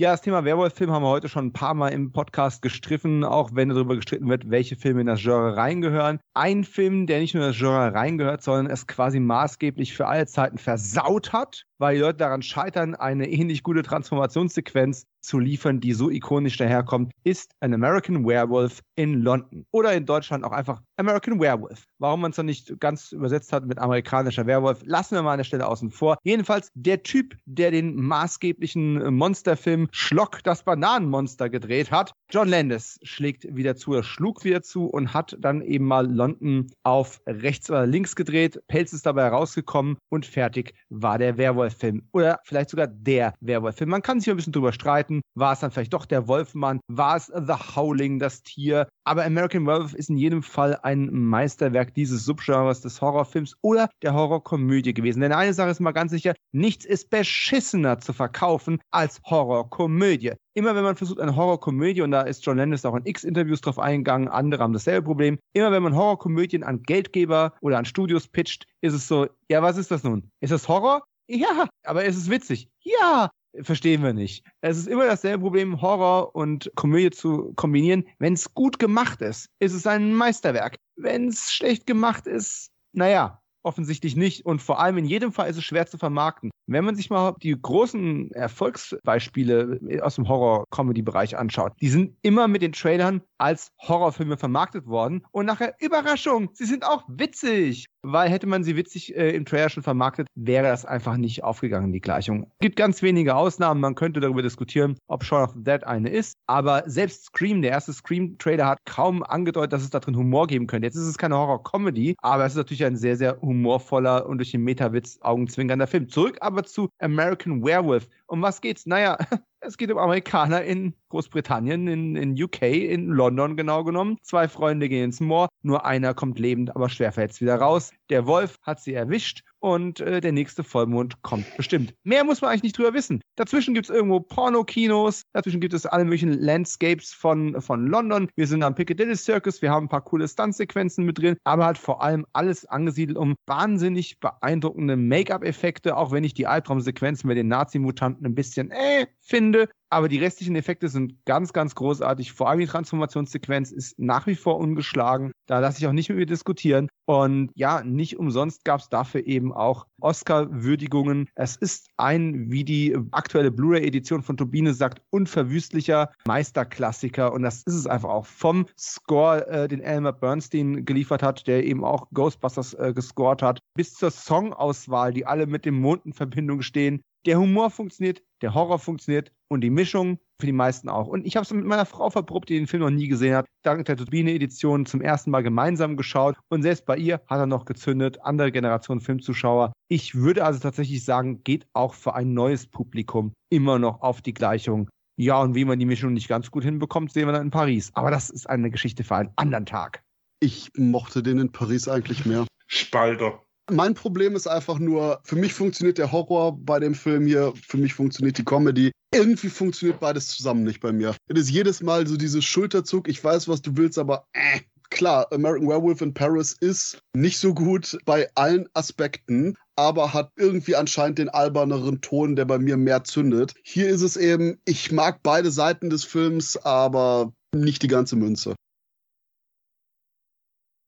Ja, das Thema Werwolf-Film haben wir heute schon ein paar Mal im Podcast gestriffen, auch wenn darüber gestritten wird, welche Filme in das Genre reingehören. Ein Film, der nicht nur in das Genre reingehört, sondern es quasi maßgeblich für alle Zeiten versaut hat, weil die Leute daran scheitern, eine ähnlich gute Transformationssequenz zu liefern, die so ikonisch daherkommt, ist An American Werewolf in London. Oder in Deutschland auch einfach American Werewolf. Warum man es dann nicht ganz übersetzt hat mit amerikanischer Werwolf, lassen wir mal an der Stelle außen vor. Jedenfalls der Typ, der den maßgeblichen Monsterfilm Schlock das Bananenmonster gedreht hat, John Landis schlägt wieder zu, er schlug wieder zu und hat dann eben mal London auf rechts oder links gedreht. Pelz ist dabei rausgekommen und fertig war der Werwolf-Film. Oder vielleicht sogar der Werwolf-Film. Man kann sich ein bisschen drüber streiten. War es dann vielleicht doch der Wolfmann? War es The Howling, das Tier? Aber American Werewolf ist in jedem Fall ein Meisterwerk dieses Subgenres des Horrorfilms oder der Horrorkomödie gewesen. Denn eine Sache ist mal ganz sicher, nichts ist beschissener zu verkaufen als Horrorkomödie. Immer wenn man versucht, eine Horrorkomödie, und da ist John Landis auch in X-Interviews drauf eingegangen, andere haben dasselbe Problem, immer wenn man Horrorkomödien an Geldgeber oder an Studios pitcht, ist es so, ja, was ist das nun? Ist das Horror? Ja, aber ist es witzig? Ja, verstehen wir nicht. Es ist immer dasselbe Problem, Horror und Komödie zu kombinieren. Wenn es gut gemacht ist, ist es ein Meisterwerk. Wenn es schlecht gemacht ist, naja, offensichtlich nicht. Und vor allem in jedem Fall ist es schwer zu vermarkten. Wenn man sich mal die großen Erfolgsbeispiele aus dem Horror-Comedy-Bereich anschaut, die sind immer mit den Trailern als Horrorfilme vermarktet worden. Und nachher, Überraschung, sie sind auch witzig. Weil hätte man sie witzig äh, im Trailer schon vermarktet, wäre das einfach nicht aufgegangen, die Gleichung. Es gibt ganz wenige Ausnahmen. Man könnte darüber diskutieren, ob Shaun of the Dead eine ist. Aber selbst Scream, der erste Scream-Trailer, hat kaum angedeutet, dass es da drin Humor geben könnte. Jetzt ist es keine Horror-Comedy, aber es ist natürlich ein sehr, sehr humorvoller und durch den Metawitz augenzwinkernder Film. Zurück aber zu American Werewolf. Um was geht's? Naja, es geht um Amerikaner in Großbritannien, in, in UK, in London genau genommen. Zwei Freunde gehen ins Moor, nur einer kommt lebend, aber schwer verletzt wieder raus. Der Wolf hat sie erwischt und äh, der nächste Vollmond kommt bestimmt. Mehr muss man eigentlich nicht drüber wissen. Dazwischen gibt es irgendwo Pornokinos, dazwischen gibt es alle möglichen Landscapes von, von London. Wir sind am Piccadilly Circus, wir haben ein paar coole Stuntsequenzen mit drin, aber halt vor allem alles angesiedelt um wahnsinnig beeindruckende Make-up-Effekte, auch wenn ich die Albtraumsequenzen mit den Nazi-Mutanten ein bisschen äh finde. Aber die restlichen Effekte sind ganz, ganz großartig. Vor allem die Transformationssequenz ist nach wie vor ungeschlagen. Da lasse ich auch nicht mit mir diskutieren. Und ja, nicht umsonst gab es dafür eben auch Oscar-Würdigungen. Es ist ein, wie die aktuelle Blu-ray-Edition von Turbine sagt, unverwüstlicher Meisterklassiker. Und das ist es einfach auch vom Score, äh, den Elmer Bernstein geliefert hat, der eben auch Ghostbusters äh, gescored hat, bis zur Songauswahl, die alle mit dem Mond in Verbindung stehen. Der Humor funktioniert, der Horror funktioniert und die Mischung für die meisten auch. Und ich habe es mit meiner Frau verprobt, die den Film noch nie gesehen hat, dank der Turbine-Edition zum ersten Mal gemeinsam geschaut. Und selbst bei ihr hat er noch gezündet, andere Generation Filmzuschauer. Ich würde also tatsächlich sagen, geht auch für ein neues Publikum immer noch auf die Gleichung. Ja, und wie man die Mischung nicht ganz gut hinbekommt, sehen wir dann in Paris. Aber das ist eine Geschichte für einen anderen Tag. Ich mochte den in Paris eigentlich mehr. Spalter. Mein Problem ist einfach nur, für mich funktioniert der Horror bei dem Film hier, für mich funktioniert die Comedy. Irgendwie funktioniert beides zusammen nicht bei mir. Es ist jedes Mal so dieses Schulterzug, ich weiß, was du willst, aber äh, klar, American Werewolf in Paris ist nicht so gut bei allen Aspekten, aber hat irgendwie anscheinend den alberneren Ton, der bei mir mehr zündet. Hier ist es eben, ich mag beide Seiten des Films, aber nicht die ganze Münze.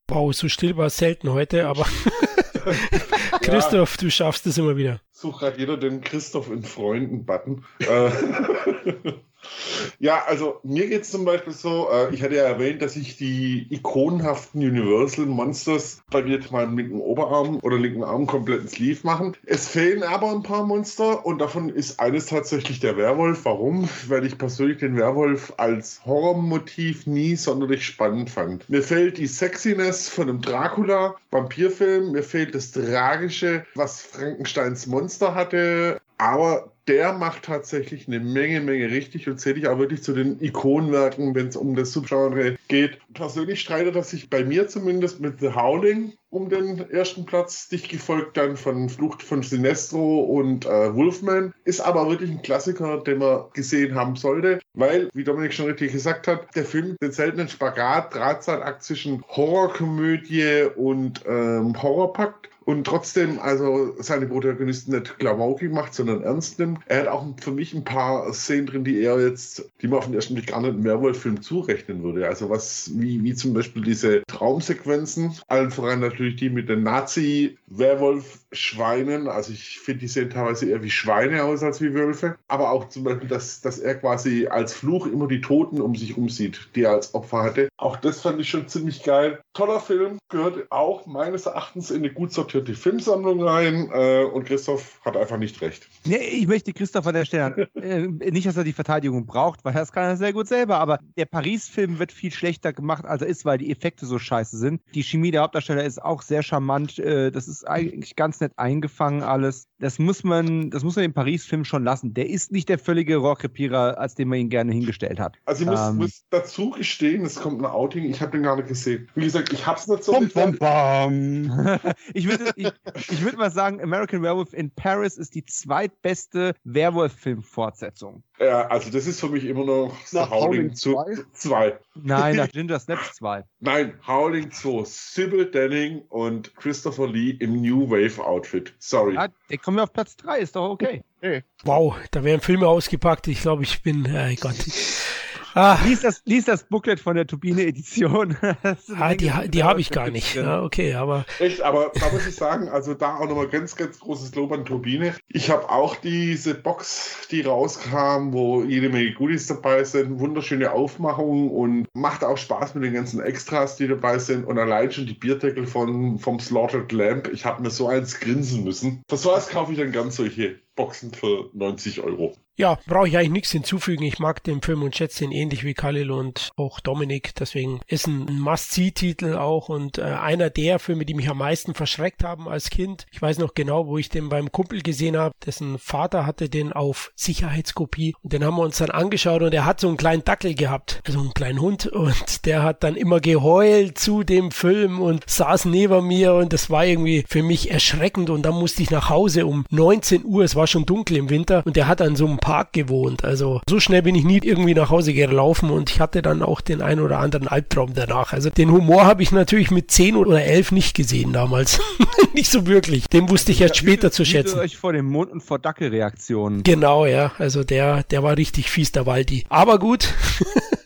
Wow, so still war es selten heute, aber Christoph, ja. du schaffst es immer wieder. Sucht gerade jeder den Christoph in Freunden-Button. Ja, also mir geht es zum Beispiel so, äh, ich hatte ja erwähnt, dass ich die ikonenhaften Universal Monsters bei mir meinem linken Oberarm oder linken Arm komplett ins Sleeve machen. Es fehlen aber ein paar Monster und davon ist eines tatsächlich der Werwolf. Warum? Weil ich persönlich den Werwolf als Horrormotiv nie sonderlich spannend fand. Mir fehlt die Sexiness von einem Dracula, Vampirfilm, mir fehlt das Tragische, was Frankensteins Monster hatte, aber der macht tatsächlich eine Menge, Menge richtig und zähle ich auch wirklich zu den Ikonenwerken, wenn es um das Subgenre geht. Persönlich streitet er sich bei mir zumindest mit The Howling um den ersten Platz, dicht gefolgt dann von Flucht von Sinestro und äh, Wolfman. Ist aber wirklich ein Klassiker, den man gesehen haben sollte, weil, wie Dominik schon richtig gesagt hat, der Film den seltenen Spagat, Drahtseilakt zwischen Horrorkomödie und ähm, Horrorpakt und trotzdem also seine Protagonisten nicht klamaukig macht, sondern ernst nimmt. Er hat auch für mich ein paar Szenen drin, die er jetzt, die man auf den ersten Blick gar nicht Werwolf-Film zurechnen würde. Also was, wie, wie zum Beispiel diese Traumsequenzen, allen voran natürlich die mit den Nazi-Werwolf-Schweinen. Also ich finde, die sehen teilweise eher wie Schweine aus als wie Wölfe. Aber auch zum Beispiel, dass, dass er quasi als Fluch immer die Toten um sich umsieht, die er als Opfer hatte. Auch das fand ich schon ziemlich geil. Toller Film, gehört auch meines Erachtens in eine gut sortierte die Filmsammlung rein äh, und Christoph hat einfach nicht recht. Nee, ich möchte Christoph an der Stelle äh, nicht, dass er die Verteidigung braucht, weil das kann er sehr gut selber, aber der Paris-Film wird viel schlechter gemacht, als er ist, weil die Effekte so scheiße sind. Die Chemie der Hauptdarsteller ist auch sehr charmant, äh, das ist eigentlich ganz nett eingefangen alles. Das muss man, das muss man dem Paris-Film schon lassen. Der ist nicht der völlige Rohrkrepierer, als den man ihn gerne hingestellt hat. Also ich muss, ähm, muss dazu gestehen, es kommt ein Outing, ich habe den gar nicht gesehen. Wie gesagt, ich hab's nicht so. Bom, bom, bom. ich würde ich, ich würde mal sagen, American Werewolf in Paris ist die zweitbeste Werwolf-Film-Fortsetzung. Ja, also das ist für mich immer noch nach Howling 2. Nein, nach Ginger Snaps 2. Nein, Howling 2. Sybil Denning und Christopher Lee im New Wave Outfit. Sorry. Ja, der kommt mir auf Platz 3, ist doch okay. Hey. Wow, da werden Filme ausgepackt. Ich glaube, ich bin, äh Gott. Ah. Lies, das, lies das Booklet von der Turbine-Edition. ah, die die habe ich gar nicht. Ja, okay, aber. Echt, aber da muss ich sagen, also da auch nochmal ganz, ganz großes Lob an Turbine. Ich habe auch diese Box, die rauskam, wo jede Menge Goodies dabei sind, wunderschöne Aufmachungen und macht auch Spaß mit den ganzen Extras, die dabei sind. Und allein schon die Bierdeckel von, vom Slaughtered Lamp. Ich habe mir so eins grinsen müssen. Das was kaufe ich dann ganz solche Boxen für 90 Euro. Ja, brauche ich eigentlich nichts hinzufügen. Ich mag den Film und schätze ihn ähnlich wie Khalil und auch Dominik. Deswegen ist ein Must-See-Titel auch und äh, einer der Filme, die mich am meisten verschreckt haben als Kind. Ich weiß noch genau, wo ich den beim Kumpel gesehen habe. Dessen Vater hatte den auf Sicherheitskopie und den haben wir uns dann angeschaut und er hat so einen kleinen Dackel gehabt, also einen kleinen Hund und der hat dann immer geheult zu dem Film und saß neben mir und das war irgendwie für mich erschreckend und dann musste ich nach Hause um 19 Uhr. Es war schon dunkel im Winter und der hat an so einem Park gewohnt. Also so schnell bin ich nie irgendwie nach Hause gelaufen und ich hatte dann auch den ein oder anderen Albtraum danach. Also den Humor habe ich natürlich mit 10 oder 11 nicht gesehen damals. nicht so wirklich. Den wusste ich erst später zu schätzen. euch vor dem Mond- und vor Dackelreaktionen. Genau, ja. Also der, der war richtig fies, der Waldi. Aber gut.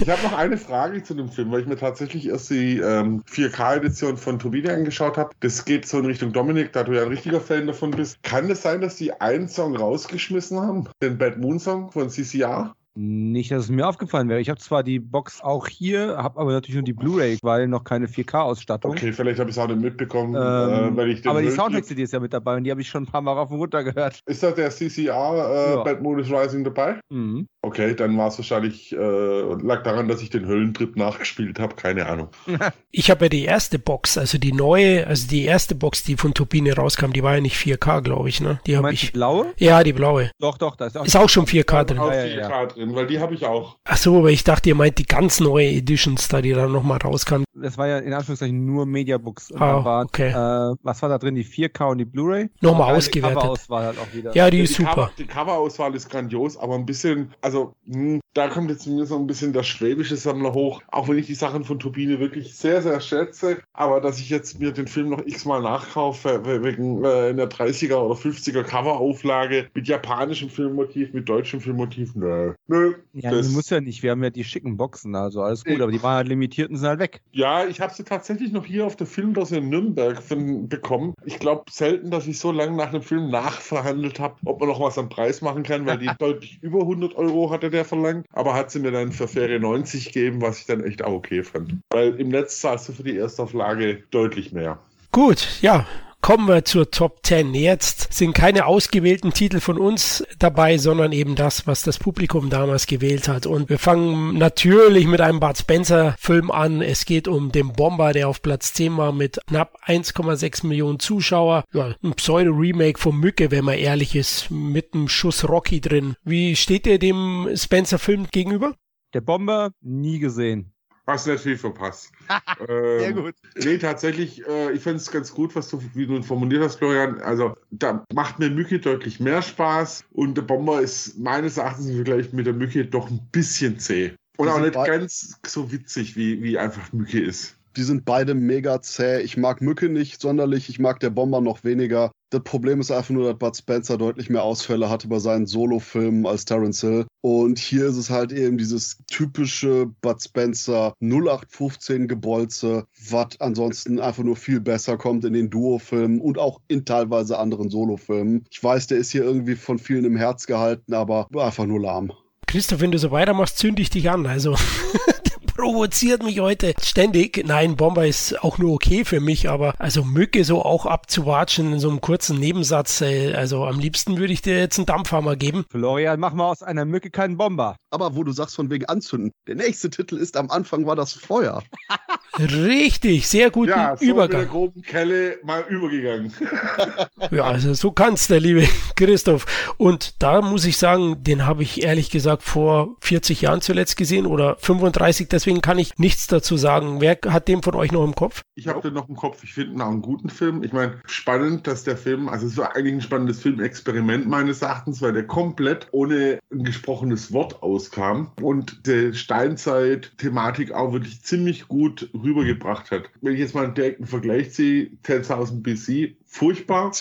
Ich habe noch eine Frage zu dem Film, weil ich mir tatsächlich erst die ähm, 4K-Edition von Turbine angeschaut habe. Das geht so in Richtung Dominik, da du ja ein richtiger Fan davon bist. Kann es sein, dass die einen Song rausgeschmissen haben? Den Bad Moon Song von CCR? Nicht, dass es mir aufgefallen wäre. Ich habe zwar die Box auch hier, habe aber natürlich nur die Blu-ray, weil noch keine 4K-Ausstattung. Okay, vielleicht habe ich es auch nicht mitbekommen, ähm, äh, weil ich den Aber die Soundtrack-CD ist ja mit dabei und die habe ich schon ein paar Mal rauf und runter gehört. Ist da der CCR äh, ja. Bad Modus Rising dabei? Mhm. Okay, dann war es wahrscheinlich, äh, lag daran, dass ich den Höllentrip nachgespielt habe, keine Ahnung. ich habe ja die erste Box, also die neue, also die erste Box, die von Turbine rauskam, die war ja nicht 4K, glaube ich, ne? Die habe ich. Die blaue? Ja, die blaue. Doch, doch, da ist auch, ist auch schon 4K drin. Auch 4K ja, ja. Drin, weil die habe ich auch. Ach so, aber ich dachte, ihr meint die ganz neue Editions da, die dann nochmal rauskamen. Das war ja in Anführungszeichen nur Mediabooks. Ah, war, okay. Äh, was war da drin? Die 4K und die Blu-ray? Nochmal ausgewertet. Die Cover-Auswahl halt auch wieder. Ja, die, ja, ist super. Cover, die Cover-Auswahl ist grandios, aber ein bisschen, also, mh, hm, da kommt jetzt mir so ein bisschen der schwäbische Sammler hoch, auch wenn ich die Sachen von Turbine wirklich sehr, sehr schätze, aber dass ich jetzt mir den Film noch x-mal nachkaufe, wegen äh, einer 30er oder 50er Coverauflage mit japanischem Filmmotiv, mit deutschem Filmmotiv, nö, Nö. Ja, das muss ja nicht. Wir haben ja die schicken Boxen, also alles gut. Aber die waren halt limitiert und sind halt weg. Ja, ich habe sie tatsächlich noch hier auf der Filmdose in Nürnberg bekommen. Ich glaube selten, dass ich so lange nach einem Film nachverhandelt habe, ob man noch was am Preis machen kann, weil die deutlich über 100 Euro hatte der verlangt. Aber hat sie mir dann für faire 90 gegeben, was ich dann echt auch okay fand. Weil im Netz zahlst du für die Erstauflage deutlich mehr. Gut, ja, Kommen wir zur Top 10. Jetzt sind keine ausgewählten Titel von uns dabei, sondern eben das, was das Publikum damals gewählt hat. Und wir fangen natürlich mit einem Bud Spencer Film an. Es geht um den Bomber, der auf Platz 10 war mit knapp 1,6 Millionen Zuschauer. Ja, ein Pseudo-Remake von Mücke, wenn man ehrlich ist, mit einem Schuss Rocky drin. Wie steht ihr dem Spencer Film gegenüber? Der Bomber nie gesehen. Hast nicht viel verpasst. ähm, Sehr gut. Nee, tatsächlich, äh, ich finde es ganz gut, was du, wie du formuliert hast, Florian. Also, da macht mir Mücke deutlich mehr Spaß und der Bomber ist meines Erachtens im Vergleich mit der Mücke doch ein bisschen zäh. Und auch nicht ganz so witzig, wie, wie einfach Mücke ist. Die sind beide mega zäh. Ich mag Mücke nicht sonderlich, ich mag der Bomber noch weniger. Das Problem ist einfach nur, dass Bud Spencer deutlich mehr Ausfälle hatte bei seinen Solo-Filmen als Terence Hill. Und hier ist es halt eben dieses typische Bud Spencer 0815 Gebolze, was ansonsten einfach nur viel besser kommt in den Duo-Filmen und auch in teilweise anderen Solo-Filmen. Ich weiß, der ist hier irgendwie von vielen im Herz gehalten, aber einfach nur lahm. Christoph, wenn du so weitermachst, zünde ich dich an. Also provoziert mich heute ständig. Nein, Bomber ist auch nur okay für mich, aber also Mücke so auch abzuwatschen in so einem kurzen Nebensatz, äh, also am liebsten würde ich dir jetzt einen Dampfhammer geben. Florian, mach mal aus einer Mücke keinen Bomber. Aber wo du sagst von wegen anzünden, der nächste Titel ist am Anfang war das Feuer. Richtig, sehr guten ja, so Übergang. Mit der groben Kelle mal übergegangen. ja, also so kannst der liebe Christoph. Und da muss ich sagen, den habe ich ehrlich gesagt vor 40 Jahren zuletzt gesehen oder 35, deswegen kann ich nichts dazu sagen. Wer hat den von euch noch im Kopf? Ich habe den noch im Kopf. Ich finde ihn auch einen guten Film. Ich meine, spannend, dass der Film, also es war eigentlich ein spannendes Filmexperiment meines Erachtens, weil der komplett ohne ein gesprochenes Wort auskam und der Steinzeit-Thematik auch wirklich ziemlich gut rübergebracht hat. Wenn ich jetzt mal einen direkten Vergleich ziehe, 10.000 BC, furchtbar.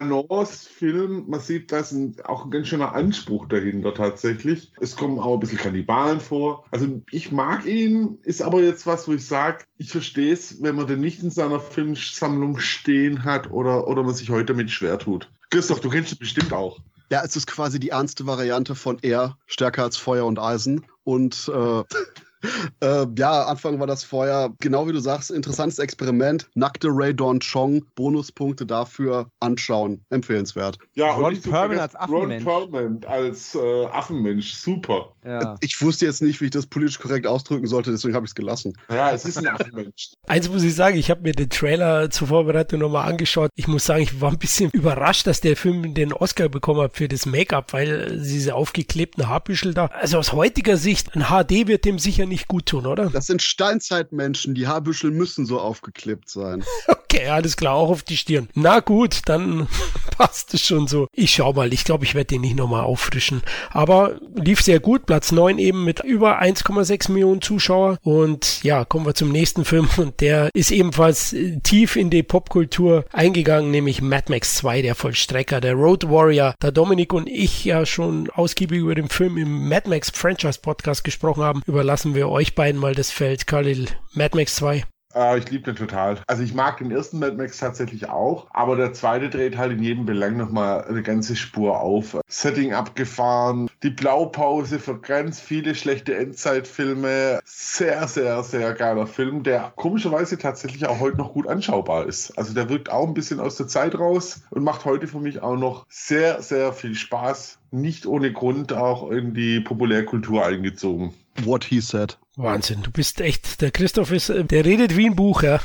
Nors Film, man sieht, da ist ein, auch ein ganz schöner Anspruch dahinter tatsächlich. Es kommen auch ein bisschen Kannibalen vor. Also ich mag ihn, ist aber jetzt was, wo ich sage, ich verstehe es, wenn man den nicht in seiner Filmsammlung stehen hat oder, oder man sich heute damit schwer tut. Christoph, du kennst ihn bestimmt auch. Ja, es ist quasi die ernste Variante von er, stärker als Feuer und Eisen. Und äh, äh, ja, Anfang war das vorher, genau wie du sagst, interessantes Experiment. Nackte Ray Dawn Chong, Bonuspunkte dafür anschauen. Empfehlenswert. Ja, Ron Perlman als Affenmensch. Ron Perlman als äh, Affenmensch, super. Ja. Ich wusste jetzt nicht, wie ich das politisch korrekt ausdrücken sollte, deswegen habe ich es gelassen. Ja, es ist ein Affenmensch. Eins muss ich sagen, ich habe mir den Trailer zur Vorbereitung nochmal angeschaut. Ich muss sagen, ich war ein bisschen überrascht, dass der Film den Oscar bekommen hat für das Make-up, weil diese aufgeklebten Haarbüschel da, also aus heutiger Sicht, ein HD wird dem sicher nicht gut tun, oder? Das sind Steinzeitmenschen. Die Haarbüschel müssen so aufgeklebt sein. Okay, alles klar, auch auf die Stirn. Na gut, dann passt es schon so. Ich schau mal, ich glaube, ich werde den nicht nochmal auffrischen. Aber lief sehr gut. Platz 9 eben mit über 1,6 Millionen Zuschauer. Und ja, kommen wir zum nächsten Film. Und der ist ebenfalls äh, tief in die Popkultur eingegangen, nämlich Mad Max 2, der Vollstrecker, der Road Warrior. Da Dominik und ich ja schon ausgiebig über den Film im Mad Max Franchise Podcast gesprochen haben, überlassen wir euch beiden mal das Feld. Khalil, Mad Max 2. Äh, ich liebe den total. Also ich mag den ersten Mad Max tatsächlich auch, aber der zweite dreht halt in jedem Belang nochmal eine ganze Spur auf. Setting abgefahren, die Blaupause für ganz viele schlechte Endzeitfilme. Sehr, sehr, sehr geiler Film, der komischerweise tatsächlich auch heute noch gut anschaubar ist. Also der wirkt auch ein bisschen aus der Zeit raus und macht heute für mich auch noch sehr, sehr viel Spaß. Nicht ohne Grund auch in die Populärkultur eingezogen. What he said. Wahnsinn, du bist echt, der Christoph ist, äh, der redet wie ein Buch, ja.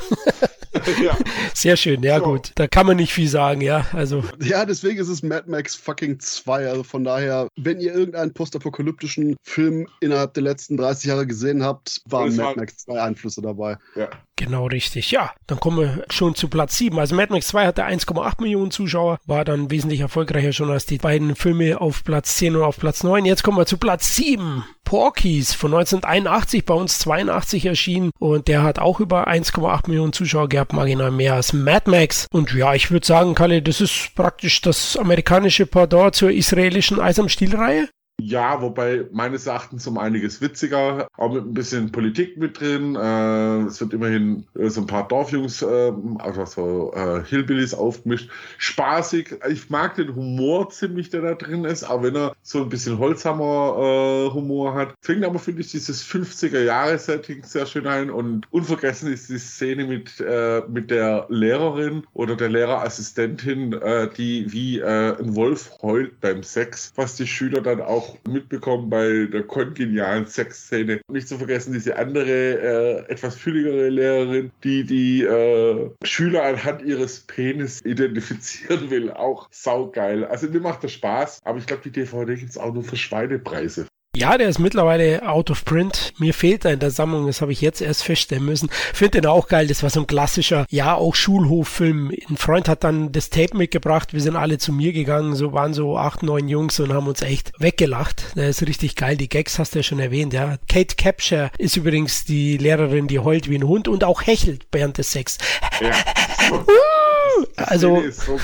ja. Sehr schön, ja so. gut. Da kann man nicht viel sagen, ja. Also. Ja, deswegen ist es Mad Max fucking 2. Also von daher, wenn ihr irgendeinen postapokalyptischen Film innerhalb der letzten 30 Jahre gesehen habt, waren Mad Max 2 Einflüsse dabei. Ja. Genau richtig. Ja, dann kommen wir schon zu Platz 7. Also Mad Max 2 hatte 1,8 Millionen Zuschauer, war dann wesentlich erfolgreicher schon als die beiden Filme auf Platz 10 und auf Platz 9. Jetzt kommen wir zu Platz 7. Porkies von 1981 bei uns 82 erschienen und der hat auch über 1,8 Millionen Zuschauer gehabt, marginal mehr als Mad Max. Und ja, ich würde sagen, Kalle, das ist praktisch das amerikanische Pendant zur israelischen Eis am Stiel-Reihe. Ja, wobei meines Erachtens um einiges witziger, auch mit ein bisschen Politik mit drin. Äh, es wird immerhin äh, so ein paar Dorfjungs, äh, also so äh, Hillbillies aufgemischt. Spaßig. Ich mag den Humor ziemlich, der da drin ist, auch wenn er so ein bisschen Holzhammer äh, Humor hat. Fängt aber, finde ich, dieses 50er-Jahre-Setting sehr schön ein und unvergessen ist die Szene mit, mit der Lehrerin oder der Lehrerassistentin, die wie ein Wolf heult beim Sex, was die Schüler dann auch auch mitbekommen bei der kongenialen Sexszene. Nicht zu vergessen, diese andere, äh, etwas fülligere Lehrerin, die die äh, Schüler anhand ihres Penis identifizieren will. Auch saugeil. Also mir macht das Spaß, aber ich glaube, die DVD gibt es auch nur für Schweinepreise. Ja, der ist mittlerweile out of print. Mir fehlt er in der Sammlung, das habe ich jetzt erst feststellen müssen. Finde den auch geil, das war so ein klassischer, ja, auch Schulhoffilm. Ein Freund hat dann das Tape mitgebracht, wir sind alle zu mir gegangen, so waren so acht, neun Jungs und haben uns echt weggelacht. Der ist richtig geil, die Gags hast du ja schon erwähnt, ja. Kate Capture ist übrigens die Lehrerin, die heult wie ein Hund und auch hechelt während des Sex. Ja. also, so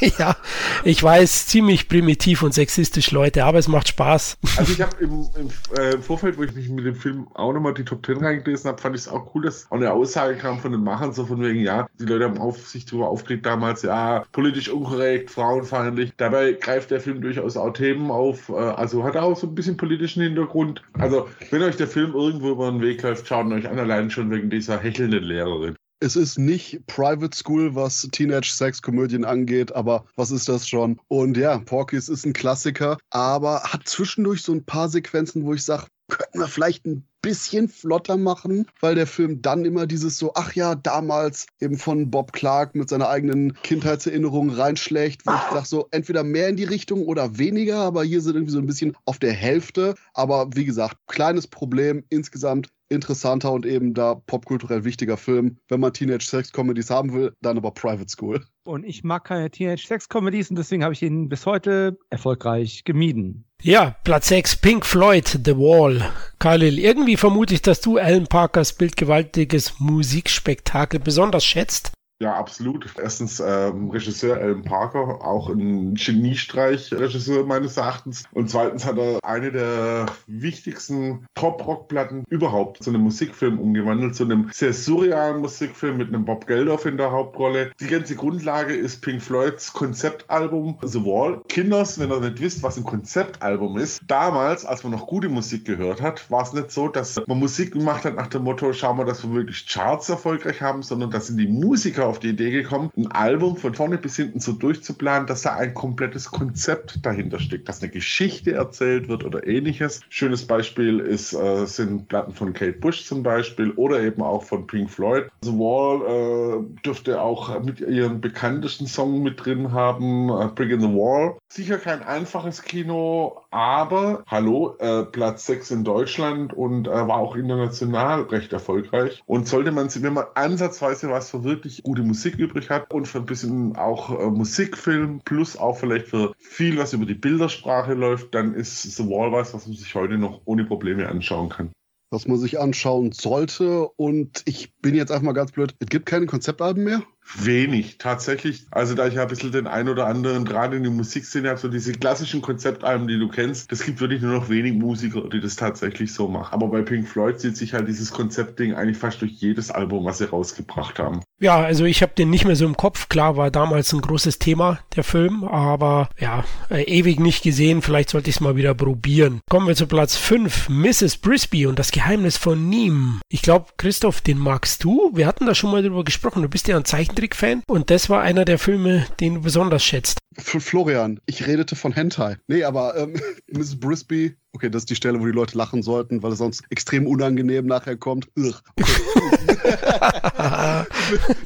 ja, ich weiß, ziemlich primitiv und sexistisch, Leute, aber es macht Spaß. Also ich habe im, im, äh, im, Vorfeld, wo ich mich mit dem Film auch nochmal die Top Ten reingelesen habe, fand ich es auch cool, dass auch eine Aussage kam von den Machern, so von wegen, ja, die Leute haben auf, sich darüber aufgeregt damals, ja, politisch unkorrekt, frauenfeindlich. Dabei greift der Film durchaus auch Themen auf, äh, also hat er auch so ein bisschen politischen Hintergrund. Also, wenn euch der Film irgendwo über den Weg läuft, schaut ihn euch an, allein schon wegen dieser hechelnden Lehrerin. Es ist nicht Private School, was Teenage-Sex-Komödien angeht, aber was ist das schon? Und ja, Porky's ist ein Klassiker, aber hat zwischendurch so ein paar Sequenzen, wo ich sage, könnten wir vielleicht ein bisschen flotter machen, weil der Film dann immer dieses so, ach ja, damals eben von Bob Clark mit seiner eigenen Kindheitserinnerung reinschlägt, wo ich sage so, entweder mehr in die Richtung oder weniger, aber hier sind irgendwie so ein bisschen auf der Hälfte. Aber wie gesagt, kleines Problem insgesamt interessanter und eben da popkulturell wichtiger Film. Wenn man Teenage-Sex-Comedies haben will, dann aber Private School. Und ich mag keine Teenage-Sex-Comedies und deswegen habe ich ihn bis heute erfolgreich gemieden. Ja, Platz 6, Pink Floyd, The Wall. Khalil, irgendwie vermute ich, dass du Alan Parkers bildgewaltiges Musikspektakel besonders schätzt. Ja, absolut. Erstens ähm, Regisseur Alan Parker, auch ein Geniestreich-Regisseur meines Erachtens. Und zweitens hat er eine der wichtigsten Top-Rock-Platten überhaupt zu einem Musikfilm umgewandelt, zu einem sehr surrealen Musikfilm mit einem Bob Geldof in der Hauptrolle. Die ganze Grundlage ist Pink Floyds Konzeptalbum The Wall. Kinders, wenn ihr nicht wisst, was ein Konzeptalbum ist, damals, als man noch gute Musik gehört hat, war es nicht so, dass man Musik gemacht hat nach dem Motto, schauen wir, dass wir wirklich Charts erfolgreich haben, sondern dass sind die Musiker auf die Idee gekommen, ein Album von vorne bis hinten so durchzuplanen, dass da ein komplettes Konzept dahinter steckt, dass eine Geschichte erzählt wird oder ähnliches. Schönes Beispiel ist, äh, sind Platten von Kate Bush zum Beispiel oder eben auch von Pink Floyd. The Wall äh, dürfte auch mit ihrem bekanntesten Song mit drin haben, äh, Brick in the Wall. Sicher kein einfaches Kino, aber hallo, äh, Platz 6 in Deutschland und äh, war auch international recht erfolgreich. Und sollte man, wenn man ansatzweise was für wirklich gute Musik übrig hat und für ein bisschen auch äh, Musikfilm plus auch vielleicht für viel, was über die Bildersprache läuft, dann ist The Wall was, was man sich heute noch ohne Probleme anschauen kann was man sich anschauen sollte. Und ich bin jetzt einfach mal ganz blöd. Es gibt keine Konzeptalben mehr. Wenig, tatsächlich. Also da ich ja ein bisschen den ein oder anderen Draht in die Musikszene habe, so diese klassischen Konzeptalben, die du kennst, das gibt wirklich nur noch wenig Musiker, die das tatsächlich so machen. Aber bei Pink Floyd zieht sich halt dieses Konzeptding eigentlich fast durch jedes Album, was sie rausgebracht haben. Ja, also ich habe den nicht mehr so im Kopf. Klar, war damals ein großes Thema, der Film, aber ja, äh, ewig nicht gesehen. Vielleicht sollte ich es mal wieder probieren. Kommen wir zu Platz 5, Mrs. Brisby und das Geheimnis von Niem. Ich glaube, Christoph, den magst du. Wir hatten da schon mal drüber gesprochen. Du bist ja ein Zeichen Zeichentrick-Fan und das war einer der Filme, den du besonders schätzt. Florian, ich redete von Hentai. Nee, aber ähm, Mrs. Brisby, okay, das ist die Stelle, wo die Leute lachen sollten, weil es sonst extrem unangenehm nachher kommt. Okay.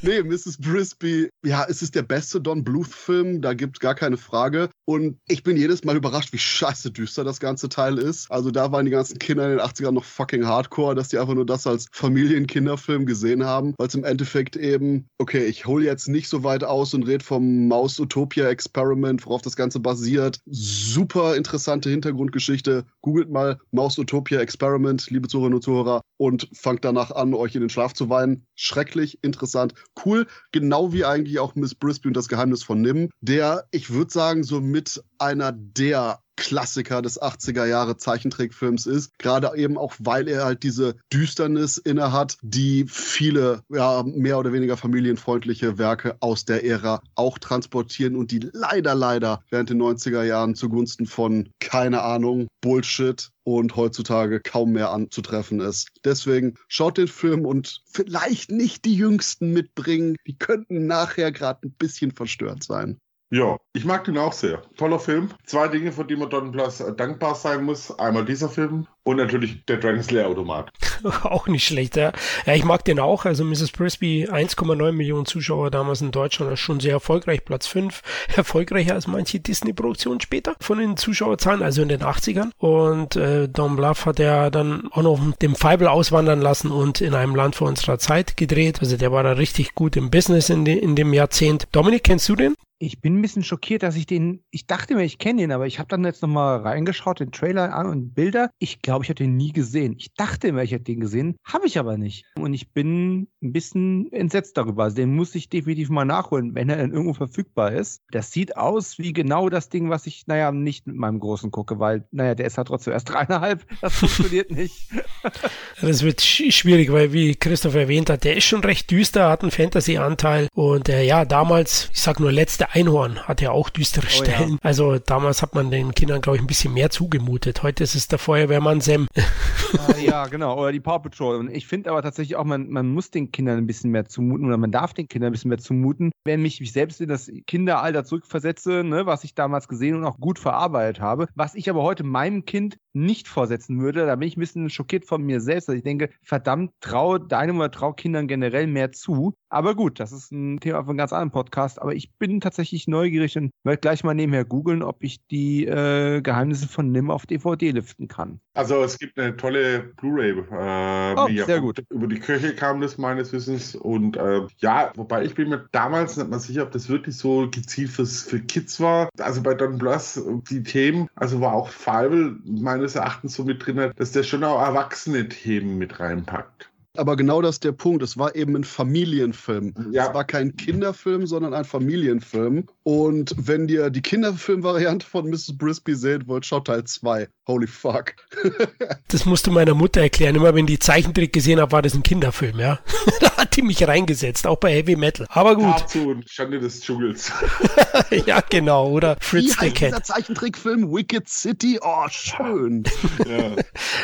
nee, Mrs. Brisby, ja, es ist der beste Don Bluth-Film, da gibt es gar keine Frage. Und ich bin jedes Mal überrascht, wie scheiße düster das ganze Teil ist. Also da waren die ganzen Kinder in den 80ern noch fucking hardcore, dass die einfach nur das als Familienkinderfilm gesehen haben, weil es im Endeffekt eben, okay, ich hole jetzt nicht so weit aus und rede vom Maus Utopia Experiment, worauf das Ganze basiert. Super interessante Hintergrundgeschichte. Googelt mal Maus Utopia Experiment, liebe Zuhörerinnen und Zuhörer, und fangt danach an, euch in den Schlaf zu weinen. Schrecklich, interessant, cool. Genau wie eigentlich auch Miss Brisby und das Geheimnis von Nim, der, ich würde sagen, so mit einer der Klassiker des 80er Jahre Zeichentrickfilms ist. Gerade eben auch, weil er halt diese Düsternis inne hat, die viele ja, mehr oder weniger familienfreundliche Werke aus der Ära auch transportieren und die leider, leider während den 90er Jahren zugunsten von, keine Ahnung, Bullshit und heutzutage kaum mehr anzutreffen ist. Deswegen schaut den Film und vielleicht nicht die Jüngsten mitbringen. Die könnten nachher gerade ein bisschen verstört sein. Ja, ich mag den auch sehr. Toller Film. Zwei Dinge, für die man Don Plus dankbar sein muss. Einmal dieser Film und natürlich der Dragon Slayer Automat. auch nicht schlecht, ja. ja. Ich mag den auch. Also Mrs. Frisbee, 1,9 Millionen Zuschauer damals in Deutschland, ist schon sehr erfolgreich. Platz 5, erfolgreicher als manche Disney-Produktionen später von den Zuschauerzahlen, also in den 80ern. Und äh, Don Bluff hat er dann auch noch dem Feibel auswandern lassen und in einem Land vor unserer Zeit gedreht. Also der war da richtig gut im Business in, de in dem Jahrzehnt. Dominik, kennst du den? Ich bin ein bisschen schockiert, dass ich den, ich dachte mir, ich kenne ihn, aber ich habe dann jetzt nochmal reingeschaut, den Trailer an und Bilder. Ich glaube, ich habe den nie gesehen. Ich dachte immer, ich hätte den gesehen, habe ich aber nicht. Und ich bin ein bisschen entsetzt darüber. Also den muss ich definitiv mal nachholen, wenn er dann irgendwo verfügbar ist. Das sieht aus wie genau das Ding, was ich, naja, nicht mit meinem Großen gucke, weil, naja, der ist halt trotzdem erst dreieinhalb. Das funktioniert nicht. das wird schwierig, weil, wie Christoph erwähnt hat, der ist schon recht düster, hat einen Fantasy-Anteil und äh, ja, damals, ich sag nur letzte Einhorn hat ja auch düstere oh, Stellen. Ja. Also damals hat man den Kindern, glaube ich, ein bisschen mehr zugemutet. Heute ist es der Feuerwehrmann Sam. Ah, ja, genau. Oder die Paw Patrol. Und ich finde aber tatsächlich auch, man, man muss den Kindern ein bisschen mehr zumuten oder man darf den Kindern ein bisschen mehr zumuten. Wenn mich, mich selbst in das Kinderalter zurückversetze, ne, was ich damals gesehen und auch gut verarbeitet habe, was ich aber heute meinem Kind nicht vorsetzen würde, da bin ich ein bisschen schockiert von mir selbst, dass ich denke, verdammt, traue deinem oder trau Kindern generell mehr zu. Aber gut, das ist ein Thema von einem ganz anderen Podcast. Aber ich bin tatsächlich neugierig und werde gleich mal nebenher googeln, ob ich die äh, Geheimnisse von Nim auf DVD liften kann. Also es gibt eine tolle Blu-ray. Äh, oh, sehr gut. Über die Kirche kam das meines Wissens. Und äh, ja, wobei ich bin mir damals nicht mal sicher, ob das wirklich so gezielt fürs, für Kids war. Also bei Don Bluss, die Themen, also war auch Fable meines Erachtens so mit drin, dass der schon auch erwachsene Themen mit reinpackt. Aber genau das ist der Punkt. Es war eben ein Familienfilm. Ja. Es war kein Kinderfilm, sondern ein Familienfilm. Und wenn ihr die Kinderfilmvariante von Mrs. Brisby sehen wollt, schaut Teil 2. Holy fuck. das musst du meiner Mutter erklären. Immer wenn die Zeichentrick gesehen habe, war das ein Kinderfilm, ja. da hat die mich reingesetzt, auch bei Heavy Metal. Aber gut. Cartoon, Schande des Dschungels. ja, genau. Oder Fritz Wie the Cat. dieser Zeichentrickfilm Wicked City? Oh, schön. ja.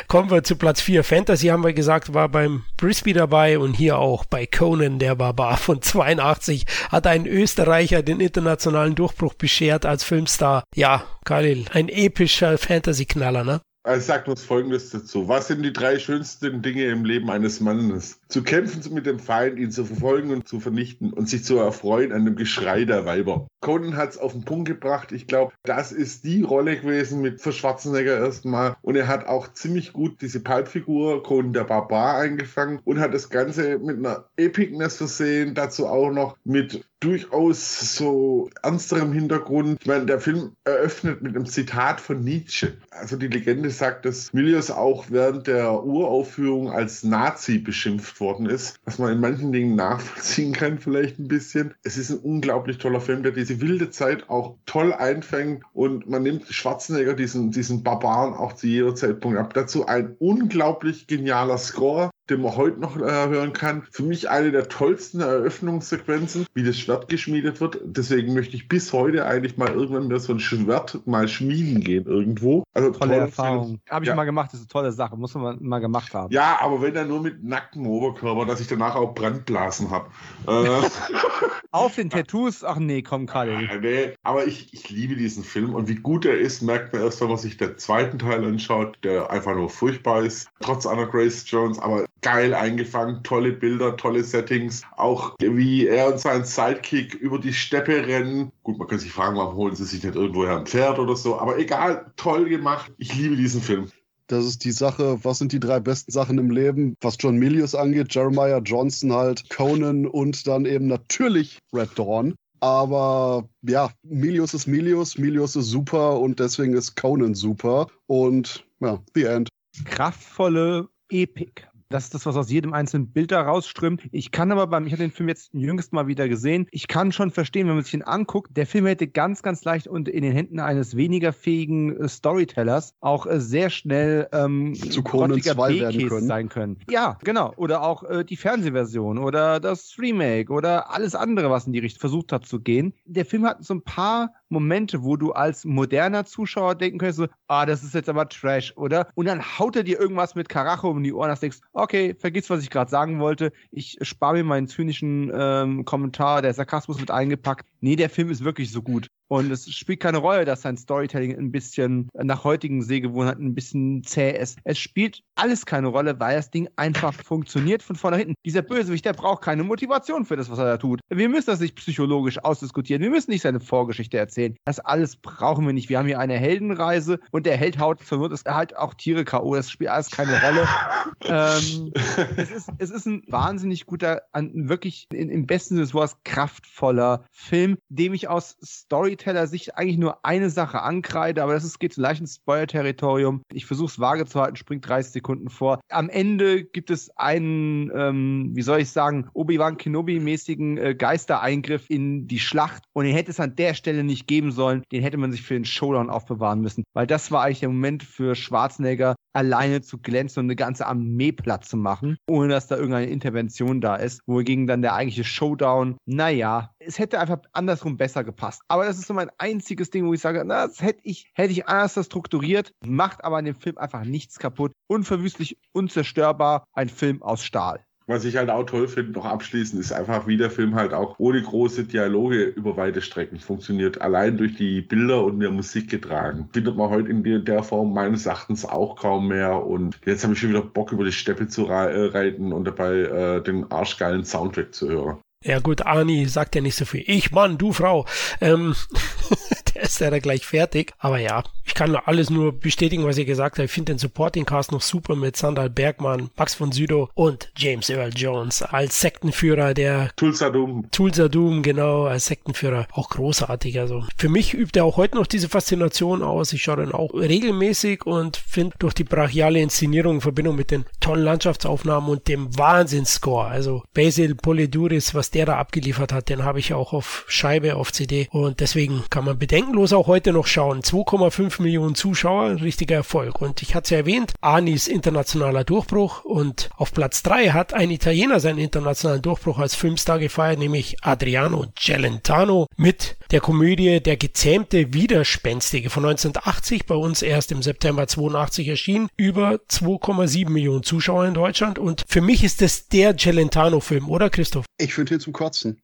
Kommen wir zu Platz 4. Fantasy haben wir gesagt, war beim Brisby dabei und hier auch bei Conan der Barbar von 82 hat ein Österreicher den internationalen Durchbruch beschert als Filmstar. Ja, Khalil, ein epischer Fantasy-Knaller, ne? Ich sag bloß Folgendes dazu. Was sind die drei schönsten Dinge im Leben eines Mannes? Zu kämpfen mit dem Feind, ihn zu verfolgen und zu vernichten und sich zu erfreuen an dem Geschrei der Weiber. Conan hat es auf den Punkt gebracht. Ich glaube, das ist die Rolle gewesen mit für Schwarzenegger erstmal. Und er hat auch ziemlich gut diese Pulpfigur Conan der Barbar eingefangen und hat das Ganze mit einer Epicness versehen. Dazu auch noch mit durchaus so ernsterem Hintergrund. Ich meine, der Film eröffnet mit einem Zitat von Nietzsche. Also die Legende sagt, dass Milius auch während der Uraufführung als Nazi beschimpft worden ist, was man in manchen Dingen nachvollziehen kann, vielleicht ein bisschen. Es ist ein unglaublich toller Film, der diese wilde Zeit auch toll einfängt und man nimmt Schwarzenegger, diesen, diesen Barbaren, auch zu jeder Zeitpunkt ab. Dazu ein unglaublich genialer Score den man heute noch äh, hören kann. Für mich eine der tollsten Eröffnungssequenzen, wie das Schwert geschmiedet wird. Deswegen möchte ich bis heute eigentlich mal irgendwann wieder so ein Schwert mal schmieden gehen irgendwo. Also tolle Erfahrung. Habe ich ja. mal gemacht, das ist eine tolle Sache, muss man mal gemacht haben. Ja, aber wenn dann nur mit nacktem Oberkörper, dass ich danach auch Brandblasen habe. Äh, Auf den Tattoos? Ach nee, komm, Karl. nee, aber ich, ich liebe diesen Film und wie gut er ist, merkt man erst, wenn man sich den zweiten Teil anschaut, der einfach nur furchtbar ist, trotz Anna Grace Jones, aber geil eingefangen, tolle Bilder, tolle Settings. Auch wie er und sein Sidekick über die Steppe rennen. Gut, man kann sich fragen, warum holen sie sich nicht irgendwoher ein Pferd oder so. Aber egal, toll gemacht. Ich liebe diesen Film. Das ist die Sache, was sind die drei besten Sachen im Leben, was John Milius angeht, Jeremiah Johnson halt, Conan und dann eben natürlich Red Dawn. Aber ja, Milius ist Milius, Milius ist super und deswegen ist Conan super. Und ja, the end. Kraftvolle Epik Das ist das, was aus jedem einzelnen Bild da rausströmt. Ich kann aber beim, ich habe den Film jetzt jüngst mal wieder gesehen, ich kann schon verstehen, wenn man sich ihn anguckt, der Film hätte ganz, ganz leicht und in den Händen eines weniger fähigen äh, Storytellers auch äh, sehr schnell ähm, zu Conan 2 werden können. sein können. Ja, genau. Oder auch äh, die Fernsehversion oder das Remake oder alles andere, was in die Richtung versucht hat zu gehen. Der Film hat so ein paar Momente, wo du als moderner Zuschauer denken könntest, so, ah, das ist jetzt aber Trash, oder? Und dann haut er dir irgendwas mit Karacho um die Ohren, dass du denkst, okay, vergiss, was ich gerade sagen wollte. Ich spare mir meinen zynischen ähm, Kommentar, der Sarkasmus wird eingepackt. Nee, der Film ist wirklich so gut. Und es spielt keine Rolle, dass sein Storytelling ein bisschen nach heutigen Sehgewohnheiten ein bisschen zäh ist. Es spielt alles keine Rolle, weil das Ding einfach funktioniert von vorne nach hinten. Dieser Bösewicht, der braucht keine Motivation für das, was er da tut. Wir müssen das nicht psychologisch ausdiskutieren. Wir müssen nicht seine Vorgeschichte erzählen. Das alles brauchen wir nicht. Wir haben hier eine Heldenreise und der Held haut verwirrt ist halt auch Tiere K.O. Das spielt alles keine Rolle. ähm, es, ist, es ist ein wahnsinnig guter, ein wirklich in, im besten Sinne des Wortes kraftvoller Film, dem ich aus Story Storyteller-Sicht eigentlich nur eine Sache ankreide, aber das ist, geht leicht ins Spoiler-Territorium. Ich versuche es vage zu halten, springt 30 Sekunden vor. Am Ende gibt es einen, ähm, wie soll ich sagen, Obi-Wan Kenobi-mäßigen äh, Geistereingriff in die Schlacht und den hätte es an der Stelle nicht geben sollen. Den hätte man sich für den Showdown aufbewahren müssen, weil das war eigentlich der Moment für Schwarzenegger, alleine zu glänzen und eine ganze Armee platt zu machen, ohne dass da irgendeine Intervention da ist, wogegen dann der eigentliche Showdown, naja, es hätte einfach andersrum besser gepasst. Aber das ist so mein einziges Ding, wo ich sage, na, das hätte ich, hätte ich anders strukturiert, macht aber an dem Film einfach nichts kaputt. Unverwüstlich, unzerstörbar, ein Film aus Stahl. Was ich halt auch toll finde, noch abschließend, ist einfach, wie der Film halt auch ohne große Dialoge über weite Strecken funktioniert. Allein durch die Bilder und der Musik getragen. Findet man heute in der Form meines Erachtens auch kaum mehr. Und jetzt habe ich schon wieder Bock, über die Steppe zu äh, reiten und dabei äh, den arschgeilen Soundtrack zu hören. Ja gut, Ani sagt ja nicht so viel. Ich Mann, du Frau. Ähm, ist ja da gleich fertig. Aber ja, ich kann alles nur bestätigen, was ihr gesagt habt. Ich finde den Supporting Cast noch super mit Sandal Bergmann, Max von Südow und James Earl Jones als Sektenführer der Tulsa Doom. Tulsa Doom, genau, als Sektenführer. Auch großartig. Also für mich übt er auch heute noch diese Faszination aus. Ich schaue dann auch regelmäßig und finde durch die brachiale Inszenierung in Verbindung mit den tollen Landschaftsaufnahmen und dem Wahnsinnsscore. Also Basil Poliduris, was der da abgeliefert hat, den habe ich auch auf Scheibe, auf CD. Und deswegen kann man bedenkenlos auch heute noch schauen. 2,5 Millionen Zuschauer, ein richtiger Erfolg. Und ich hatte es ja erwähnt, Anis internationaler Durchbruch und auf Platz 3 hat ein Italiener seinen internationalen Durchbruch als Filmstar gefeiert, nämlich Adriano Celentano mit der Komödie Der gezähmte Widerspenstige von 1980, bei uns erst im September 82 erschienen, über 2,7 Millionen Zuschauer in Deutschland. Und für mich ist es der Celentano-Film, oder Christoph? Ich finde ihn zum Kotzen.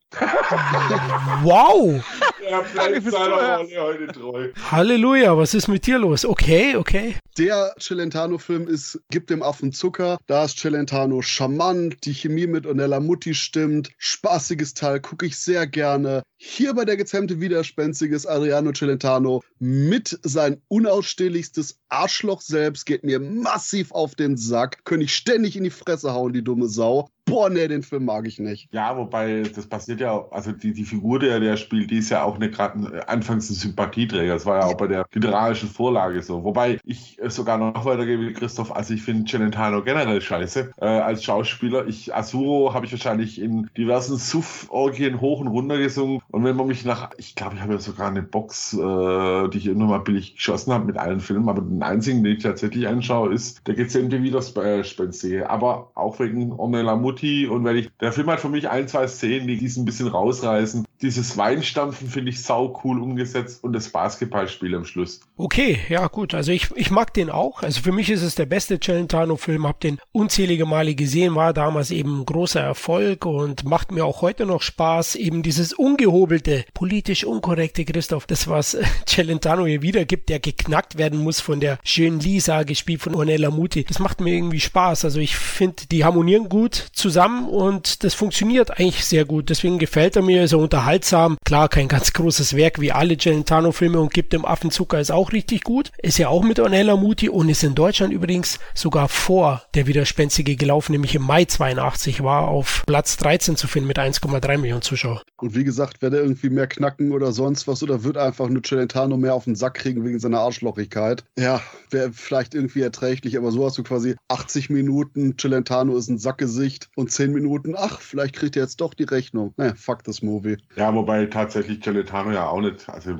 wow! Er bleibt seiner Rolle heute treu. Halleluja, was ist mit dir los? Okay, okay. Der Celentano-Film ist Gib dem Affen Zucker. Da ist Celentano charmant, die Chemie mit Onella Mutti stimmt. Spaßiges Teil, gucke ich sehr gerne. Hier bei der gezähmte Widerspenstige ist Adriano Celentano mit sein unausstehlichstes Arschloch selbst, geht mir massiv auf den Sack. Könnte ich ständig in die Fresse hauen, die dumme Sau boah, nee, den Film mag ich nicht. Ja, wobei das passiert ja, also die, die Figur, der der spielt, die ist ja auch eine gerade anfangs ein Sympathieträger. Das war ja auch bei der literarischen Vorlage so. Wobei ich sogar noch weitergebe, Christoph, also ich finde Celentano generell scheiße äh, als Schauspieler. Ich Asuro habe ich wahrscheinlich in diversen Suff-Orgien hoch und runter gesungen. Und wenn man mich nach, ich glaube, ich habe ja sogar eine Box, äh, die ich immer mal billig geschossen habe mit allen Filmen, aber den einzigen, den ich tatsächlich anschaue, ist der gezähmte Widerspenstige. Aber auch wegen Ornella Mut Mutti und wenn ich, der Film hat für mich ein, zwei Szenen, die diesen ein bisschen rausreißen. Dieses Weinstampfen finde ich sau cool umgesetzt und das Basketballspiel am Schluss. Okay, ja gut, also ich, ich mag den auch. Also für mich ist es der beste Celentano-Film, hab den unzählige Male gesehen, war damals eben ein großer Erfolg und macht mir auch heute noch Spaß. Eben dieses ungehobelte, politisch unkorrekte Christoph, das was Celentano hier wiedergibt, der geknackt werden muss von der schönen Lisa, gespielt von Ornella Muti. Das macht mir irgendwie Spaß. Also ich finde, die harmonieren gut zusammen und das funktioniert eigentlich sehr gut. Deswegen gefällt er mir, so unterhalten unterhaltsam. Klar, kein ganz großes Werk wie alle Celentano-Filme und gibt dem Affenzucker ist auch richtig gut. Ist ja auch mit Ornella Muti und ist in Deutschland übrigens sogar vor der Widerspenstige gelaufen, nämlich im Mai 82 war auf Platz 13 zu finden mit 1,3 Millionen Zuschauer. Und wie gesagt, werde irgendwie mehr knacken oder sonst was oder wird einfach nur Celentano mehr auf den Sack kriegen wegen seiner Arschlochigkeit. Ja, wäre vielleicht irgendwie erträglich, aber so hast du quasi 80 Minuten, Celentano ist ein Sackgesicht und 10 Minuten, ach, vielleicht kriegt er jetzt doch die Rechnung. Ne, fuck das Movie. Ja, wobei tatsächlich Celentano ja auch nicht, also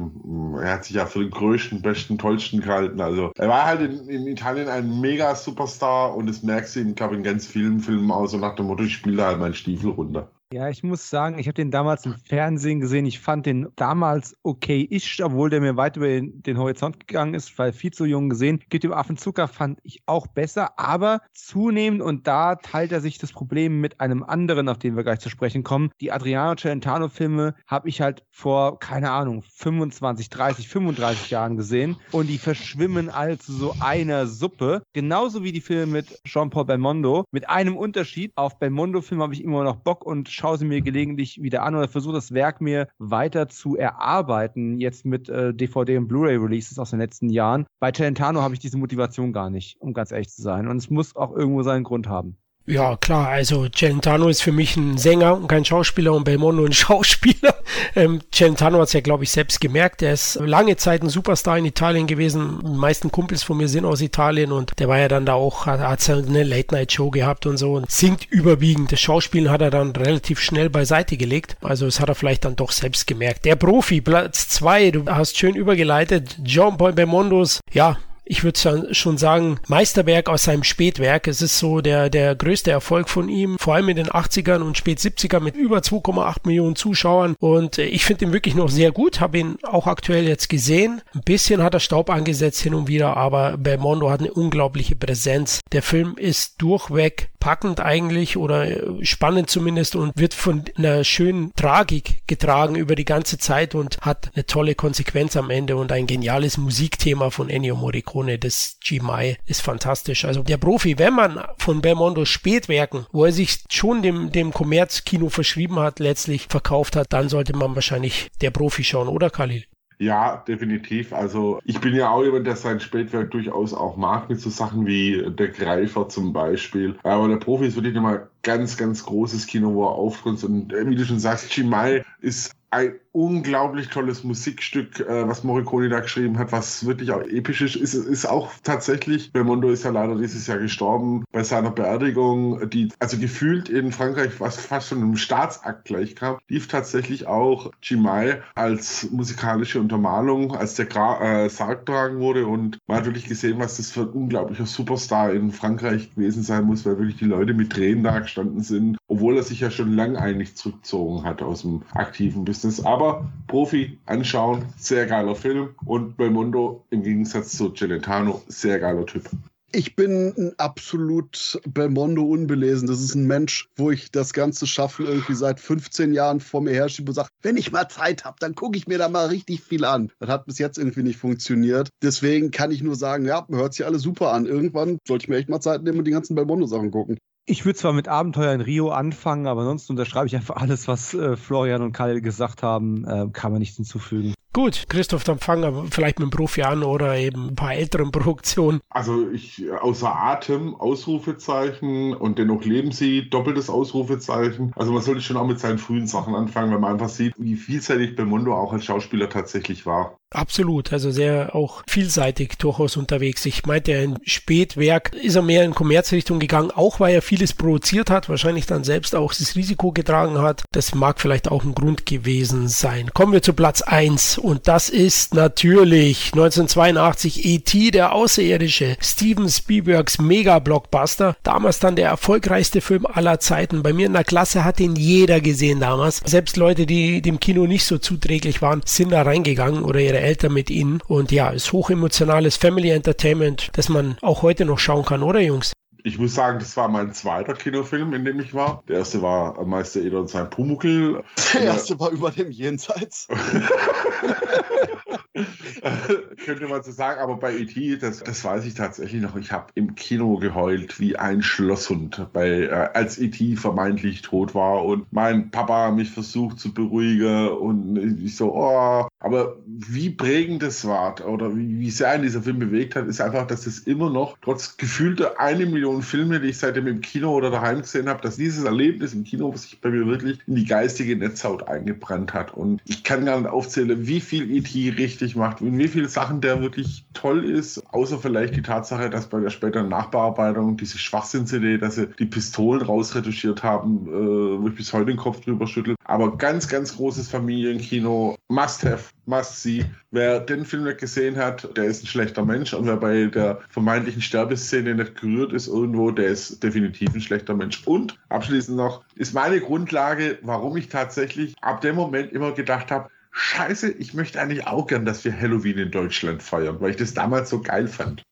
er hat sich ja für den größten, besten, tollsten gehalten. Also er war halt in, in Italien ein mega Superstar und das merkst du ihm, glaube in ganz vielen Filmen auch so nach dem Motto, ich spiele da halt meinen Stiefel runter. Ja, ich muss sagen, ich habe den damals im Fernsehen gesehen. Ich fand den damals okay-ish, obwohl der mir weit über den, den, Horizont gegangen ist, weil viel zu jung gesehen. Geht dem Affenzucker fand ich auch besser, aber zunehmend und da teilt er sich das Problem mit einem anderen, auf den wir gleich zu sprechen kommen. Die Adriano Celentano-Filme habe ich halt vor, keine Ahnung, 25, 30, 35 Jahren gesehen und die verschwimmen all zu so einer Suppe. Genauso wie die Filme mit Jean-Paul Belmondo. Mit einem Unterschied. Auf Belmondo-Filme habe ich immer noch Bock und schaue sie mir gelegentlich wieder an oder versuche das Werk mir weiter zu erarbeiten, jetzt mit äh, DVD und Blu-ray-Releases aus den letzten Jahren. Bei Celentano habe ich diese Motivation gar nicht, um ganz ehrlich zu sein. Und es muss auch irgendwo seinen Grund haben. Ja, klar, also Celentano ist für mich ein Sänger und kein Schauspieler und Belmondo ein Schauspieler. Ähm, Celentano hat es ja, glaube ich, selbst gemerkt. Er ist lange Zeit ein Superstar in Italien gewesen. Die meisten Kumpels von mir sind aus Italien und der war ja dann da auch, hat, hat eine Late-Night-Show gehabt und so und singt überwiegend. Das Schauspielen hat er dann relativ schnell beiseite gelegt. Also das hat er vielleicht dann doch selbst gemerkt. Der Profi, Platz zwei, du hast schön übergeleitet. John Paul Belmondos, ja, ich würde schon sagen, Meisterwerk aus seinem Spätwerk. Es ist so der, der größte Erfolg von ihm, vor allem in den 80ern und spät 70er mit über 2,8 Millionen Zuschauern. Und äh, ich finde ihn wirklich noch sehr gut, habe ihn auch aktuell jetzt gesehen. Ein bisschen hat er Staub angesetzt hin und wieder, aber Belmondo hat eine unglaubliche Präsenz. Der Film ist durchweg packend eigentlich oder äh, spannend zumindest und wird von einer schönen Tragik getragen über die ganze Zeit und hat eine tolle Konsequenz am Ende und ein geniales Musikthema von Ennio Morricone, das G-Mai, ist fantastisch. Also der Profi, wenn man von Belmondo Spätwerken, wo er sich schon dem, dem Kommerzkino verschrieben hat, letztlich verkauft hat, dann sollte man wahrscheinlich der Profi schauen, oder Khalil? Ja, definitiv. Also ich bin ja auch jemand, der sein Spätwerk durchaus auch mag, mit so Sachen wie Der Greifer zum Beispiel. Aber der Profi ist wirklich nochmal ganz, ganz großes Kino, wo er aufkommt. Und äh, wie du schon sagst, Chimay ist ein unglaublich tolles Musikstück, äh, was Morricone da geschrieben hat, was wirklich auch episch ist. Ist, ist auch tatsächlich, Belmondo ist ja leider dieses Jahr gestorben bei seiner Beerdigung, die also gefühlt in Frankreich was fast schon einem Staatsakt gleich kam, lief tatsächlich auch Chimay als musikalische Untermalung, als der Gra äh, Sarg getragen wurde und man hat wirklich gesehen, was das für ein unglaublicher Superstar in Frankreich gewesen sein muss, weil wirklich die Leute mit Tränen da gestanden sind, obwohl er sich ja schon lange eigentlich zurückgezogen hat aus dem aktiven Business. Aber aber Profi anschauen, sehr geiler Film. Und Belmondo im Gegensatz zu Celentano, sehr geiler Typ. Ich bin ein absolut Belmondo unbelesen. Das ist ein Mensch, wo ich das ganze Schaffen irgendwie seit 15 Jahren vor mir herschiebe und sage, wenn ich mal Zeit habe, dann gucke ich mir da mal richtig viel an. Das hat bis jetzt irgendwie nicht funktioniert. Deswegen kann ich nur sagen, ja, hört sich alles super an. Irgendwann sollte ich mir echt mal Zeit nehmen und die ganzen Belmondo-Sachen gucken. Ich würde zwar mit Abenteuer in Rio anfangen, aber sonst unterschreibe ich einfach alles, was äh, Florian und Kyle gesagt haben. Äh, kann man nichts hinzufügen. Gut, Christoph, dann fangen wir vielleicht mit dem Profi an oder eben ein paar älteren Produktionen. Also ich außer Atem, Ausrufezeichen und dennoch leben sie, doppeltes Ausrufezeichen. Also man sollte schon auch mit seinen frühen Sachen anfangen, wenn man einfach sieht, wie vielseitig Belmondo auch als Schauspieler tatsächlich war. Absolut, also sehr auch vielseitig durchaus unterwegs. Ich meinte, in Spätwerk ist er mehr in Kommerzrichtung gegangen, auch weil er vieles produziert hat, wahrscheinlich dann selbst auch das Risiko getragen hat. Das mag vielleicht auch ein Grund gewesen sein. Kommen wir zu Platz 1 und das ist natürlich 1982 E.T., der Außerirdische, Steven Spielbergs Mega-Blockbuster. Damals dann der erfolgreichste Film aller Zeiten. Bei mir in der Klasse hat ihn jeder gesehen damals. Selbst Leute, die dem Kino nicht so zuträglich waren, sind da reingegangen oder ihre Eltern mit ihnen. Und ja, ist hochemotionales Family Entertainment, das man auch heute noch schauen kann, oder Jungs? Ich muss sagen, das war mein zweiter Kinofilm, in dem ich war. Der erste war Meister Eder und sein Pumuckel. Der erste war über dem Jenseits. Könnte man so sagen, aber bei E.T., das, das weiß ich tatsächlich noch, ich habe im Kino geheult wie ein Schlosshund, bei, äh, als E.T. vermeintlich tot war und mein Papa mich versucht zu beruhigen und ich so, oh, aber wie prägend das war oder wie, wie sehr ein dieser Film bewegt hat, ist einfach, dass es immer noch, trotz gefühlter eine Million Filme, die ich seitdem im Kino oder daheim gesehen habe, dass dieses Erlebnis im Kino sich bei mir wirklich in die geistige Netzhaut eingebrannt hat. Und ich kann gar nicht aufzählen, wie viel E.T. richtig macht, in wie viele Sachen der wirklich toll ist, außer vielleicht die Tatsache, dass bei der späteren Nachbearbeitung diese Schwachsinn-CD, dass sie die Pistolen rausretuschiert haben, äh, wo ich bis heute den Kopf drüber schüttel. Aber ganz, ganz großes Familienkino, must have must see. Wer den Film nicht gesehen hat, der ist ein schlechter Mensch. Und wer bei der vermeintlichen Sterbeszene nicht gerührt ist irgendwo, der ist definitiv ein schlechter Mensch. Und abschließend noch, ist meine Grundlage, warum ich tatsächlich ab dem Moment immer gedacht habe, Scheiße, ich möchte eigentlich auch gern, dass wir Halloween in Deutschland feiern, weil ich das damals so geil fand.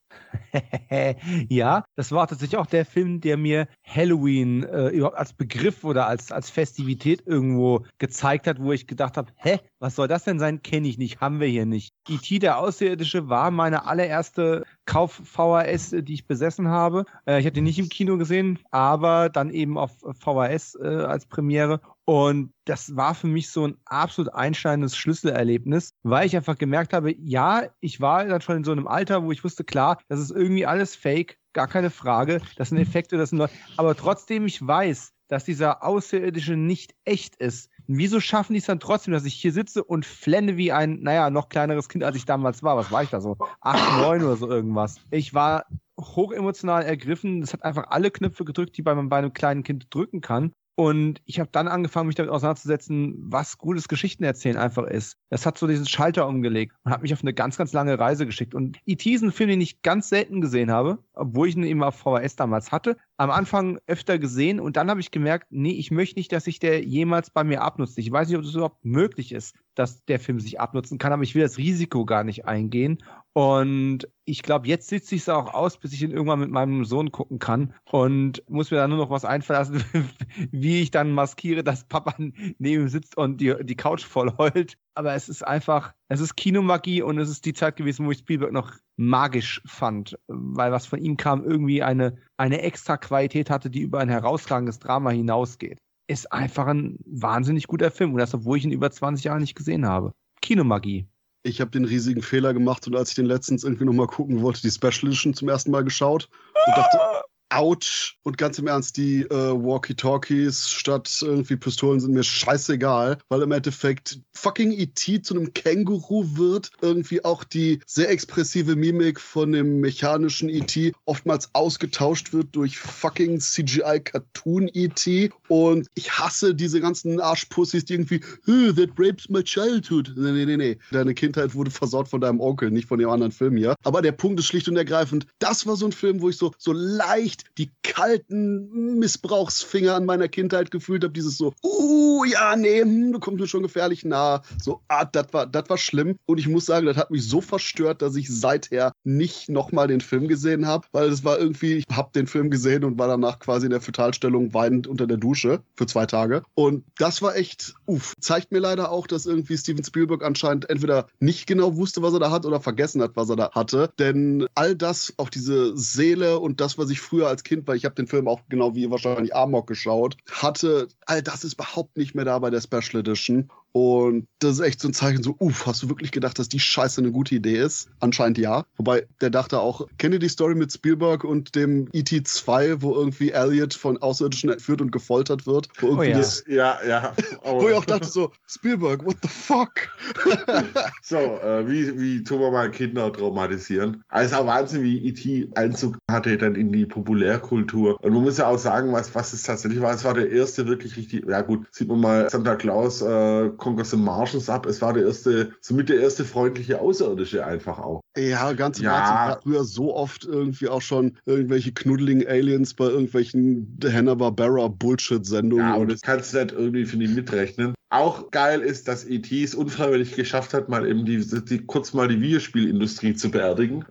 ja, das war tatsächlich auch der Film, der mir Halloween äh, überhaupt als Begriff oder als, als Festivität irgendwo gezeigt hat, wo ich gedacht habe, hä, was soll das denn sein? Kenne ich nicht, haben wir hier nicht. E.T. der Außerirdische war meine allererste Kauf-VHS, die ich besessen habe. Äh, ich habe den nicht im Kino gesehen, aber dann eben auf VHS äh, als Premiere. Und das war für mich so ein absolut einschneidendes Schlüsselerlebnis, weil ich einfach gemerkt habe, ja, ich war dann schon in so einem Alter, wo ich wusste, klar, das ist irgendwie alles fake, gar keine Frage, das sind Effekte, das sind Leute, aber trotzdem ich weiß, dass dieser Außerirdische nicht echt ist. Wieso schaffen die es dann trotzdem, dass ich hier sitze und flenne wie ein, naja, noch kleineres Kind, als ich damals war? Was war ich da so? Acht, neun oder so irgendwas. Ich war hochemotional ergriffen. Es hat einfach alle Knöpfe gedrückt, die man bei einem kleinen Kind drücken kann. Und ich habe dann angefangen, mich damit auseinanderzusetzen, was gutes Geschichtenerzählen einfach ist. Das hat so diesen Schalter umgelegt und hat mich auf eine ganz, ganz lange Reise geschickt. Und E.T. ist ein Film, den ich ganz selten gesehen habe, obwohl ich ihn eben auf VHS damals hatte. Am Anfang öfter gesehen und dann habe ich gemerkt, nee, ich möchte nicht, dass sich der jemals bei mir abnutzt. Ich weiß nicht, ob es überhaupt möglich ist, dass der Film sich abnutzen kann, aber ich will das Risiko gar nicht eingehen. Und ich glaube, jetzt sitze ich es auch aus, bis ich ihn irgendwann mit meinem Sohn gucken kann und muss mir da nur noch was einfallen wie ich dann maskiere, dass Papa neben ihm sitzt und die, die Couch voll heult. Aber es ist einfach, es ist Kinomagie und es ist die Zeit gewesen, wo ich Spielberg noch magisch fand, weil was von ihm kam, irgendwie eine, eine extra Qualität hatte, die über ein herausragendes Drama hinausgeht. Ist einfach ein wahnsinnig guter Film und das, obwohl ich ihn über 20 Jahre nicht gesehen habe. Kinomagie ich habe den riesigen Fehler gemacht und als ich den letztens irgendwie nochmal gucken wollte, die Special Edition zum ersten Mal geschaut und dachte, Autsch. Und ganz im Ernst, die äh, Walkie-Talkies statt irgendwie Pistolen sind mir scheißegal, weil im Endeffekt fucking E.T. zu einem Känguru wird. Irgendwie auch die sehr expressive Mimik von dem mechanischen E.T. oftmals ausgetauscht wird durch fucking CGI-Cartoon E.T. Und ich hasse diese ganzen Arschpussys, die irgendwie, that rapes my childhood. Nee, nee, nee, nee. Deine Kindheit wurde versaut von deinem Onkel, nicht von dem anderen Film hier. Aber der Punkt ist schlicht und ergreifend, das war so ein Film, wo ich so, so leicht die kalten Missbrauchsfinger an meiner Kindheit gefühlt habe. Dieses so, uh, ja, nee, hm, du kommst mir schon gefährlich nah. So, ah, das war, das war schlimm. Und ich muss sagen, das hat mich so verstört, dass ich seither nicht nochmal den Film gesehen habe, weil es war irgendwie, ich habe den Film gesehen und war danach quasi in der Fötalstellung weinend unter der Dusche für zwei Tage. Und das war echt, uff, zeigt mir leider auch, dass irgendwie Steven Spielberg anscheinend entweder nicht genau wusste, was er da hat oder vergessen hat, was er da hatte. Denn all das, auch diese Seele und das, was ich früher als Kind, weil ich habe den Film auch genau wie wahrscheinlich Amok geschaut, hatte, all das ist überhaupt nicht mehr da bei der Special Edition. Und das ist echt so ein Zeichen, so, uff, hast du wirklich gedacht, dass die Scheiße eine gute Idee ist? Anscheinend ja. Wobei, der dachte auch, kennt ihr die Story mit Spielberg und dem E.T. 2, wo irgendwie Elliot von Außerirdischen entführt und gefoltert wird? Wo oh ja. Das, ja, ja. wo ich auch dachte so, Spielberg, what the fuck? so, äh, wie, wie tun wir mal Kinder traumatisieren? Also auch Wahnsinn, wie E.T. Einzug hatte dann in die Populärkultur. Und man muss ja auch sagen, was, was es tatsächlich war. Es war der erste wirklich richtig, ja gut, sieht man mal Santa Claus, äh, Conquer the Martians ab. Es war der erste, somit der erste freundliche Außerirdische einfach auch. Ja, ganz im ja. Ernst. früher so oft irgendwie auch schon irgendwelche knuddeligen Aliens bei irgendwelchen Hanna-Barbera Bullshit-Sendungen. Ja, und das kannst du nicht irgendwie, finde ich, mitrechnen. auch geil ist, dass E.T. es unfreiwillig geschafft hat, mal eben die, die kurz mal die Videospielindustrie zu beerdigen.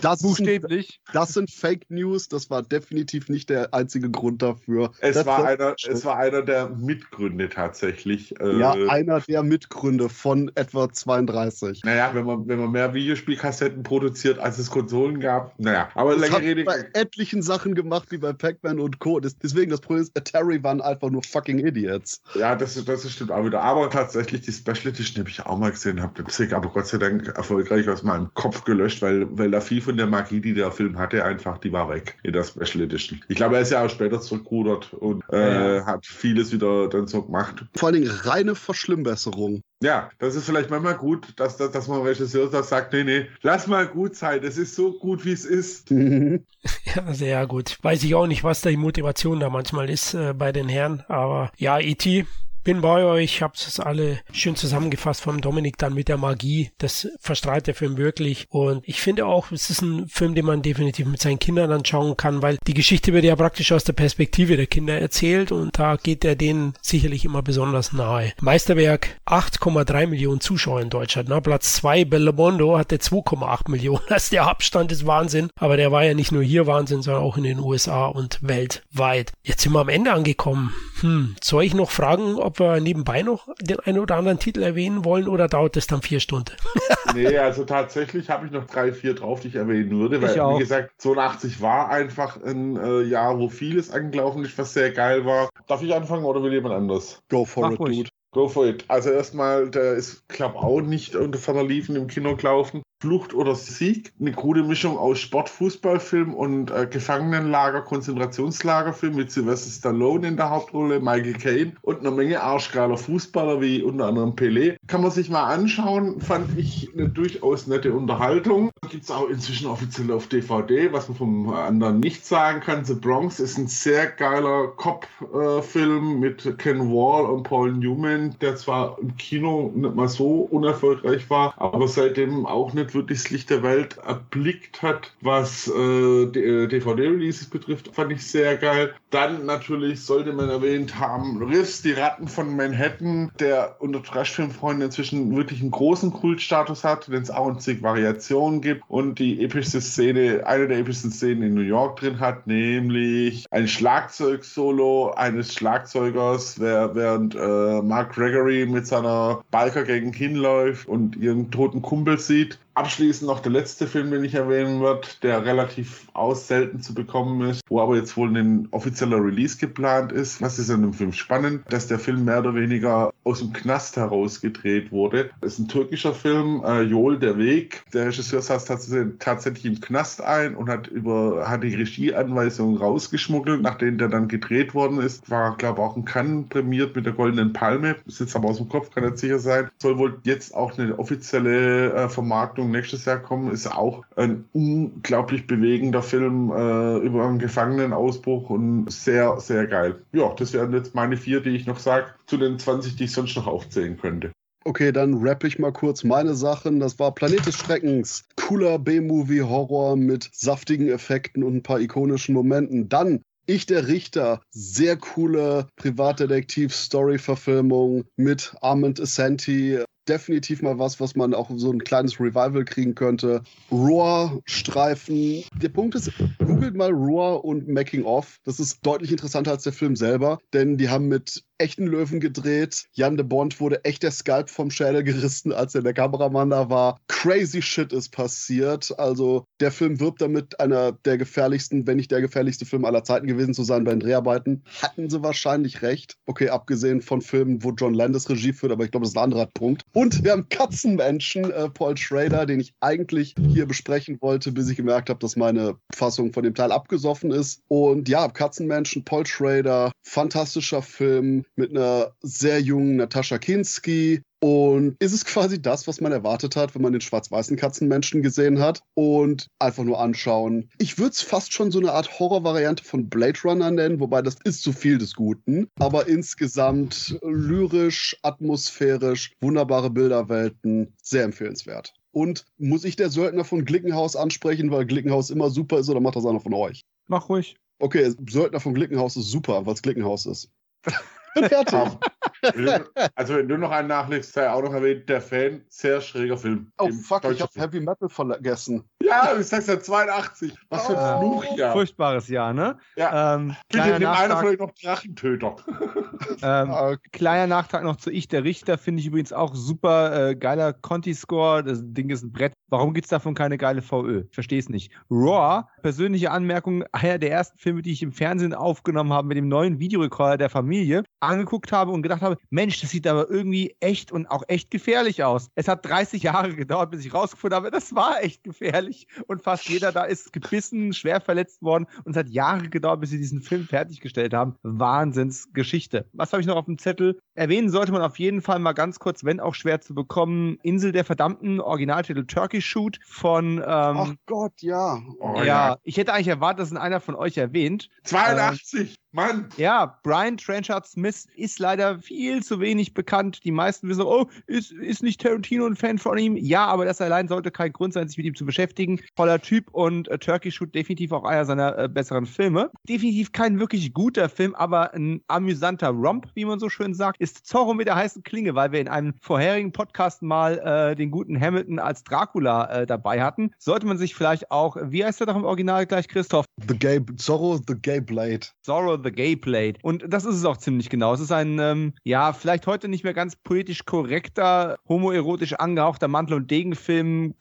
Das Buchstäblich. Sind, das sind Fake News. Das war definitiv nicht der einzige Grund dafür. Es, war einer, es war einer der Mitgründe tatsächlich. Äh, ja, einer der Mitgründe von etwa 32. Naja, wenn man, wenn man mehr Videospielkassetten produziert, als es Konsolen gab. Naja, aber das hat Rede. bei etlichen Sachen gemacht, wie bei Pac-Man und Co. deswegen das Problem ist, Atari waren einfach nur fucking Idiots. Ja, das, das stimmt auch wieder. Aber tatsächlich, die Special Edition habe ich auch mal gesehen, habe den aber Gott sei Dank erfolgreich aus meinem Kopf gelöscht, weil, weil da viel von der Magie, die der Film hatte, einfach, die war weg in der Special Edition. Ich glaube, er ist ja auch später zurückgerudert und äh, ja. hat vieles wieder dann so gemacht. Vor allen Dingen reine Verschlimmbesserung. Ja, das ist vielleicht manchmal gut, dass, dass, dass man Regisseur sagt, nee, nee, lass mal gut sein, es ist so gut, wie es ist. ja, sehr gut. Weiß ich auch nicht, was da die Motivation da manchmal ist äh, bei den Herren, aber ja, E.T., bin bei euch, habt es alle schön zusammengefasst vom Dominik dann mit der Magie. Das verstrahlt der Film wirklich. Und ich finde auch, es ist ein Film, den man definitiv mit seinen Kindern anschauen kann, weil die Geschichte wird ja praktisch aus der Perspektive der Kinder erzählt und da geht er denen sicherlich immer besonders nahe. Meisterwerk 8,3 Millionen Zuschauer in Deutschland. Na, Platz 2 Bellomondo hatte 2,8 Millionen. Also der Abstand ist Wahnsinn. Aber der war ja nicht nur hier Wahnsinn, sondern auch in den USA und weltweit. Jetzt sind wir am Ende angekommen. Hm, soll ich noch fragen, ob ob wir nebenbei noch den einen oder anderen Titel erwähnen wollen oder dauert es dann vier Stunden? nee, also tatsächlich habe ich noch drei, vier drauf, die ich erwähnen würde, weil, wie gesagt, 82 war einfach ein äh, Jahr, wo vieles angelaufen ist, was sehr geil war. Darf ich anfangen oder will jemand anders? Go for Mach it, ruhig. dude. Go for it. Also erstmal, der ist, glaube auch nicht unter ferner Liefen im Kino gelaufen. Flucht oder Sieg, eine gute Mischung aus Sportfußballfilm und äh, Gefangenenlager, Konzentrationslagerfilm mit Sylvester Stallone in der Hauptrolle, Michael Caine und eine Menge arschgeiler Fußballer wie unter anderem Pelé. Kann man sich mal anschauen, fand ich eine durchaus nette Unterhaltung. Gibt es auch inzwischen offiziell auf DVD, was man vom anderen nicht sagen kann. The Bronx ist ein sehr geiler Cop-Film äh, mit Ken Wall und Paul Newman, der zwar im Kino nicht mal so unerfolgreich war, aber seitdem auch nicht wirklich das Licht der Welt erblickt hat, was äh, DVD-Releases äh, betrifft, fand ich sehr geil. Dann natürlich sollte man erwähnt haben, Riffs, die Ratten von Manhattan, der unter Trashfilmfreunden inzwischen wirklich einen großen Kultstatus hat, den es auch in zig Variationen gibt und die epischste Szene, eine der epischsten Szenen in New York drin hat, nämlich ein Schlagzeug-Solo eines Schlagzeugers, während äh, Mark Gregory mit seiner Biker-Gang hinläuft und ihren toten Kumpel sieht Abschließend noch der letzte Film, den ich erwähnen würde, der relativ aus selten zu bekommen ist, wo aber jetzt wohl ein offizieller Release geplant ist. Was ist an dem Film spannend? Dass der Film mehr oder weniger aus dem Knast heraus gedreht wurde. Das ist ein türkischer Film, äh, Joel der Weg. Der Regisseur saß tatsächlich im Knast ein und hat über hat die Regieanweisungen rausgeschmuggelt, nachdem der dann gedreht worden ist. War, glaube ich, auch ein Cannes prämiert mit der Goldenen Palme. Ist jetzt aber aus dem Kopf, kann nicht sicher sein. Soll wohl jetzt auch eine offizielle äh, Vermarktung Vermarktung nächstes Jahr kommen, ist auch ein unglaublich bewegender Film äh, über einen Gefangenenausbruch und sehr, sehr geil. Ja, das wären jetzt meine vier, die ich noch sage, zu den 20, die ich sonst noch aufzählen könnte. Okay, dann rappe ich mal kurz meine Sachen. Das war Planet des Schreckens. Cooler B-Movie-Horror mit saftigen Effekten und ein paar ikonischen Momenten. Dann ich der Richter, sehr coole Privatdetektiv-Story-Verfilmung mit Armand Asante, definitiv mal was, was man auch so ein kleines Revival kriegen könnte. Roar-Streifen. Der Punkt ist, googelt mal Roar und Making Off. Das ist deutlich interessanter als der Film selber, denn die haben mit echten Löwen gedreht. Jan de Bond wurde echt der Skalp vom Schädel gerissen, als er der Kameramann da war. Crazy shit ist passiert. Also der Film wirbt damit, einer der gefährlichsten, wenn nicht der gefährlichste Film aller Zeiten gewesen zu sein bei den Dreharbeiten. Hatten sie wahrscheinlich recht. Okay, abgesehen von Filmen, wo John Landis Regie führt, aber ich glaube, das ist ein anderer Punkt. Und wir haben Katzenmenschen, äh, Paul Schrader, den ich eigentlich hier besprechen wollte, bis ich gemerkt habe, dass meine Fassung von dem Teil abgesoffen ist. Und ja, Katzenmenschen, Paul Schrader, fantastischer Film mit einer sehr jungen Natascha Kinski. Und ist es quasi das, was man erwartet hat, wenn man den schwarz-weißen Katzenmenschen gesehen hat und einfach nur anschauen. Ich würde es fast schon so eine Art Horrorvariante von Blade Runner nennen, wobei das ist zu viel des Guten. Aber insgesamt lyrisch, atmosphärisch, wunderbare Bilderwelten, sehr empfehlenswert. Und muss ich der Söldner von Glickenhaus ansprechen, weil Glickenhaus immer super ist, oder macht das einer von euch? Mach ruhig. Okay, Söldner von Glickenhaus ist super, weil es Glickenhaus ist. Fertig. also wenn du noch einen nachlegst, sei auch noch erwähnt, der Fan, sehr schräger Film. Oh fuck, ich deutschen hab Film. Heavy Metal vergessen. Ja, du sagst ja 82. Was für ein Oh. Fluch, ja. Furchtbares Jahr, ne? Ja. Ähm, Bitte nimm einer von euch noch Drachentöter. ähm, Ah, kleiner Nachtrag noch zu Ich, der Richter, finde ich übrigens auch super. Äh, geiler Conti-Score, das Ding ist ein Brett. Warum gibt es davon keine geile VÖ? Verstehe es nicht. Raw, persönliche Anmerkung, einer der ersten Filme, die ich im Fernsehen aufgenommen habe mit dem neuen Videorekorder der Familie, angeguckt habe und gedacht habe, Mensch, das sieht aber irgendwie echt und auch echt gefährlich aus. Es hat 30 Jahre gedauert, bis ich rausgefunden habe, das war echt gefährlich. Und fast jeder da ist gebissen, schwer verletzt worden und es hat Jahre gedauert, bis sie diesen Film fertiggestellt haben. Wahnsinnsgeschichte. Was habe ich noch auf dem Zettel? Erwähnen sollte man auf jeden Fall mal ganz kurz, wenn auch schwer zu bekommen, Insel der Verdammten, Originaltitel Turkey Shoot von, Ach ähm, Gott, ja. Oh, ja, ja. ich hätte eigentlich erwartet, dass ihn einer von euch erwähnt. 82, Mann. Ja, Brian Trenchard Smith ist leider viel zu wenig bekannt. Die meisten wissen, oh, ist, ist nicht Tarantino ein Fan von ihm? Ja, aber das allein sollte kein Grund sein, sich mit ihm zu beschäftigen. Toller Typ und äh, Turkey Shoot definitiv auch einer seiner äh, besseren Filme. Definitiv kein wirklich guter Film, aber ein amüsanter Romp, wie man so schön sagt, ist Zorro mit der heißen Klinge, weil wir in einem vorherigen Podcast mal äh, den guten Hamilton als Dracula äh, dabei hatten. Sollte man sich vielleicht auch, wie heißt er doch im Original gleich, Christoph? The Gay, Zorro, The Gay Blade. Zorro the Gay Blade. Und das ist es auch ziemlich genau. Es ist ein, ähm, ja, vielleicht heute nicht mehr ganz politisch korrekter, homoerotisch angehauchter Mantel- und Degenfilm,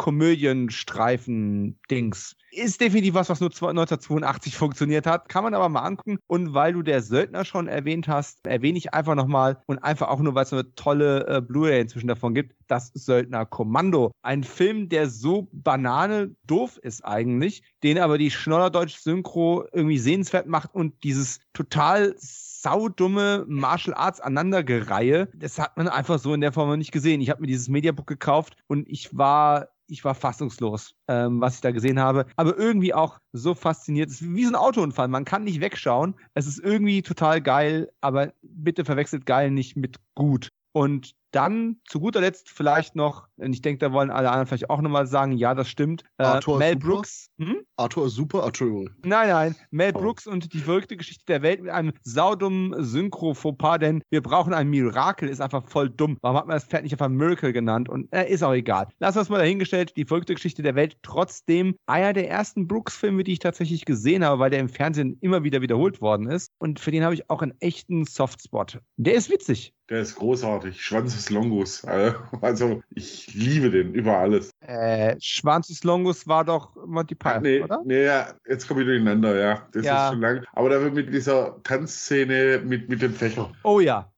Komödienstreifen-Dings. Ist definitiv was, was nur 1982 funktioniert hat. Kann man aber mal angucken. Und weil du der Söldner schon erwähnt hast, erwähne ich einfach nochmal und einfach auch nur, weil es eine tolle äh, Blu-ray inzwischen davon gibt, das Söldner Kommando. Ein Film, der so banane doof ist eigentlich, den aber die Schnodderdeutsch Synchro irgendwie sehenswert macht und dieses total saudumme Martial Arts Aneinandergereihe, das hat man einfach so in der Form noch nicht gesehen. Ich habe mir dieses Mediabook gekauft und ich war ich war fassungslos, ähm, was ich da gesehen habe. Aber irgendwie auch so fasziniert. Es ist wie so ein Autounfall. Man kann nicht wegschauen. Es ist irgendwie total geil, aber bitte verwechselt geil nicht mit gut. Und dann zu guter Letzt vielleicht noch, und ich denke, da wollen alle anderen vielleicht auch nochmal sagen, ja, das stimmt. Äh, Arthur Mel Super? Brooks. Hm? Arthur ist super, Entschuldigung. Nein, nein. Mel Oh. Brooks und die verrückte Geschichte der Welt mit einem saudummen Synchro-Fauxpas, denn wir brauchen ein Mirakel, ist einfach voll dumm. Warum hat man das Pferd nicht einfach Miracle genannt? Und äh, ist auch egal. Lass uns mal dahingestellt, die verrückte Geschichte der Welt, trotzdem einer der ersten Brooks-Filme, die ich tatsächlich gesehen habe, weil der im Fernsehen immer wieder wiederholt worden ist. Und für den habe ich auch einen echten Softspot. Der ist witzig. Der ist großartig. Schwanz des Longus. Also, ich liebe den über alles. Äh, Schwanz des Longus war doch Monty Python, nee, oder? nee, ja, jetzt komme ich durcheinander, ja. Das Ja. ist schon lang. Aber da wird mit dieser Tanzszene mit, mit dem Fächer. Oh ja.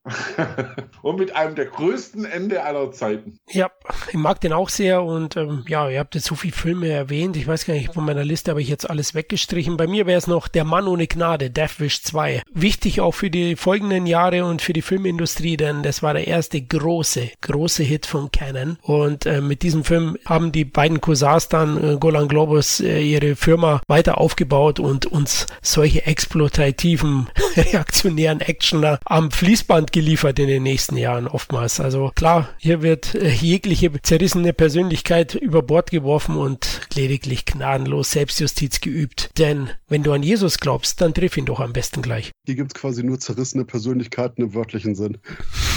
Und mit einem der größten Ende aller Zeiten. Ja, ich mag den auch sehr und ähm, ja, ihr habt jetzt so viele Filme erwähnt. Ich weiß gar nicht, von meiner Liste habe ich jetzt alles weggestrichen. Bei mir wäre es noch Der Mann ohne Gnade, Deathwish 2. Wichtig auch für die folgenden Jahre und für die Filmindustrie, denn das war der erste große, große Hit von Canon. Und äh, mit diesem Film haben die beiden Cousins dann, äh, Golan Globus, äh, ihre Firma weiter aufgebaut und uns solche exploitativen, reaktionären Actioner am Fließband geliefert in den nächsten Jahren oftmals. Also klar, hier wird äh, jegliche zerrissene Persönlichkeit über Bord geworfen und lediglich gnadenlos Selbstjustiz geübt. Denn wenn du an Jesus glaubst, dann triff ihn doch am besten gleich. Hier gibt es quasi nur zerrissene Persönlichkeiten im wörtlichen Sinn.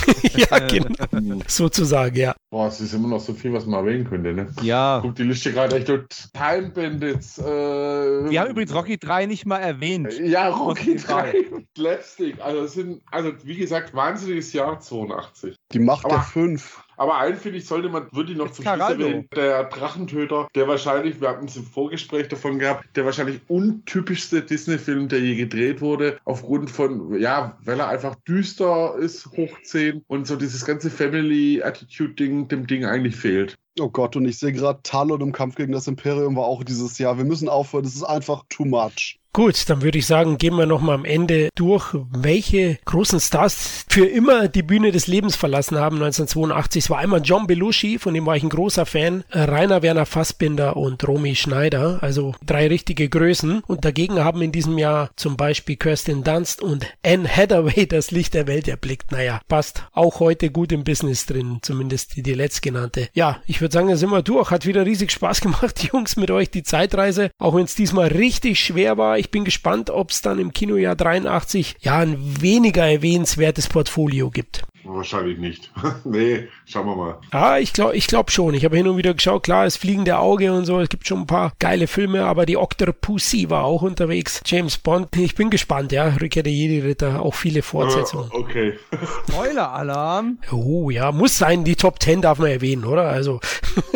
ja, genau. Sozusagen, ja. Boah, es ist immer noch so viel, was man erwähnen könnte, ne? Ja. Guck die Liste gerade echt durch Time Bandits. Äh, Wir haben übrigens Rocky 3 nicht mal erwähnt. Ja, Rocky Rocky 3. 3. Slapstick. Also, es sind, also, wie gesagt, wahnsinniges Jahr 82. Die Macht Aber- der Fünf. Aber einen, finde ich, sollte man wirklich noch Ist zum Schluss erwähnen. Der Drachentöter, der wahrscheinlich, wir hatten es im Vorgespräch davon gehabt, der wahrscheinlich untypischste Disney-Film, der je gedreht wurde, aufgrund von, ja, weil er einfach düster ist, hoch 10 und so dieses ganze Family-Attitude-Ding dem Ding eigentlich fehlt. Oh Gott, und ich sehe gerade, Talon im Kampf gegen das Imperium war auch dieses Jahr. Wir müssen aufhören, das ist einfach too much. Gut, dann würde ich sagen, gehen wir nochmal am Ende durch, welche großen Stars für immer die Bühne des Lebens verlassen haben 1982. Es war einmal John Belushi, von dem war ich ein großer Fan, äh, Rainer Werner Fassbinder und Romy Schneider, also drei richtige Größen. Und dagegen haben in diesem Jahr zum Beispiel Kirsten Dunst und Anne Hathaway das Licht der Welt erblickt. Naja, passt auch heute gut im Business drin, zumindest die, die letztgenannte. Ja, ich würde sagen, da sind wir durch. Hat wieder riesig Spaß gemacht, Jungs, mit euch die Zeitreise. Auch wenn es diesmal richtig schwer war. Ich bin gespannt, ob es dann im Kinojahr 83 ja ein weniger erwähnenswertes Portfolio gibt. Wahrscheinlich nicht. nee, schauen wir mal. Ja, ich glaube ich glaub schon. Ich habe hin und wieder geschaut, klar, das fliegende Auge und so, es gibt schon ein paar geile Filme, aber die Octopussy war auch unterwegs. James Bond, ich bin gespannt, ja. Rückkehr der Jedi-Ritter, auch viele Fortsetzungen. Uh, okay. Spoiler-Alarm. Oh ja, muss sein, die Top 10 darf man erwähnen, oder? Also.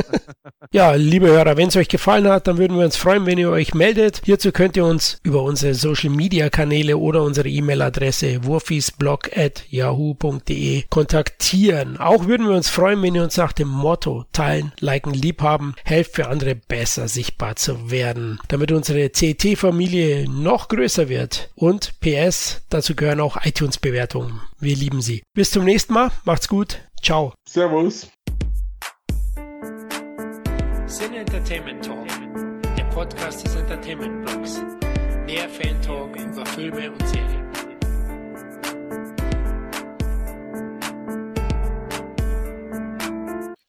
ja, liebe Hörer, wenn es euch gefallen hat, dann würden wir uns freuen, wenn ihr euch meldet. Hierzu könnt ihr uns über unsere Social Media Kanäle oder unsere E-Mail-Adresse wurfisblog at yahoo.de kontaktieren. Auch würden wir uns freuen, wenn ihr uns nach dem Motto teilen, liken, liebhaben, helft für andere besser sichtbar zu werden, damit unsere CT-Familie noch größer wird. Und PS, dazu gehören auch iTunes-Bewertungen. Wir lieben sie. Bis zum nächsten Mal. Macht's gut. Ciao. Servus. Sin Entertainment Talk, der Podcast des Entertainment Blogs. Mehr Fan Talk über Filme und Serien.